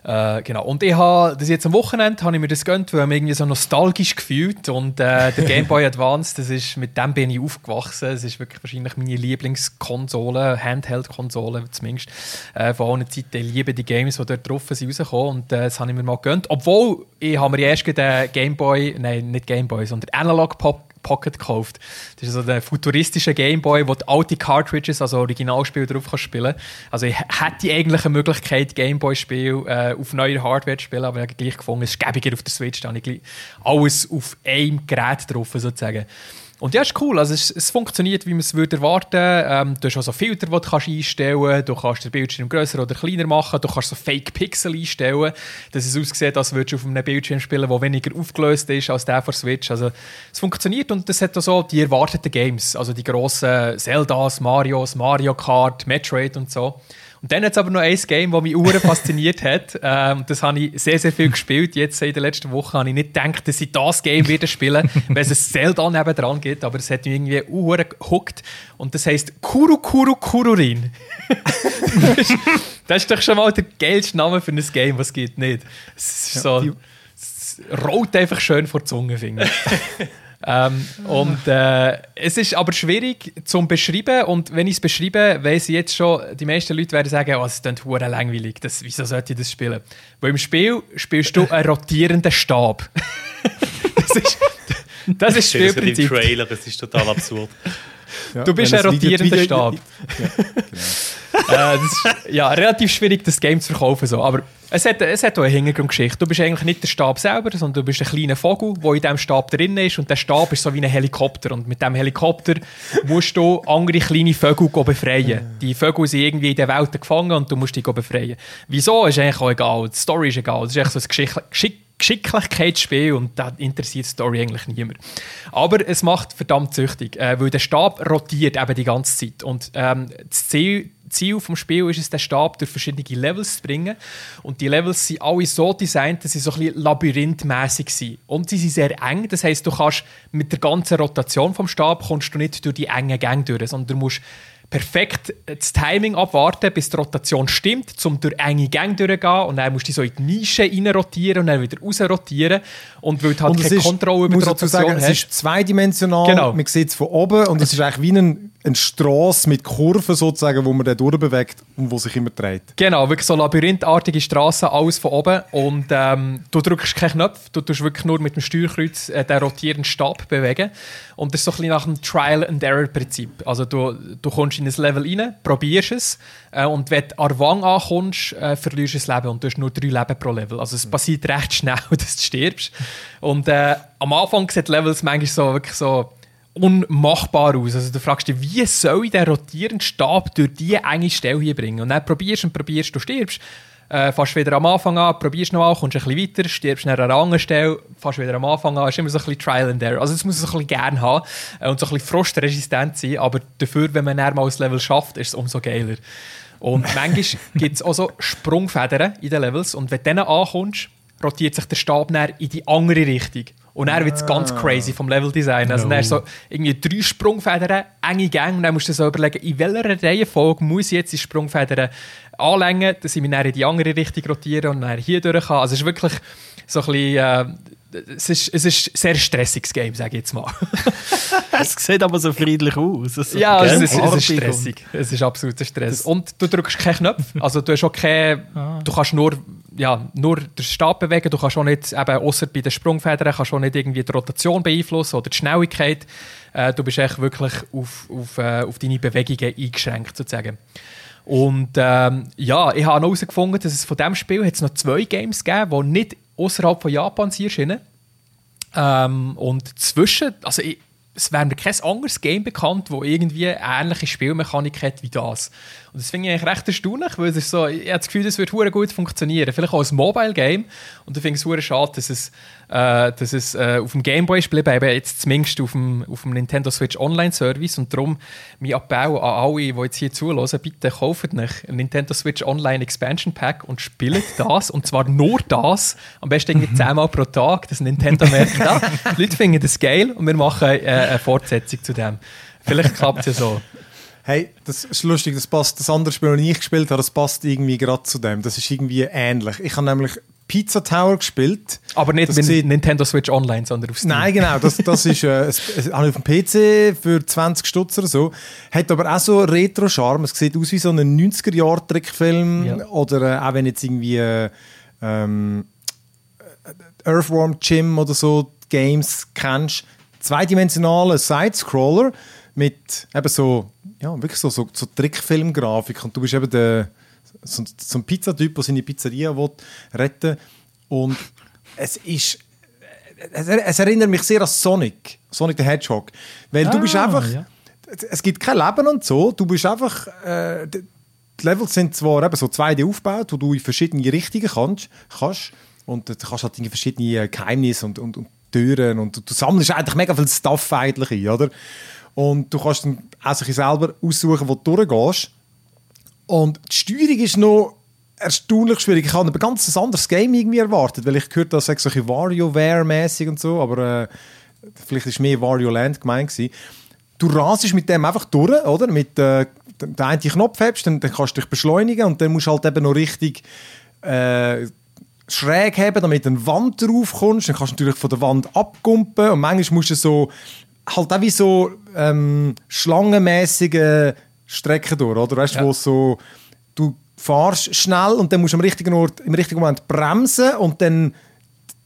äh, genau. Und ich habe das jetzt am Wochenende habe ich mir das gönnt, weil ich mich irgendwie so nostalgisch gefühlt und äh, der Game Boy Advance, das ist, mit dem bin ich aufgewachsen. Es ist wirklich wahrscheinlich meine Lieblingskonsole, Handheld-Konsole zumindest. Äh, von allen Zeiten ich liebe die Games, die dort drauf sind, rausgekommen. Und äh, das habe ich mir mal gönnt. Tönt, obwohl ich habe mir erst den Gameboy, nein, nicht Gameboy, sondern Analog Pop Pocket gekauft. Das ist so der futuristische Gameboy, wo du alte Cartridges, also Originalspiele drauf kannst spielen. Also ich hätte eigentlich eine Möglichkeit, Gameboy-Spiel äh, auf neuer Hardware zu spielen, aber ich habe gleich gefunden, es ist gäbiger auf der Switch, da habe ich alles auf einem Gerät drauf sozusagen. Und ja, ist cool. Also es, es funktioniert, wie man es würde erwarten. Ähm, du hast auch so Filter, die du kannst einstellen kannst. Du kannst den Bildschirm grösser oder kleiner machen. Du kannst so Fake Pixel einstellen, dass es aussieht, als würdest du auf einem Bildschirm spielen, der weniger aufgelöst ist als der von Switch. Also es funktioniert und es hat auch so die erwarteten Games. Also die grossen Zeldas, Marios, Mario Kart, Metroid und so. Und dann hat es aber noch ein Game, das mich uhr fasziniert hat. Ähm, das habe ich sehr, sehr viel gespielt. Jetzt in der letzten Woche habe ich nicht gedacht, dass ich das Game wieder spielen weil es ein Zelda nebendran gibt, aber es hat mich irgendwie uhr gehuckt. Und das heisst Kuru Kuru Kururin. das ist doch schon mal der geilste Name für ein Game, was es gibt, nicht? Es ist so... Es rollt einfach schön vor die Zunge, finde ich. Ähm, und äh, es ist aber schwierig zum beschreiben und wenn ich es beschreibe, weiß ich jetzt schon, die meisten Leute werden sagen, oh, es klingt hure langweilig, das, wieso sollte ich das spielen? Weil im Spiel spielst du einen rotierenden Stab. das ist das, ist das Spielprinzip. Das Trailer, das ist total absurd. Ja, du bist ein rotierender Stab. Ja, genau äh, das ist ja, relativ schwierig, das Game zu verkaufen. So. Aber es hat, es hat auch eine Hintergrundgeschichte. Du bist eigentlich nicht der Stab selber, sondern du bist ein kleiner Vogel, der in diesem Stab drin ist. Und der Stab ist so wie ein Helikopter. Und mit diesem Helikopter musst du andere kleine Vögel befreien. Die Vögel sind irgendwie in der Welt gefangen und du musst die befreien. Wieso ist eigentlich auch egal. Die Story ist egal. Das ist echt so ein Geschick Geschick Geschicklichkeitsspiel und da interessiert die Story eigentlich niemand. Aber es macht verdammt süchtig, äh, weil der Stab rotiert eben die ganze Zeit. Und ähm, das Ziel Ziel des Spiels ist es, den Stab durch verschiedene Levels zu bringen. Und die Levels sind alle so designt, dass sie so ein bisschen labyrinthmäßig sind. Und sie sind sehr eng. Das heisst, du kannst mit der ganzen Rotation vom Stab kommst du nicht durch die engen Gänge durch, sondern du musst perfekt das Timing abwarten, bis die Rotation stimmt, um durch enge Gänge durchzugehen. Und dann musst du so in die Nische rein rotieren und dann wieder raus rotieren. Und weil du halt keine ist, Kontrolle über die Rotation sagen, hast. Es ist zweidimensional, genau. man sieht es von oben und es ist eigentlich wie ein eine Straße mit Kurven sozusagen, wo man dann durchbewegt und wo sich immer dreht. Genau, wirklich so labyrinthartige Straßen, alles von oben und ähm, du drückst keinen Knopf, du tust wirklich nur mit dem Steuerkreuz äh, den rotierenden Stab bewegen und das ist so ein bisschen nach dem Trial-and-Error-Prinzip. Also du, du kommst in ein Level rein, probierst es äh, und wenn du an Wang ankommst, äh, verlierst du das Leben und du hast nur drei Leben pro Level. Also es passiert recht schnell, dass du stirbst. Und äh, am Anfang sieht Levels manchmal so wirklich so unmachbar aus. Also du fragst dich, wie soll ich den rotierenden Stab durch diese enge Stelle hier bringen? Und dann probierst und probierst, du stirbst. Äh, fast wieder am Anfang an, probierst noch mal, kommst ein bisschen weiter, stirbst an einer anderen Stelle, fast wieder am Anfang an, ist immer so ein bisschen Trial and Error. Also das muss man so ein bisschen gerne haben äh, und so ein bisschen frostresistent sein, aber dafür, wenn man dann mal das Level schafft, ist es umso geiler. Und manchmal gibt es auch so Sprungfedern in den Levels und wenn du denen ankommst, rotiert sich der Stab dann in die andere Richtung. Und dann wird es ganz ah. crazy vom Leveldesign. Also, no. so irgendwie drei Sprungfedern, enge Gänge. Und dann musst du so überlegen, in welcher Reihenfolge muss ich jetzt die Sprungfedern anlängen, dass ich mich dann in die andere Richtung rotiere und dann hier durch kann. Also, es ist wirklich so ein bisschen. Äh, es ist, es ist ein sehr stressiges Game, sage ich jetzt mal. es sieht aber so friedlich aus. So ja, es ist, es ist stressig. Es ist absoluter Stress. Und du drückst keinen Knopf. Also du hast auch keine, ah. du kannst nur ja, nur den Stab bewegen. Du kannst auch nicht, eben, außer bei den Sprungfedern, kannst auch nicht irgendwie die Rotation beeinflussen oder die Schnelligkeit. Äh, du bist echt wirklich auf, auf, äh, auf deine Bewegungen eingeschränkt, sozusagen. Und ähm, ja, ich habe noch herausgefunden, dass es von diesem Spiel noch zwei Games gegeben die nicht außerhalb von Japan sind. Ähm, und zwischen, also ich, es wäre mir kein anderes Game bekannt, das irgendwie eine ähnliche Spielmechanik hat wie das. Und das finde ich eigentlich recht erstaunlich, weil es ist so, ich habe das Gefühl, das wird gut funktionieren. Vielleicht auch als Mobile-Game. Und ich finde es schade, dass es äh, dass es äh, auf dem Gameboy ist geblieben, eben jetzt zumindest auf dem, auf dem Nintendo Switch Online-Service. Und darum mein Appell an alle, die jetzt hier zuhören, bitte kauft euch ein Nintendo Switch Online Expansion Pack und spielt das. und zwar nur das. Am besten irgendwie zehnmal pro Tag, dass Nintendo merkt, ja, die Leute finden das geil und wir machen äh, eine Fortsetzung zu dem. Vielleicht klappt es ja so. Hey, das ist lustig, das passt, das andere Spiel, das ich gespielt habe, das passt irgendwie gerade zu dem. Das ist irgendwie ähnlich. Ich habe nämlich Pizza Tower gespielt. Aber nicht das mit. Nintendo Switch Online, sondern auf Steam. Nein, genau. Das, das ist äh, auf dem PC für 20 Stutz oder so. Hat aber auch so Retro-Charme. Es sieht aus wie so ein 90er-Jahr-Trickfilm. Ja. Oder äh, auch wenn jetzt irgendwie... Äh, ähm, Earthworm Jim oder so Games kennst. Zweidimensionale Sidescroller mit eben so, ja, wirklich so, so, so Trickfilmgrafik. Und du bist eben der, so, so ein Pizzatyp, der seine Pizzeria will retten Und es ist. Es, es erinnert mich sehr an Sonic, Sonic the Hedgehog. Weil du bist Ah, einfach. ja. Es gibt kein Leben und so. Du bist einfach. Äh, die Levels sind zwar eben so 2D aufgebaut, wo du in verschiedene Richtungen kannst. kannst und du kannst halt irgendwie verschiedene Geheimnisse und, und, und Türen und du, du sammelst eigentlich mega viel Stuff eigentlich ein, oder? Und du kannst dann auch sich selber aussuchen, wo du durchgehst. Und die Steuerung ist noch erstaunlich schwierig. Ich habe ein ganz anderes Game irgendwie erwartet, weil ich gehört habe, das sei so ein bisschen WarioWare-mäßig und so, aber äh, vielleicht ist mehr Wario Land gemeint gewesen. Du rasest mit dem einfach durch, oder? Mit äh, den einen Knopf hebst, dann, dann kannst du dich beschleunigen und dann musst du halt eben noch richtig äh, schräg haben, damit eine Wand drauf kommst. Dann kannst du natürlich von der Wand abkumpen und manchmal musst du so halt auch wie so ähm, schlangenmäßige Strecken durch, oder? Weißt du, Ja. wo so du fahrst schnell und dann musst du am richtigen Ort, im richtigen Moment bremsen und dann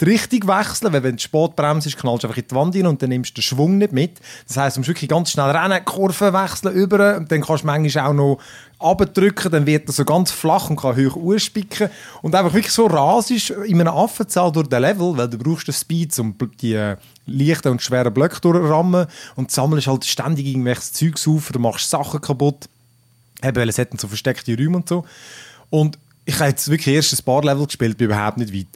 die Richtung wechseln, weil wenn du spät bremst, knallst du einfach in die Wand rein und dann nimmst du den Schwung nicht mit. Das heisst, du musst wirklich ganz schnell rennen, Kurven wechseln, über, und dann kannst du manchmal auch noch abdrücken, dann wird er so ganz flach und kann hoch ausspicken und einfach wirklich so rasisch in einem Affenzahl durch den Level, weil du brauchst den Speed, um die äh, leichten und schweren Blöcke durchzurammen und sammelst halt ständig irgendwelches Zeugs auf, du machst Sachen kaputt, weil es dann so versteckte Räume und so. Und ich habe jetzt wirklich erst ein paar Level gespielt, bin überhaupt nicht weit.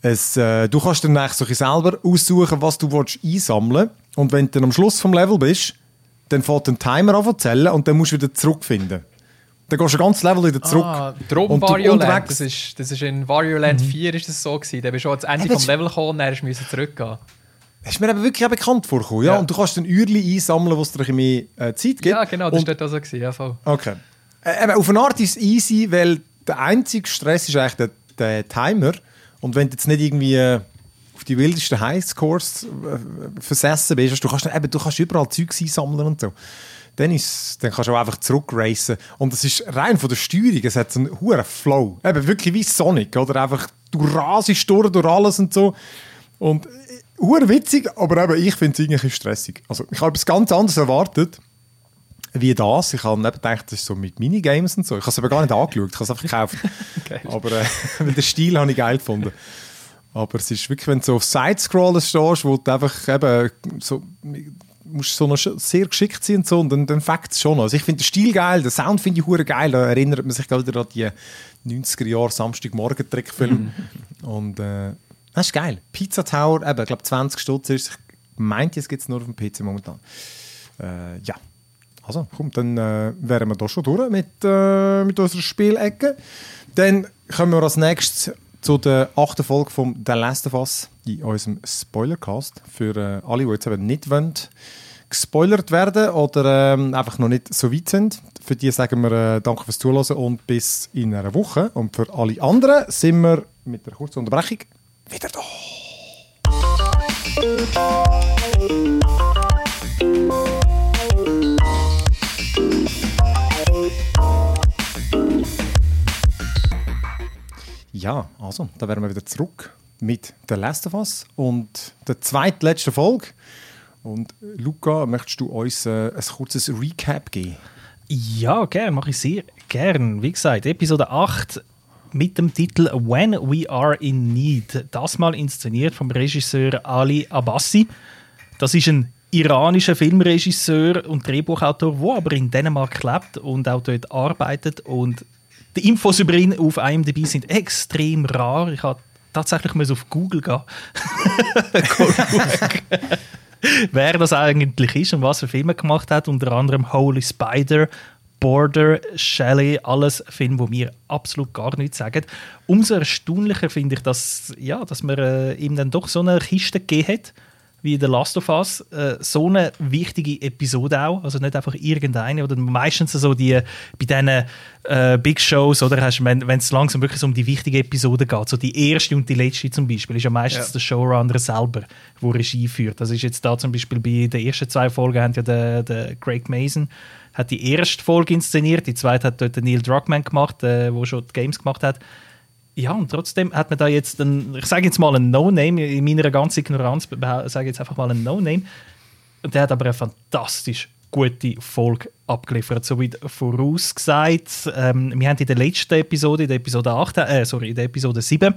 Es, äh, du kannst dann ein bisschen selber aussuchen, was du willst einsammeln Und wenn du dann am Schluss vom Level bist, dann fährt ein Timer an zu zählen und dann musst du wieder zurückfinden. Dann gehst du ganz Level wieder zurück. Ah, darum Und du Wario Land. unterwegs- Das ist, das ist in Wario Land 4 ist das so gewesen. Da bist du schon ans Ende Eben, vom Level gekommen und dann musst du zurückgehen. Das ist mir eben wirklich auch bekannt vorgekommen. Ja? Ja. Und du kannst dann Uhrli einsammeln, wo es dir ein mehr äh, Zeit gibt. Ja, genau, das war dort auch so. Gewesen, ja, voll. Okay. Äh, auf eine Art ist es easy, weil der einzige Stress ist eigentlich der, der Timer. Und wenn du jetzt nicht irgendwie äh, auf die wildesten Highscores äh, versessen bist, also du kannst, eben, du kannst überall Zeugs einsammeln und so. Dann, ist, dann kannst du auch einfach zurückracen. Und das ist rein von der Steuerung, es hat so einen hohen Flow. Eben wirklich wie Sonic, oder? Einfach, du rasest durch, durch alles und so. Und äh, hure witzig, aber eben, ich finde es irgendwie stressig. Also, ich habe etwas ganz anderes erwartet wie das. Ich habe gedacht, das ist so mit Minigames und so. Ich habe es aber gar nicht angeschaut, ich habe es einfach gekauft. Aber äh, den Stil habe ich geil gefunden. Aber es ist wirklich, wenn du so auf Sidescroller stehst, wo du einfach eben so musst so noch sehr geschickt sein und so, und dann, dann fängt es schon an. Also ich finde den Stil geil, den Sound finde ich hure geil. Da erinnert man sich gerade wieder an die 90er Jahre Samstagmorgen-Trickfilm. und äh, das ist geil. Pizza Tower, eben, ich glaube 20 Stutz ist. Ich meinte, es gibt es nur auf dem PC momentan. Äh, ja. Also, komm, dann äh, wären wir da schon durch mit, äh, mit unserer Spielecke. Dann kommen wir als nächstes zu der achten Folge von The Last of Us in unserem Spoilercast. Für äh, alle, die jetzt eben nicht wollen, gespoilert werden oder ähm, einfach noch nicht so weit sind. Für die sagen wir äh, danke fürs Zuhören und bis in einer Woche. Und für alle anderen sind wir mit einer kurzen Unterbrechung wieder da. Ja, also, da wären wir wieder zurück mit The Last of Us und der zweitletzten Folge. Und Luca, möchtest du uns äh, ein kurzes Recap geben? Ja, gerne, mache ich sehr gern. Wie gesagt, Episode 8 mit dem Titel When We Are in Need. Das mal inszeniert vom Regisseur Ali Abbasi. Das ist ein iranischer Filmregisseur und Drehbuchautor, der aber in Dänemark lebt und auch dort arbeitet. Und die Infos über ihn auf IMDb sind extrem rar. Ich habe tatsächlich mal auf Google gehen. wer das eigentlich ist und was für Filme gemacht hat. Unter anderem Holy Spider, Border, Shelley, alles Filme, die mir absolut gar nichts sagen. Umso erstaunlicher finde ich, dass, ja, dass man äh, ihm dann doch so eine Kiste gegeben hat, wie The Last of Us. Äh, so eine wichtige Episode auch. Also nicht einfach irgendeine. Oder meistens so die, bei diesen äh, Big Shows, oder hast, wenn es langsam wirklich so um die wichtige Episode geht, so die erste und die letzte zum Beispiel, ist ja meistens Ja. der Showrunner selber, der Regie führt. Das ist jetzt da zum Beispiel bei den ersten zwei Folgen hat ja der, der Craig Mason hat die erste Folge inszeniert, die zweite hat dort Neil Druckmann gemacht, äh, wo schon die Games gemacht hat. Ja, und trotzdem hat man da jetzt, einen, ich sage jetzt mal ein No-Name, in meiner ganzen Ignoranz sage ich jetzt einfach mal ein No-Name. Der hat aber eine fantastisch gute Folge abgeliefert. So wie vorausgesagt, ähm, wir haben in der letzten Episode, in der Episode 8, äh, sorry, in der Episode 7,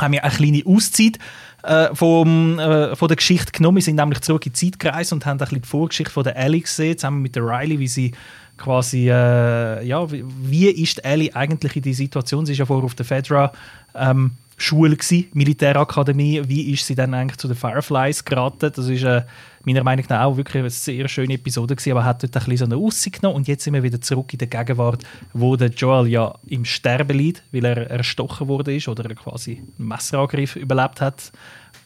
haben wir eine kleine Auszeit äh, vom, äh, von der Geschichte genommen. Wir sind nämlich zurück in die Zeit gereist und haben ein bisschen die Vorgeschichte von der Ellie gesehen, zusammen mit der Riley, wie sie quasi, äh, ja, wie, wie ist Ellie eigentlich in die Situation? Sie ist ja vorher auf der Fedra ähm, Schule gewesen, Militärakademie. Wie ist sie dann eigentlich zu den Fireflies geraten? Das ist äh, meiner Meinung nach auch wirklich eine sehr schöne Episode gewesen, aber hat dort ein bisschen so eine Aussicht genommen und jetzt sind wir wieder zurück in der Gegenwart, wo der Joel ja im Sterben liegt, weil er erstochen wurde ist oder er quasi einen Messerangriff überlebt hat.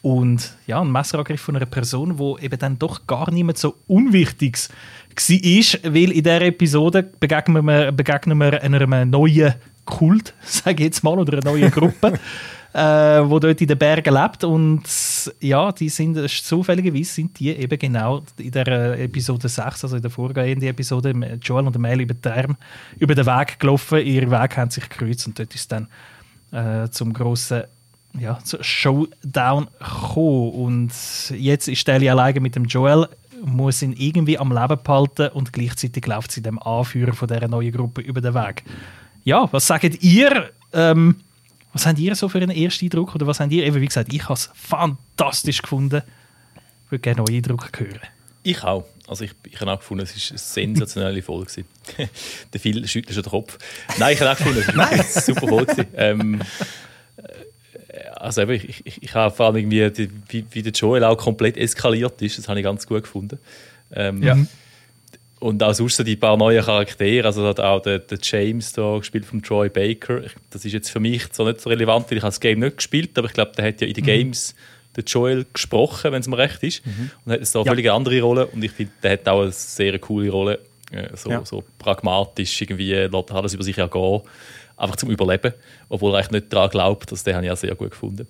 Und ja, ein Messerangriff von einer Person, wo eben dann doch gar niemand so Unwichtiges war, weil in dieser Episode begegnen wir, begegnen wir einer neuen Kult, sage ich jetzt mal, oder einer neuen Gruppe. äh, wo dort in den Bergen lebt. Und ja, die sind zufälligerweise sind die eben genau in der Episode 6, also in der vorgehenden Episode, Joel und Mel über, den, über den Weg gelaufen, ihr Weg haben sich gekreuzt und dort ist dann äh, zum grossen ja, Showdown gekommen. Und jetzt ist Ellie alleine mit dem Joel muss ihn irgendwie am Leben behalten und gleichzeitig läuft sie dem Anführer von dieser neuen Gruppe über den Weg. Ja, was sagt ihr? Ähm, was habt ihr so für einen ersten Eindruck? Oder was habt ihr, eben wie gesagt, ich habe es fantastisch gefunden. Ich würde gerne neue Eindrücke hören. Ich auch. Also ich, ich habe auch gefunden, es war eine sensationelle Folge. der Phil schüttelt schon den Kopf. Nein, ich habe auch gefunden, es war super Folge. Ähm, äh, also eben, ich, ich, ich habe vor allem irgendwie, wie, wie der Joel auch komplett eskaliert ist, das habe ich ganz gut gefunden. Ähm, ja. Und auch sonst so die paar neue Charaktere, also hat auch der, der James da gespielt von Troy Baker. Das ist jetzt für mich so nicht so relevant, weil ich das Game nicht gespielt, aber ich glaube, der hat ja in den mhm. Games den Joel gesprochen, wenn es mir recht ist, mhm. und hat da eine ja. völlig andere Rolle. Und ich finde, der hat auch eine sehr coole Rolle, äh, so, ja. so pragmatisch irgendwie lässt alles über sich ergehen, einfach zum Überleben, obwohl er eigentlich nicht daran glaubt. Das den habe ich auch sehr gut gefunden.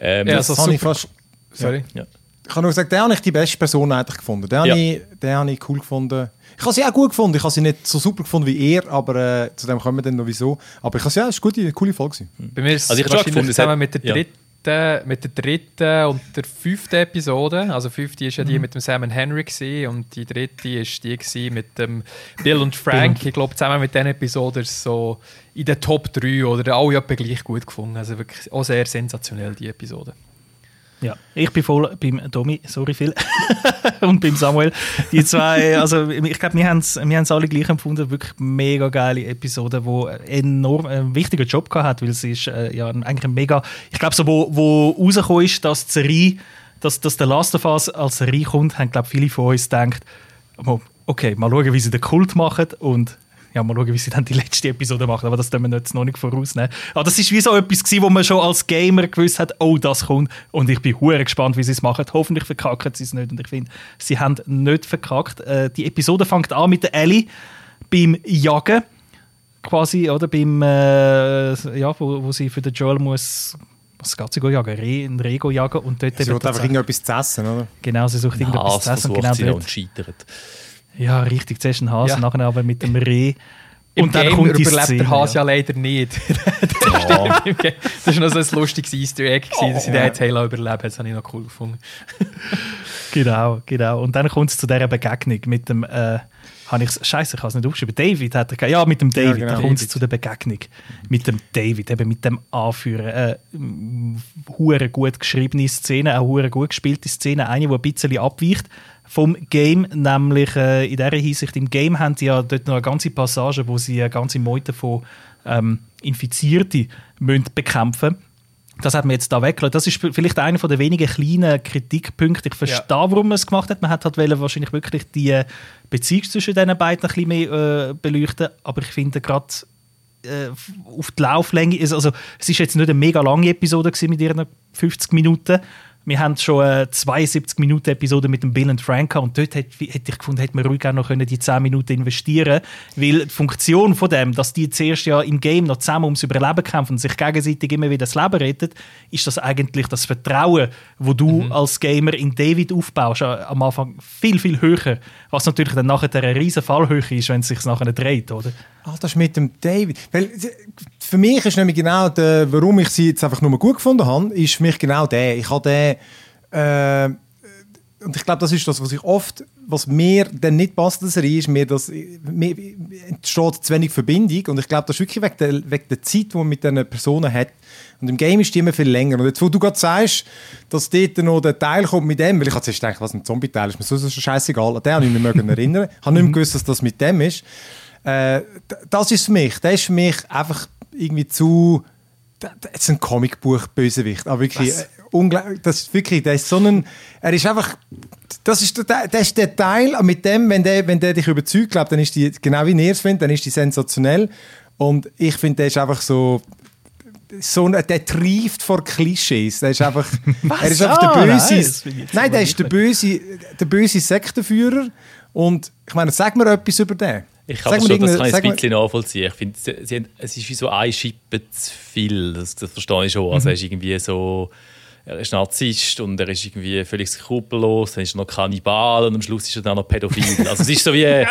Ähm, ja, also das habe ich fast. Sorry. Ja ich habe nur gesagt, den habe ich die beste Person eigentlich gefunden. Den, ja. habe, ich, den habe ich cool gefunden. Ich habe sie auch gut gefunden. Ich habe sie nicht so super gefunden wie er, aber äh, zu dem kommen wir dann noch wieso. Aber ich habe sie ja, es war eine coole Folge. Bei mir ist also ich wahrscheinlich gefunden, zusammen mit der dritten ja. mit der dritten und der fünften Episode. Also die fünfte ist ja die mhm. mit dem Sam Henry gewesen, und die dritte ist die mit dem Bill und Frank. Ich glaube, zusammen mit diesen Episoden so in den Top 3 oder alle etwa gleich gut gefunden. Also wirklich auch sehr sensationell, die Episode. Ja, ich bin voll beim Domi, sorry Phil, und beim Samuel. Die zwei, also ich glaube, wir haben es alle gleich empfunden, wirklich mega geile Episode, wo enorm einen äh, wichtigen Job gehabt hat, weil es ist äh, ja eigentlich ein mega, ich glaube so, wo, wo rausgekommen ist, dass Serie, dass, dass der Last of Us als Serie kommt, haben glaube viele von uns gedacht, okay, mal schauen, wie sie den Kult machen und ja, mal schauen, wie sie dann die letzte Episode machen, aber das dürfen wir jetzt noch nicht vorausnehmen. Aber das ist wie so etwas gewesen, wo man schon als Gamer gewusst hat, oh, das kommt und ich bin hure gespannt, wie sie es machen. Hoffentlich verkacken sie es nicht und ich finde, sie haben nicht verkackt. Äh, die Episode fängt an mit der Ellie beim Jagen quasi, oder beim, äh, ja, wo, wo sie für den Joel muss was geht sie jagen? Re, ein Rego jagen und dort... Sie sucht einfach irgendetwas zu essen, oder? Genau, sie sucht irgendetwas zu essen. Genau sie dort. und scheitert. Ja, richtig. Zuerst ein Hase, ja. nachher aber mit dem Reh. Im und dann Game kommt überlebt Szene, der Hase ja. leider nicht. Ja. das war noch so ein lustiges Easter Egg, oh, dass sie den jetzt Halo überlebt Das habe ich noch cool gefunden. genau, genau. Und dann kommt es zu dieser Begegnung mit dem... Äh, habe ich Scheiße, ich habe es nicht aufgeschrieben. David hat er Ja, mit dem David. Ja, genau. Da kommt es zu der Begegnung mit dem David, eben mit dem Anführer. Eine äh, gut geschriebene Szene, hure gut gespielte Szene. Eine, die ein bisschen abweicht vom Game, nämlich äh, in dieser Hinsicht, im Game haben sie ja dort noch eine ganze Passage, wo sie eine ganze Meute von ähm, Infizierten müssen bekämpfen das hat man jetzt da weggelassen. Das ist vielleicht einer der wenigen kleinen Kritikpunkte. Ich verstehe, ja. warum man es gemacht hat. Man hat halt wahrscheinlich wirklich die Beziehung zwischen diesen beiden ein bisschen mehr äh, beleuchten. Aber ich finde gerade äh, auf die Lauflänge, also es ist jetzt nicht eine mega lange Episode mit ihren 50 Minuten, Wir haben schon eine 72 Minuten Episode mit dem Bill und Frank gehabt und dort hätte, hätte ich gefunden, hätte man ruhig auch noch können die 10 Minuten investieren weil die Funktion von dem, dass die zuerst ja im Game noch zusammen ums Überleben kämpfen und sich gegenseitig immer wieder das Leben retten, ist das eigentlich das Vertrauen, wo du Mhm. als Gamer in David aufbaust, äh, am Anfang viel, viel höher, was natürlich dann nachher eine riesen Fallhöhe ist, wenn es sich nachher dreht, oder? Ah, das ist mit dem David. Weil, äh, für mich ist nämlich genau der, warum ich sie jetzt einfach nur gut gefunden habe, ist für mich genau der. Ich habe den, äh, und ich glaube, das ist das, was ich oft, was mir dann nicht passt in der Serie, ist mir, dass mir entsteht zu wenig Verbindung und ich glaube, das ist wirklich wegen der, wegen der Zeit, die man mit diesen Personen hat. Und im Game ist die immer viel länger. Und jetzt, wo du gerade sagst, dass dort noch der Teil kommt mit dem, weil ich habe zuerst gedacht, was ein Zombie-Teil ist, mir so ist das scheißegal, an den habe ich mich nicht mehr erinnern. Ich habe nicht mehr gewusst, dass das mit dem ist. Äh, das ist für mich, der ist für mich einfach irgendwie zu. d- d- Es ist ein Comicbuch-Bösewicht. Aber wirklich, äh, unglaublich. Das ist wirklich, der ist so ein. Er ist einfach. Das ist der, das ist der Teil, mit dem, wenn der, wenn der dich überzeugt, glaub, dann ist die, genau wie ihr es findet, dann ist die sensationell. Und ich finde, der ist einfach so. So ein, der trieft vor Klischees. Der ist einfach, er ist einfach Ah, der nein, Böse. das jetzt Nein, der ist der böse, der böse Sektenführer. Und ich meine, sag mir etwas über den. Ich kann das, schon, das kann ich ein bisschen nachvollziehen. Ich finde, sie, sie haben, es ist wie so eine Schippe zu viel. Das, das verstehe ich schon. Also er ist irgendwie so, er ist Narzisst und er ist irgendwie völlig skrupellos, dann ist er noch Kannibal und am Schluss ist er dann noch Pädophil. Also es ist so wie... äh,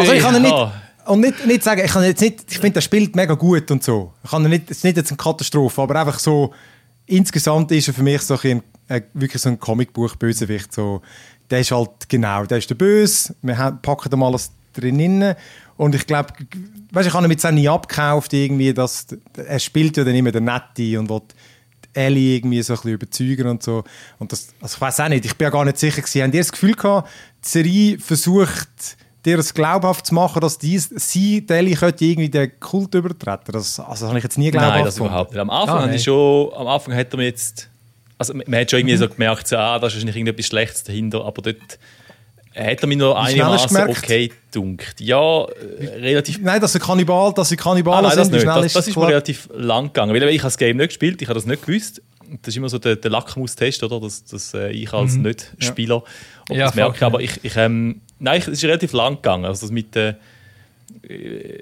Also ich kann ja nicht, und nicht, nicht sagen, ich kann jetzt nicht, ich finde, der spielt mega gut und so. Ich kann nicht, es ist nicht jetzt eine Katastrophe, aber einfach so, insgesamt ist er für mich so ein, äh, wirklich so ein Comicbuch-Bösewicht. So, der ist halt, genau, der ist der Böse, wir packen da mal alles drin. Und ich glaube, weißt, ich habe ihn jetzt auch nie abgekauft, irgendwie, dass, er spielt ja dann immer der Nette und will Ellie irgendwie so ein bisschen überzeugen und so. Und das, also ich weiß auch nicht, ich bin ja gar nicht sicher gewesen. Habt ihr das Gefühl gehabt, die Serie versucht, dir es glaubhaft zu machen, dass dies, sie, die Ellie, könnte irgendwie den Kult übertreten? Das, also das habe ich jetzt nie glaubhaft Nein, das gefunden. überhaupt nicht. Am Anfang, Ah, schon, am Anfang hat er mir jetzt... Also man hat schon irgendwie Mhm. so gemerkt, so, ah, da ist wahrscheinlich irgendetwas Schlechtes dahinter, aber dort hat er mich du einigermaßen okay gedunkt. Ja, äh, relativ Nein, dass sie Kannibal, dass sie Ah, Kannibalen nein, das sind, nicht. Das, das ist mir relativ lang gegangen. Weil ich habe das Game nicht gespielt, ich habe das nicht gewusst. Das ist immer so der, der Lackmustest, oder? Dass, dass äh, ich als Nicht-Spieler ob Ja, das merke. voll, Aber ich, ich, ähm, nein, es ist relativ lang gegangen. Also das mit, äh,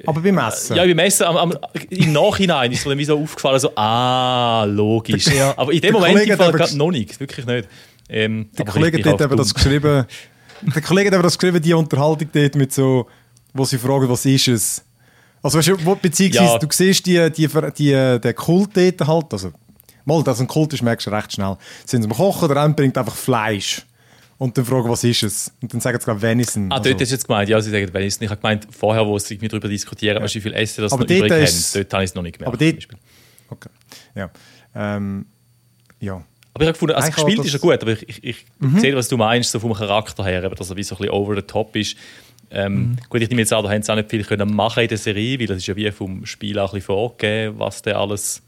Aber beim Essen. ja, beim Essen, am, am, im Nachhinein ist mir dann wie so aufgefallen, so, ah, logisch. Ja. Aber in dem Der Moment Kollege hat noch nicht, wirklich nicht. Ähm, Der Kollege hat dort eben das geschrieben. Der Kollege hat das geschrieben, die Unterhaltung dort mit so, wo sie fragen, was ist es? Also weißt du, beziehungsweise Ja. du siehst die, die, die, den Kult dort halt, also mal, dass ein Kult ist, merkst du recht schnell. Sind sie am Kochen, der eine bringt einfach Fleisch. Und dann fragen, was ist es? Und dann sagen sie gerade Venison. Ah, Also- dort ist jetzt gemeint, ja, sie sagen Venison. Ich habe gemeint, vorher, wo sie irgendwie darüber diskutieren, du, wie viel Essen das Aber noch dort übrig ist- haben, dort habe ich es noch nicht gemerkt. Aber dort-. Okay. Ja. Ähm, ja. Aber ich habe gefunden, also gespielt ist Mhm. gut, aber ich, ich, ich sehe, was du meinst, so vom Charakter her, eben, dass er wie so ein bisschen over the top ist. Ähm, Mhm. Gut, ich nehme jetzt an, da haben sie auch nicht viel können machen in der Serie, weil das ist ja wie vom Spiel auch ein bisschen vorgegeben, was der alles,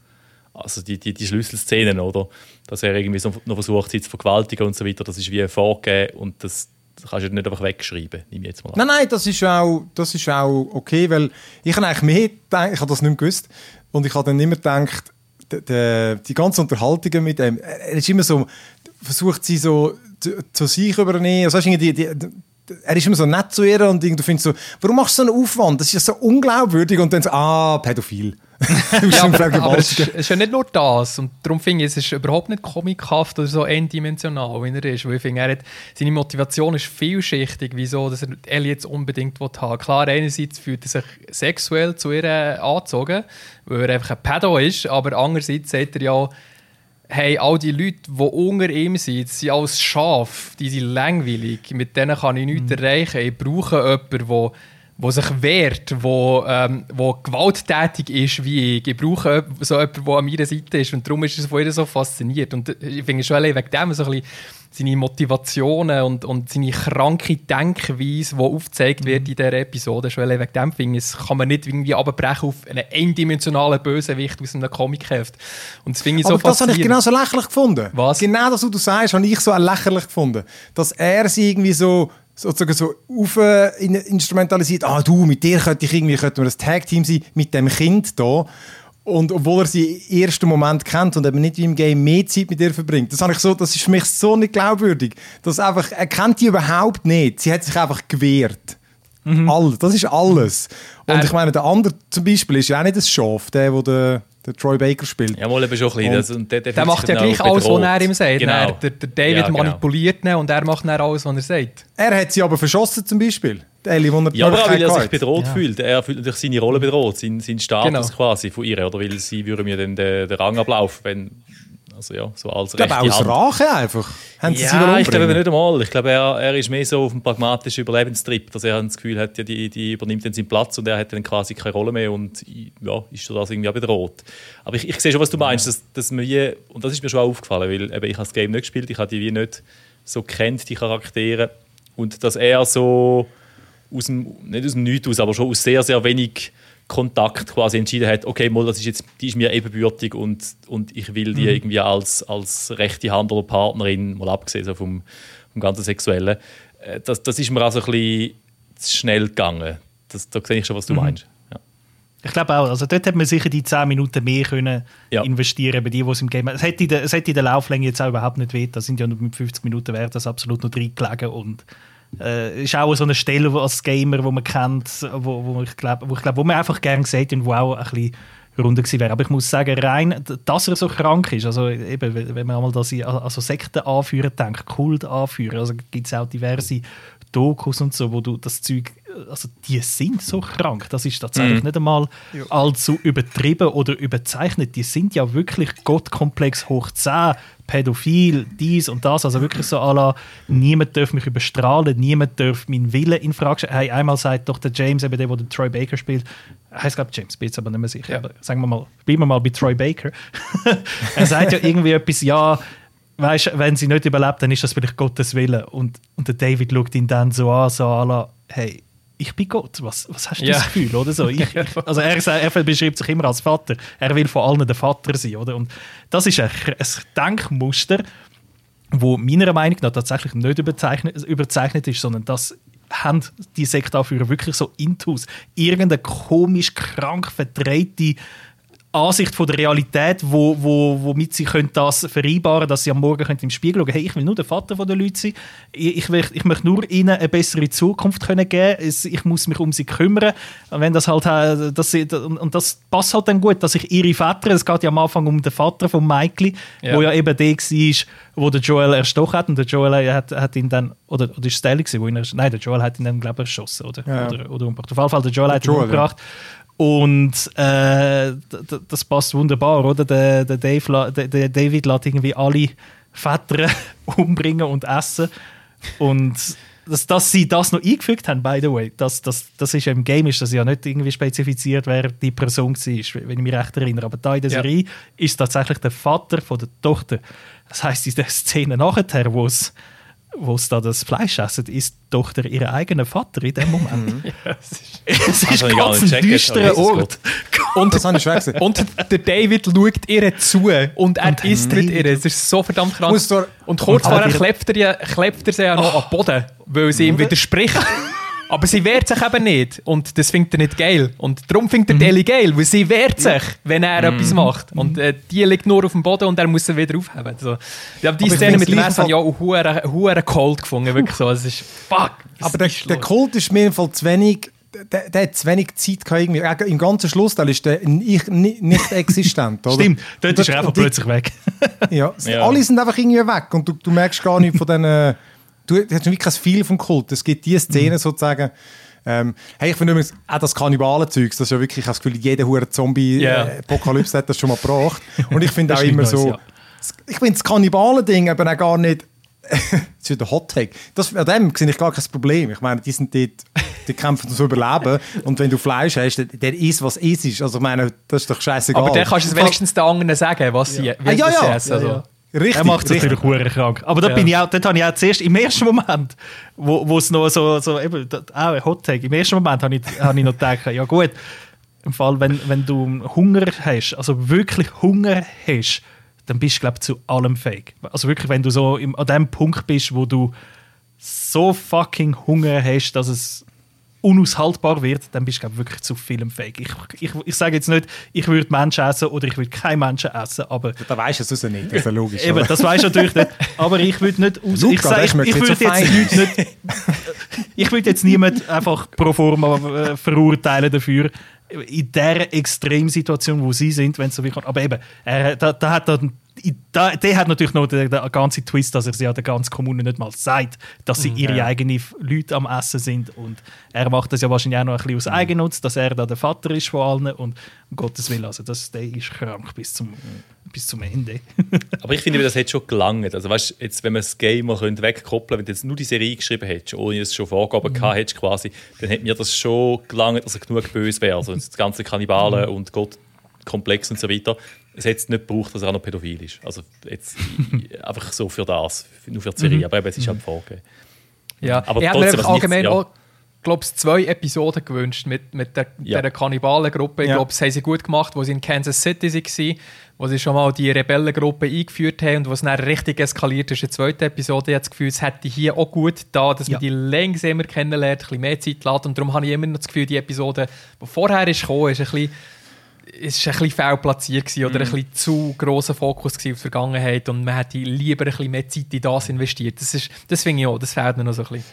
also die, die, die Schlüsselszenen, oder? Dass er irgendwie so noch versucht, sie zu vergewaltigen und so weiter, das ist wie vorgegeben und das, kannst du nicht einfach wegschreiben, nehme jetzt mal an. Nein, nein, das ist auch, das ist auch okay, weil ich habe eigentlich mehr gedacht, ich habe das nicht mehr gewusst, und ich habe dann immer gedacht, de, de, die ganzen Unterhaltungen mit ihm, er ist immer so, versucht sie so zu, zu sich übernehmen, also, weißt die, die, die, er ist immer so nett zu ihr und du findest so, warum machst du so einen Aufwand? Das ist ja so unglaubwürdig und dann so, ah, pädophil. Ja, aber, aber es, ist, es ist ja nicht nur das. Und darum finde ich, es ist überhaupt nicht komikhaft oder so eindimensional, wie er ist. Weil ich finde, er hat, seine Motivation ist vielschichtig, wieso dass er Ellie jetzt unbedingt will haben Klar, einerseits fühlt er sich sexuell zu ihr angezogen, weil er einfach ein Pedo ist, aber andererseits sagt er ja, hey, all die Leute, die unter ihm sind, sind alles Schafe, die sind langweilig, mit denen kann ich nichts erreichen. Ich brauche jemanden, der wo sich wehrt, wo, ähm, wo gewalttätig ist wie ich. Ich brauche so jemanden, der an meiner Seite ist. Und darum ist es von ihr so fasziniert. Und ich finde schon allein wegen dem so ein bisschen seine Motivationen und, und seine kranke Denkweise, die aufgezeigt wird in dieser Episode, schon wegen dem finde ich, kann man nicht irgendwie abbrechen auf einen eindimensionalen Bösewicht aus einem Comicheft. Und das finde ich so Aber das habe ich genau so lächerlich gefunden. Was? Genau das, was du sagst, habe ich so lächerlich gefunden. Dass er sie irgendwie so sozusagen so auf, äh, in- instrumentalisiert. Ah, du, mit dir könnte ich irgendwie, könnte wir ein Tag-Team sein, mit dem Kind da. Und obwohl er sie im ersten Moment kennt und eben nicht wie im Game mehr Zeit mit ihr verbringt. Das, habe ich so, das ist für mich so nicht glaubwürdig. Dass einfach, er kennt die überhaupt nicht. Sie hat sich einfach gewehrt. Alles. Das ist alles. Und Er- ich meine, der andere zum Beispiel ist ja auch nicht das Schaf, der, der den, den Troy Baker spielt. Ja, mal eben schon ein bisschen. Und das- und der, der, Der macht ja gleich alles, was er ihm sagt. Genau. Er- Der, der David Ja, genau. manipuliert ihn und er macht dann alles, was er sagt. Er hat sie aber verschossen zum Beispiel. Die Ellie, wo er die Ja, aber auch, weil er sich bedroht fühlt. Er fühlt natürlich seine Rolle bedroht, seinen, seinen Status Genau. quasi von ihr. Oder weil sie würde mir dann den, den Rang ablaufen, wenn, also ja, so als Ich glaube, aus Hand. Rache einfach. Haben sie Ja, ich glaube nicht einmal. Ich glaube, er, er ist mehr so auf dem pragmatischen Überlebenstrip, dass er das Gefühl hat, ja, die, die übernimmt dann seinen Platz und er hat dann quasi keine Rolle mehr und ja, ist so das irgendwie auch bedroht. Aber ich, ich sehe schon, was du meinst, dass, dass man wie, und das ist mir schon aufgefallen, weil eben, ich habe das Game nicht gespielt, ich habe die wie nicht so kennt, die Charaktere und dass er so aus dem, nicht aus dem Nichts aus, aber schon aus sehr, sehr wenig Kontakt quasi entschieden hat, okay, mal, das ist jetzt, die ist mir ebenbürtig und, und ich will die irgendwie als, als rechte Hand oder Partnerin, mal abgesehen so vom, vom ganzen Sexuellen, äh, das, das ist mir also ein bisschen zu schnell gegangen. Das, da sehe ich schon, was du meinst. Ja. Ich glaube auch, also dort hätte man sicher die 10 Minuten mehr können Ja. investieren bei die, die es im Game Es hätte, in der, es hätte in der Lauflänge jetzt auch überhaupt nicht weh. Das sind ja nur mit 50 Minuten wäre das absolut noch reingelegen und äh, ist auch so eine Stelle wo als Gamer, wo man kennt, wo, wo ich glaube, wo, ich glaub, wo man einfach gerne sieht und wo auch ein bisschen runder gewesen wäre. Aber ich muss sagen, rein, dass er so krank ist, also eben, wenn man einmal das in- also Sekten anführen denkt, Kult anführen, also gibt es auch diverse Dokus und so, wo du das Zeug, also die sind so krank, das ist tatsächlich nicht einmal allzu übertrieben oder überzeichnet, die sind ja wirklich Gottkomplex hoch 10, pädophil, dies und das, also wirklich so la, niemand darf mich überstrahlen, niemand darf meinen Willen in Frage stellen. Hey, einmal sagt doch der James, eben der, der den Troy Baker spielt, heißt glaube James, bin jetzt aber nicht mehr sicher, Ja. aber sagen wir mal, bleiben wir mal bei Troy Baker. er sagt ja irgendwie etwas, ja, weißt, wenn sie nicht überlebt, dann ist das vielleicht Gottes Wille. Und, und der David schaut ihn dann so an, so la, hey, ich bin Gott, was, was hast du Ja. das Gefühl, oder so? Ich, also er, er beschreibt sich immer als Vater. Er will von allen der Vater sein, oder? Und das ist ein, ein Denkmuster, wo meiner Meinung nach tatsächlich nicht überzeichnet, überzeichnet ist, sondern das haben die Sektanführer wirklich so intus. Irgendeine komisch krank verdrehte Ansicht von der Realität, wo, wo, womit sie können das vereinbaren dass sie am Morgen können im Spiegel schauen hey, ich will nur der Vater von den Leuten sein, ich, ich, will, ich möchte nur ihnen eine bessere Zukunft können geben ich muss mich um sie kümmern und wenn das halt äh, das, sie- und das passt halt dann gut, dass ich ihre Väter, es geht ja am Anfang um den Vater von Michael, Ja. wo ja eben der war, wo der Joel erstochen hat und der Joel hat, hat ihn dann, oder, oder ist es der wo ihn, erst- nein, der Joel hat ihn dann glaube ich erschossen, oder? Ja. oder, oder umgebracht. Auf jeden Fall, der Joel hat ihn Joel, ja. Und äh, das passt wunderbar, oder? Der, der, Dave, der, David lässt irgendwie alle Väter umbringen und essen. Und dass, dass sie das noch eingefügt haben, by the way, das, das, das ist ja im Game ist das ja nicht irgendwie spezifiziert, wer die Person war, wenn ich mich recht erinnere. Aber da in der Ja. Serie ist tatsächlich der Vater von der Tochter. Das heißt, in der Szene nachher, wo es wo es da das Fleisch essen, ist die Tochter ihr eigener Vater in dem Moment. es ist Also, ich gar ganz ein düsterer Ort. Und, Das habe ich schwer gesehen. und der David schaut ihr zu und er Und isst mit ihr. Es ist so verdammt krank. Doch- Und kurz vorher klebt er, ja, klebt er sie ja noch am Boden, weil sie ihm widerspricht. Aber sie wehrt sich eben nicht. Und das findet er nicht geil. Und darum findet er Mhm. Deli geil, weil sie wehrt sich, wenn er etwas macht. Und äh, die liegt nur auf dem Boden und er muss sie wieder aufheben. Also, ja, die Aber ich Szene mit dem Messer habe ich auch hure- hure cold gefunden. Wirklich so. Es ist fuck. Aber der, der? Kult ist mir im Fall zu wenig. Der, der hat zu wenig Zeit gehabt. Irgendwie. Im ganzen Schlussteil ist der nicht, nicht, existent. Oder? Stimmt, dort ist er einfach plötzlich weg. Ja, Ja. alle sind einfach irgendwie weg und du, du merkst gar nicht von diesen. Du hast wirklich kein viel vom Kult. Es gibt die Szene sozusagen. Ähm, hey, ich finde übrigens auch das Kannibalen-Zeugs, das ist ja wirklich, ich habe das Gefühl, jeder hure Ja. Zombie-Apokalypse hat das schon mal gebracht. Und ich finde auch immer nicht so, Neues, ich finde das Kannibalen-Ding aber auch gar nicht, das ist wieder Hot Take. Das, an dem sehe ich gar kein Problem. Ich meine, die sind dort, die kämpfen ums Überleben und wenn du Fleisch hast, der, der isst, was es ist. Also ich meine, das ist doch scheißegal. Aber dann kannst du es wenigstens den anderen sagen, was sie, Ah, ja, ja. essen. Also. Ja, ja. Richtig, er macht es natürlich hure krank. Aber dort, Ja. bin ich auch, dort habe ich auch zuerst, im ersten Moment, wo, wo es noch so, so eben, da- auch ein Hot Take, im ersten Moment habe ich, habe ich noch gedacht, ja gut, im Fall, wenn, wenn du Hunger hast, also wirklich Hunger hast, dann bist du, glaube ich, zu allem fähig. Also wirklich, wenn du so im, an dem Punkt bist, wo du so fucking Hunger hast, dass es unaushaltbar wird, dann bist du glaub, wirklich zu filmfähig. Ich, ich, ich sage jetzt nicht, ich würde Menschen essen oder ich würde keinen Menschen essen, aber... Da weißt du es nicht, das ist ja logisch. Eben, oder? das weißt du natürlich nicht. Aber ich würde nicht aus... Luca, ich sage, ich, ich nicht würde jetzt. Leute nicht... ich würde jetzt niemand einfach pro forma äh, verurteilen dafür, in der Extremsituation, wo sie sind, wenn es so wie kommt. Aber eben, er, da, da hat dann, da, der hat natürlich noch den, den ganzen Twist, dass er sie ja der ganzen Kommune nicht mal sagt, dass sie ihre ja. eigenen Leute am Essen sind. Und er macht das ja wahrscheinlich auch noch ein bisschen aus Eigennutz, dass er da der Vater ist von allen. Und um Gottes Willen, also das, der ist krank bis zum, bis zum Ende. Aber ich finde, das hat schon gelangt. Also weißt, jetzt, wenn man das Game mal könnte wegkoppeln wenn du jetzt nur die Serie geschrieben hättest, ohne dass es schon Vorgaben gehabt hättest, quasi, dann hätte mir das schon gelangt, dass er genug böse wäre. Also das ganze Kannibalen und Gott komplex und so weiter. Es hätte es nicht gebraucht, dass er auch noch pädophil ist. Also jetzt einfach so für das, nur für die Serie. Aber eben, es ist halt vorgegeben. Ja, Aber ich hätte mir trotzdem, allgemein nichts- ja. auch, glaube ich, zwei Episoden gewünscht mit, mit der, Ja. der Kannibalengruppe. Ich Ja. glaube, das haben sie gut gemacht, wo sie in Kansas City waren, wo sie schon mal die Rebellengruppe eingeführt haben und wo es dann richtig eskaliert ist in der zweiten Episode. Ich habe das Gefühl, es hätte hier auch gut da, dass Ja. man die langsamer kennenlernt, ein bisschen mehr Zeit lässt. Und darum habe ich immer noch das Gefühl, die Episode, die vorher ist gekommen, ist ein bisschen ist ein bisschen fehl platziert gewesen oder ein Mhm. bisschen zu grosser Fokus auf die Vergangenheit und man hätte lieber ein bisschen mehr Zeit in das investiert. Das, ist, das finde ich auch, das fehlt mir noch so ein bisschen.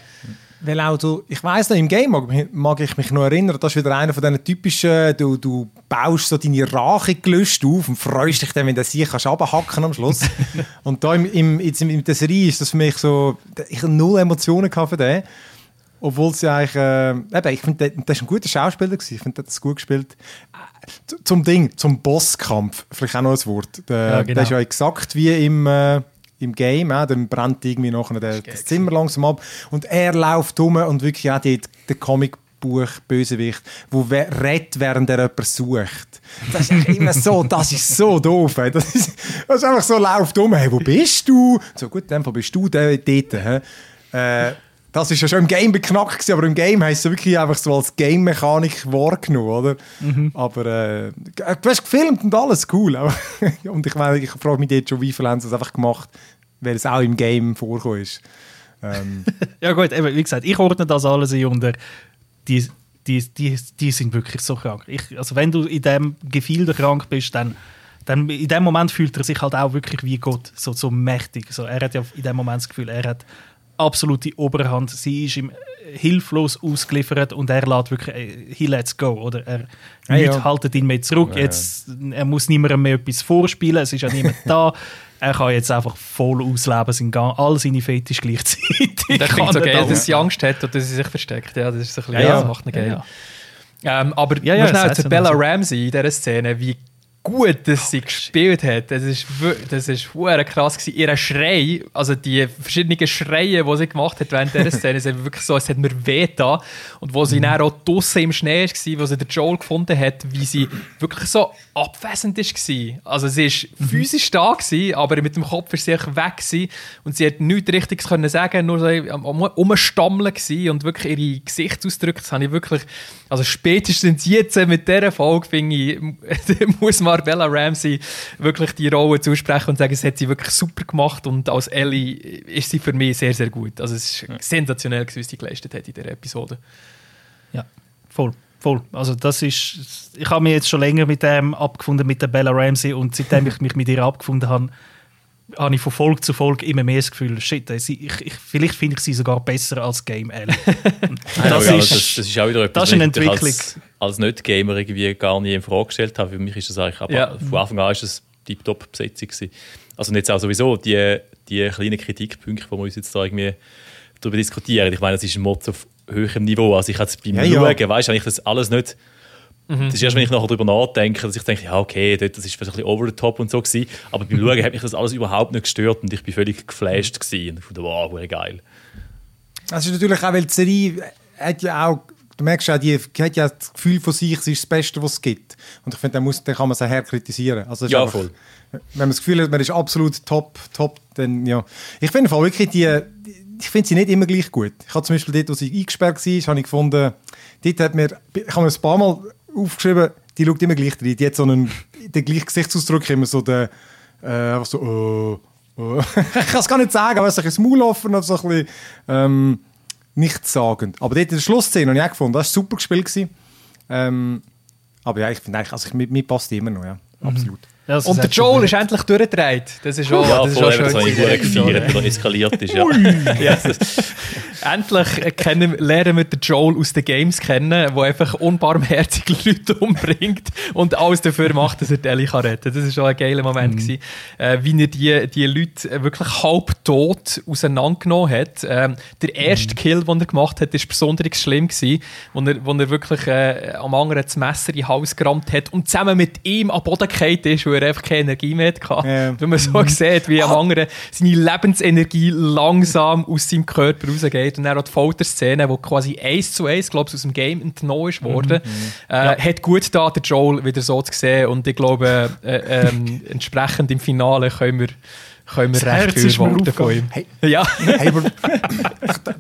Weil auch du, ich weiss noch, im Game mag, mag ich mich noch erinnern, das ist wieder einer von diesen typischen, du, du baust so deine Rachegelüste auf und freust dich dann, wenn du sie kannst runterhacken am Schluss. und da im, im, jetzt in der Serie ist das für mich so, ich habe null Emotionen gehabt für den. Obwohl sie eigentlich, äh, eben, ich finde, der, der ist ein guter Schauspieler gewesen. Ich finde, der hat das gut gespielt. Äh, Zum Ding, zum Bosskampf, vielleicht auch noch ein Wort. Der, Ja, genau. der ist ja exakt wie im, äh, im Game, äh, dann brennt irgendwie nachher der, das Zimmer langsam ab und er läuft rum und wirklich auch die, der Comicbuch Bösewicht, wo redet, während er jemanden sucht. Das ist echt immer so, das ist so doof. Ey. Das, ist, das ist einfach so, läuft um, hey, wo bist du? So, gut, in dem Fall bist du der dort. Äh, das ist ja schon im Game beknackt gewesen, aber im Game heisst es wirklich einfach so als Game-Mechanik wahrgenommen, oder? Aber äh, du hast gefilmt und alles, cool. Und ich meine, ich frage mich jetzt schon, wie viele haben sie das einfach gemacht, weil es auch im Game vorgekommen ist. Ähm, Ja gut, eben, wie gesagt, ich ordne das alles ein unter die, die, die, die sind wirklich so krank. Ich, also wenn du in dem Gefilde krank bist, dann, dann in dem Moment fühlt er sich halt auch wirklich wie Gott, so, so mächtig. So, er hat ja in dem Moment das Gefühl, er hat absolute Oberhand. Sie ist ihm hilflos ausgeliefert und er lässt wirklich, äh, he lets go. Oder er Ja, nichts ja. haltet ihn mehr zurück. Jetzt, er muss niemandem mehr etwas vorspielen, es ist ja niemand da. Er kann jetzt einfach voll ausleben, sein Gang, all seine Fetisch gleichzeitig. Und ich finde Kann so er geil, da- dass sie Angst hat oder dass sie sich versteckt. Ja, das ist so ein bisschen, Ja, ja, ja. das macht ihn geil. Ja, Ähm, aber Ja, ja, ja, schnell zu Bella Ramsey in dieser Szene, wie gut dass sie gespielt hat. Das ist, das ist krass gewesen. Ihr Schrei, also die verschiedenen Schreie, die sie gemacht hat während dieser Szene, sind wirklich so, es hat mir weh da. Und wo sie dann auch draussen im Schnee war, wo sie den Joel gefunden hat, wie sie wirklich so abwesend war. Also sie ist physisch da gewesen, aber mit dem Kopf ist sie weg gewesen. und sie hat nichts Richtiges können sagen, nur so am am Umstammeln gewesen und wirklich ihre Gesichtsausdrücke, das habe ich wirklich, also spätestens jetzt mit dieser Folge, finde ich, muss man Bella Ramsey wirklich die Rolle zusprechen und sagen, es hat sie wirklich super gemacht und als Ellie ist sie für mich sehr, sehr gut. Also es ist sensationell, gewesen, was sie geleistet hat in dieser Episode. Ja, voll. Voll. Also das ist, ich habe mich jetzt schon länger mit dem abgefunden, mit der Bella Ramsey und seitdem ich mich mit ihr abgefunden habe, habe ich von Folge zu Folge immer mehr das Gefühl, shit, sie, ich, ich, vielleicht finde ich sie sogar besser als Game. Und Das, das, ja, ist, das, das ist auch wieder etwas, das ist eine was ich Entwicklung. Als, als Nicht-Gamer irgendwie gar nie in Frage gestellt habe. Für mich ist das eigentlich, aber Ja. von Anfang an ist es die Top-Besetzung gewesen. Also und jetzt auch sowieso die, die kleinen Kritikpunkte, die wir uns jetzt da irgendwie darüber diskutieren. Ich meine, das ist ein Mod auf höherem Niveau. Also ich jetzt beim Ja, ja. Schauen, weißt du, eigentlich das alles nicht Das ist erst, wenn ich nachher darüber nachdenke, dass ich denke, ja, okay, dort, das ist vielleicht ein bisschen over the top und so gewesen. Aber beim Schauen hat mich das alles überhaupt nicht gestört und ich bin völlig geflasht gewesen. Und ich dachte, wow, geil. Das ist natürlich auch, weil die Serie hat ja auch, du merkst ja, die hat ja das Gefühl von sich, sie ist das Beste, was es gibt. Und ich finde, dann, muss, dann kann man sie her kritisieren. Also es Ja, einfach- voll. Wenn man das Gefühl hat, man ist absolut top, top, dann ja. Ich finde wirklich die, die- ich finde sie nicht immer gleich gut. Ich habe zum Beispiel dort, wo sie eingesperrt war, habe ich gefunden, dort hat mir, ich habe mir ein paar Mal aufgeschrieben, die schaut immer gleich rein. Die hat so einen, den gleichen Gesichtsausdruck, immer so der, äh, so, oh, oh. ich kann es gar nicht sagen, aber so ein bisschen Maul offen oder so ein bisschen, ähm, nichts sagen. Aber dort in der Schlussszene habe ich auch gefunden, das war super gespielt. gewesen. Ähm, aber ja, ich finde eigentlich, also mir, mir passt die immer noch, ja. Absolut. Ja, das Und der Joel ist endlich durchgedreht. Das ist auch, Ja, das ist auch schön. gefeiert, weil er eskaliert ist. Ja. Endlich kennen, lernen wir den Joel aus den Games kennen, der einfach unbarmherzig Leute umbringt und alles dafür macht, dass er die Ellie kann retten kann. Das war schon ein geiler Moment. gewesen. Äh, wie er die, die Leute wirklich halbtot auseinandergenommen hat. Ähm, der erste Kill, den er gemacht hat, war besonders schlimm, gewesen, wo, er, wo er wirklich äh, am anderen das Messer in den Hals gerammt hat und zusammen mit ihm am Boden gefallen ist, weil er einfach keine Energie mehr hatte. Ja. Wenn man so sieht, wie am anderen seine Lebensenergie langsam aus seinem Körper rausgeht und dann auch die Folterszene, die quasi eins zu eins, glaube ich, aus dem Game entnommen ist worden, äh, hat gut da der Joel wieder so zu sehen und ich glaube, äh, ähm, entsprechend im Finale können wir, können wir Das recht Herz viel erwarten von ihm. Hey. Ja. Hey, aber,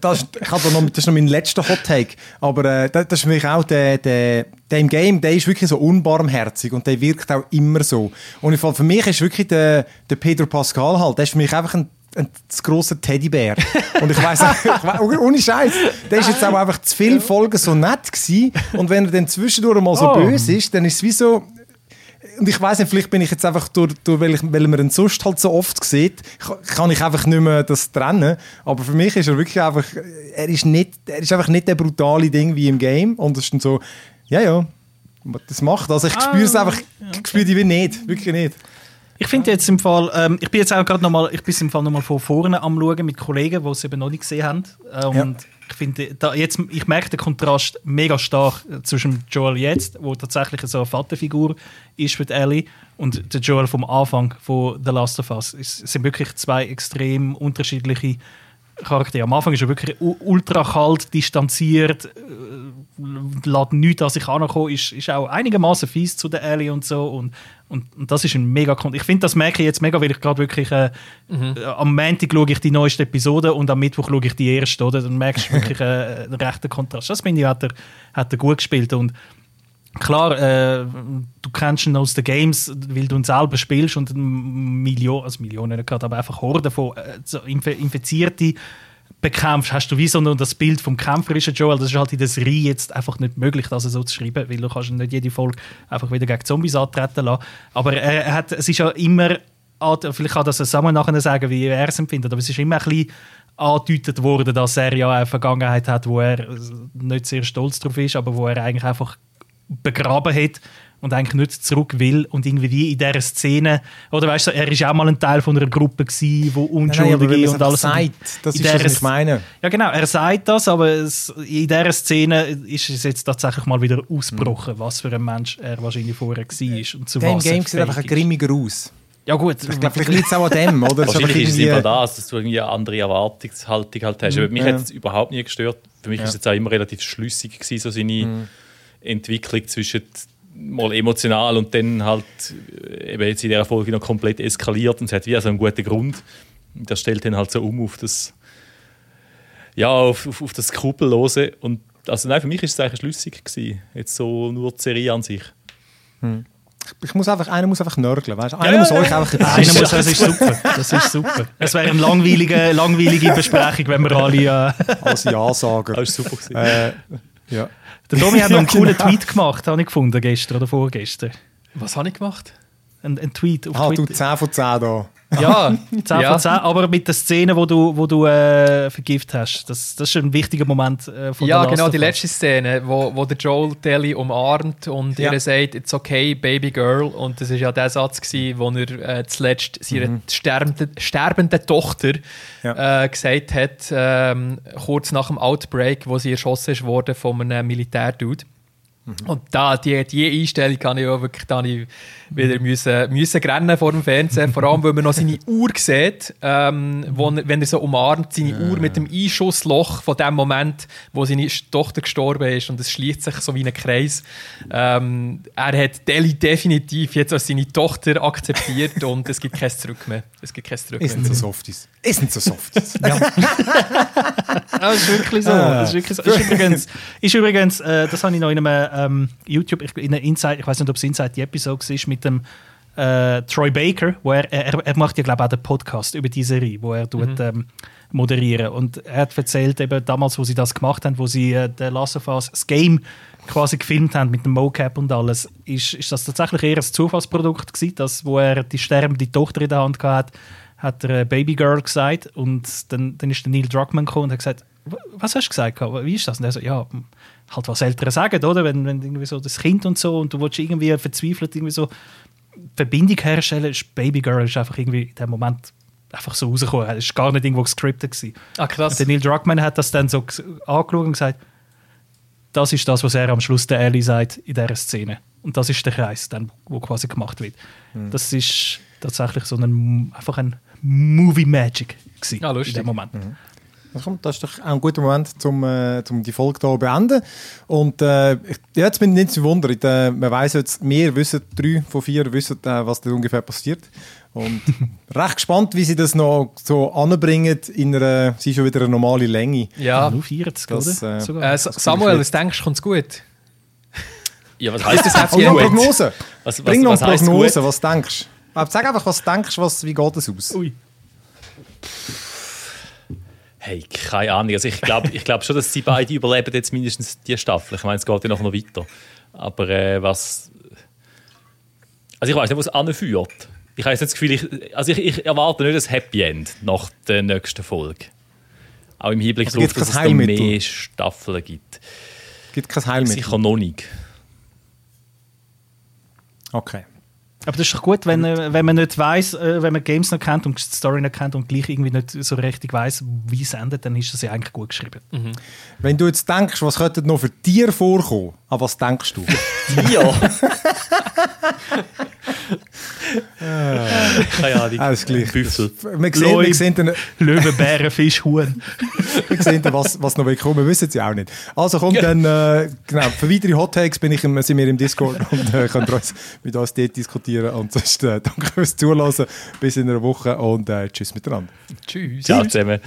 das, ist- ich noch, das ist noch mein letzter Hot Take. Aber äh, das, das ist für mich auch der, der, der im Game, der ist wirklich so unbarmherzig und der wirkt auch immer so. Und ich, für mich ist wirklich der, der Pedro Pascal halt, der ist für mich einfach ein ein zu grosser Teddybär. Und ich weiss ich weiss, ohne Scheiß, der ist jetzt auch einfach zu viele Folgen so nett gewesen. Und wenn er dann zwischendurch mal so Oh. böse ist, dann ist es wie so, und ich weiß nicht, vielleicht bin ich jetzt einfach durch, durch weil, ich, weil man ihn sonst halt so oft sieht, ka- kann ich einfach nicht mehr das trennen. Aber für mich ist er wirklich einfach, er ist nicht, er ist einfach nicht der brutale Ding wie im Game. Und es ist dann so, ja, ja, das macht. Also ich spüre es einfach, ich spüre die wie nicht, wirklich nicht. Ich finde jetzt im Fall, ähm, ich bin jetzt auch gerade nochmal, ich bin im Fall nochmal von vorne am schauen mit Kollegen, die es eben noch nicht gesehen haben. Äh, und Ja. Ich finde, da jetzt, ich merke den Kontrast mega stark zwischen Joel jetzt, wo tatsächlich so eine Vaterfigur ist für Ellie, und der Joel vom Anfang von The Last of Us. Es sind wirklich zwei extrem unterschiedliche Charaktere. Am Anfang ist er wirklich ultra kalt, distanziert, äh, lässt nichts an sich ankommen, ist, ist auch einigermaßen fies zu der Ellie und so. Und, und, und das ist ein mega Kon Ich finde, das merke ich jetzt mega, weil ich gerade wirklich äh, äh, am Montag schaue ich die neueste Episode und am Mittwoch schaue ich die erste, oder? Dann merkst du wirklich äh, einen rechten Kontrast. Das finde ich, hat er, hat er gut gespielt. Und Klar, äh, du kennst ihn aus den Games, weil du ihn selber spielst und Millionen, also Millionen gerade, aber einfach Horden von äh, so Inf Infizierte bekämpfst, hast du wie so das Bild vom kämpferischen Joel. Das ist halt in der Serie jetzt einfach nicht möglich, das so zu schreiben, weil du kannst nicht jede Folge einfach wieder gegen Zombies antreten lassen. Aber er, hat, es ist ja immer, vielleicht kann das Samuel nachher sagen, wie er es empfindet, aber es ist immer ein bisschen angedeutet worden, dass er ja eine Vergangenheit hat, wo er nicht sehr stolz drauf ist, aber wo er eigentlich einfach begraben hat und eigentlich nicht zurück will und irgendwie wie in dieser Szene, oder weißt du, er ist auch mal ein Teil von einer Gruppe gewesen, wo Unschuldige und alles sagt, das ist das, was ich meine. ja, genau, er sagt das, aber es, in dieser Szene ist es jetzt tatsächlich mal wieder ausgebrochen, was für ein Mensch er wahrscheinlich vorher war und zu Der im was er Game sieht einfach ein ist. grimmiger aus. Ja gut, Ich glaube, vielleicht liegt es auch an dem, oder? Wahrscheinlich ist es immer das, dass du irgendwie eine andere Erwartungshaltung halt hast. Aber mich Ja. hat es überhaupt nie gestört. Für mich Ja. ist es jetzt auch immer relativ schlüssig gewesen, so seine Entwicklung zwischen mal emotional und dann halt äh, eben jetzt in der Folge noch komplett eskaliert und es hat wie also einen guten Grund. Und Das stellt dann halt so um auf das ja, auf, auf, auf das Skrupellose und also nein, für mich ist es eigentlich schlüssig gewesen. Jetzt so nur die Serie an sich. Ich muss einfach, einer muss einfach nörgeln, weißt du? Einer muss euch einfach Einer muss, das ist super. Das ist super. Es wäre eine langweilige, langweilige Besprechung, wenn wir alle. Äh, als Ja sagen. Das war super. Gewesen. äh, ja. Der Domi hat noch einen coolen genau. Tweet gemacht, habe ich gefunden, gestern oder vorgestern. Was habe ich gemacht? Ein, ein Tweet auf Ah, du Twitter. 10 von 10 da. Ja, 10 ja. von 10, aber mit der Szene, wo du, wo du äh, vergift hast. Das, das ist ein wichtiger Moment äh, von Ja, genau, die letzte Szene, wo, wo der Joel Telly umarmt und Ja. ihr sagt, it's okay, baby girl. Und das war ja der Satz, gewesen, wo er äh, zuletzt seiner sterbenden, sterbenden Tochter Ja. äh, gesagt hat, ähm, kurz nach dem Outbreak, wo sie erschossen ist worden von einem Militärdude. Und da, die, die Einstellung kann ich auch wirklich da ich wieder müssen, müssen rennen vor dem Fernsehen. Vor allem, weil man noch seine Uhr sieht, ähm, wo er, wenn er so umarmt, seine Uhr mit dem Einschussloch von dem Moment, wo seine Tochter gestorben ist. Und es schließt sich so wie ein Kreis. Ähm, er hat Deli definitiv jetzt als seine Tochter akzeptiert und es gibt kein Zurück mehr. Es gibt kein Zurück Ist mehr. nicht so Softies. Ist nicht so Softies. Ja, das ist wirklich so. Das ist, wirklich so. ist übrigens, ist übrigens äh, das habe ich noch in einem ähm, YouTube, ich, in Inside, ich weiß nicht, ob es Inside die Episode war, mit dem äh, Troy Baker, wo er, er, er macht ja glaube ich auch den Podcast über die Serie, wo er tut, ähm, moderieren und er hat erzählt eben damals, wo sie das gemacht haben, wo sie äh, der Last of Us das Game quasi gefilmt haben mit dem Mocap und alles, ist, ist das tatsächlich eher ein Zufallsprodukt gewesen, das, wo er die sterbende Tochter in der Hand hatte, hat er äh, Baby Girl gesagt und dann, dann ist der Neil Druckmann gekommen und hat gesagt, "W- was hast du gesagt? Wie ist das? Und er so, ja, halt was Eltern sagen, oder? Wenn, wenn irgendwie so das Kind und so und du willst irgendwie verzweifelt irgendwie so Verbindung herstellen, ist Baby Girl ist einfach irgendwie in dem Moment einfach so rausgekommen. Es war gar nicht irgendwo gescriptet. Gewesen. Ah, krass. Und der Neil Druckmann hat das dann so ges- angeschaut und gesagt, das ist das, was er am Schluss der Ellie sagt in dieser Szene. Und das ist der Kreis, dann, wo quasi gemacht wird. Hm. Das ist tatsächlich so ein, einfach ein Movie Magic gewesen Ah, in dem Moment. Kommt, das ist doch auch ein guter Moment, um, äh, um die Folge hier zu beenden. Und äh, jetzt bin ich nicht zu wundern. Äh, man weiss jetzt, wir wissen, drei von vier wissen, äh, was da ungefähr passiert. Und recht gespannt, wie sie das noch so anbringen in einer, sie ist schon wieder eine normale Länge. Ja. Nur 40, Das, oder? äh. Äh, Sa- Samuel, was denkst du, kommt es gut? Ja, was heißt das jetzt Oh, noch Prognose. Was, was, Bring noch was Prognose, gut? was denkst du? Sag einfach, was du denkst, was, wie geht es aus? Ui. Hey, keine Ahnung. Also ich glaube ich glaub schon, dass sie beide überleben jetzt mindestens die Staffel. Ich meine, es geht ja noch weiter. Aber äh, was... Also ich weiß nicht, wo es anführt. Ich habe jetzt das Gefühl, ich, also ich, ich erwarte nicht ein Happy End nach der nächsten Folge. Auch im Hinblick Also darauf, dass es Heilmittel? mehr Staffeln gibt. Gibt kein Heilmittel. Sicher noch nicht. Okay. Aber das ist doch gut, wenn, äh, wenn man nicht weiß, äh, wenn man Games noch kennt und die Story noch kennt und gleich irgendwie nicht so richtig weiß, wie es endet, dann ist das ja eigentlich gut geschrieben. Wenn du jetzt denkst, was könnte noch für Tiere vorkommen, an was denkst du? Ja. Keine Ahnung. Alles gleich. Büffel. Wir sehen, wir Loi. sehen, dann, Löwe, Bären, Fisch, Huhn. wir sehen dann, was, was noch will kommen. Wir wissen es ja auch nicht. Also kommt dann, äh, genau, für weitere Hot Takes bin ich im, sind wir im Discord und äh, könnt uns mit uns dort diskutieren. Und sonst äh, danke fürs Zuhören. Bis in einer Woche und äh, tschüss miteinander. Tschüss. Ciao zusammen.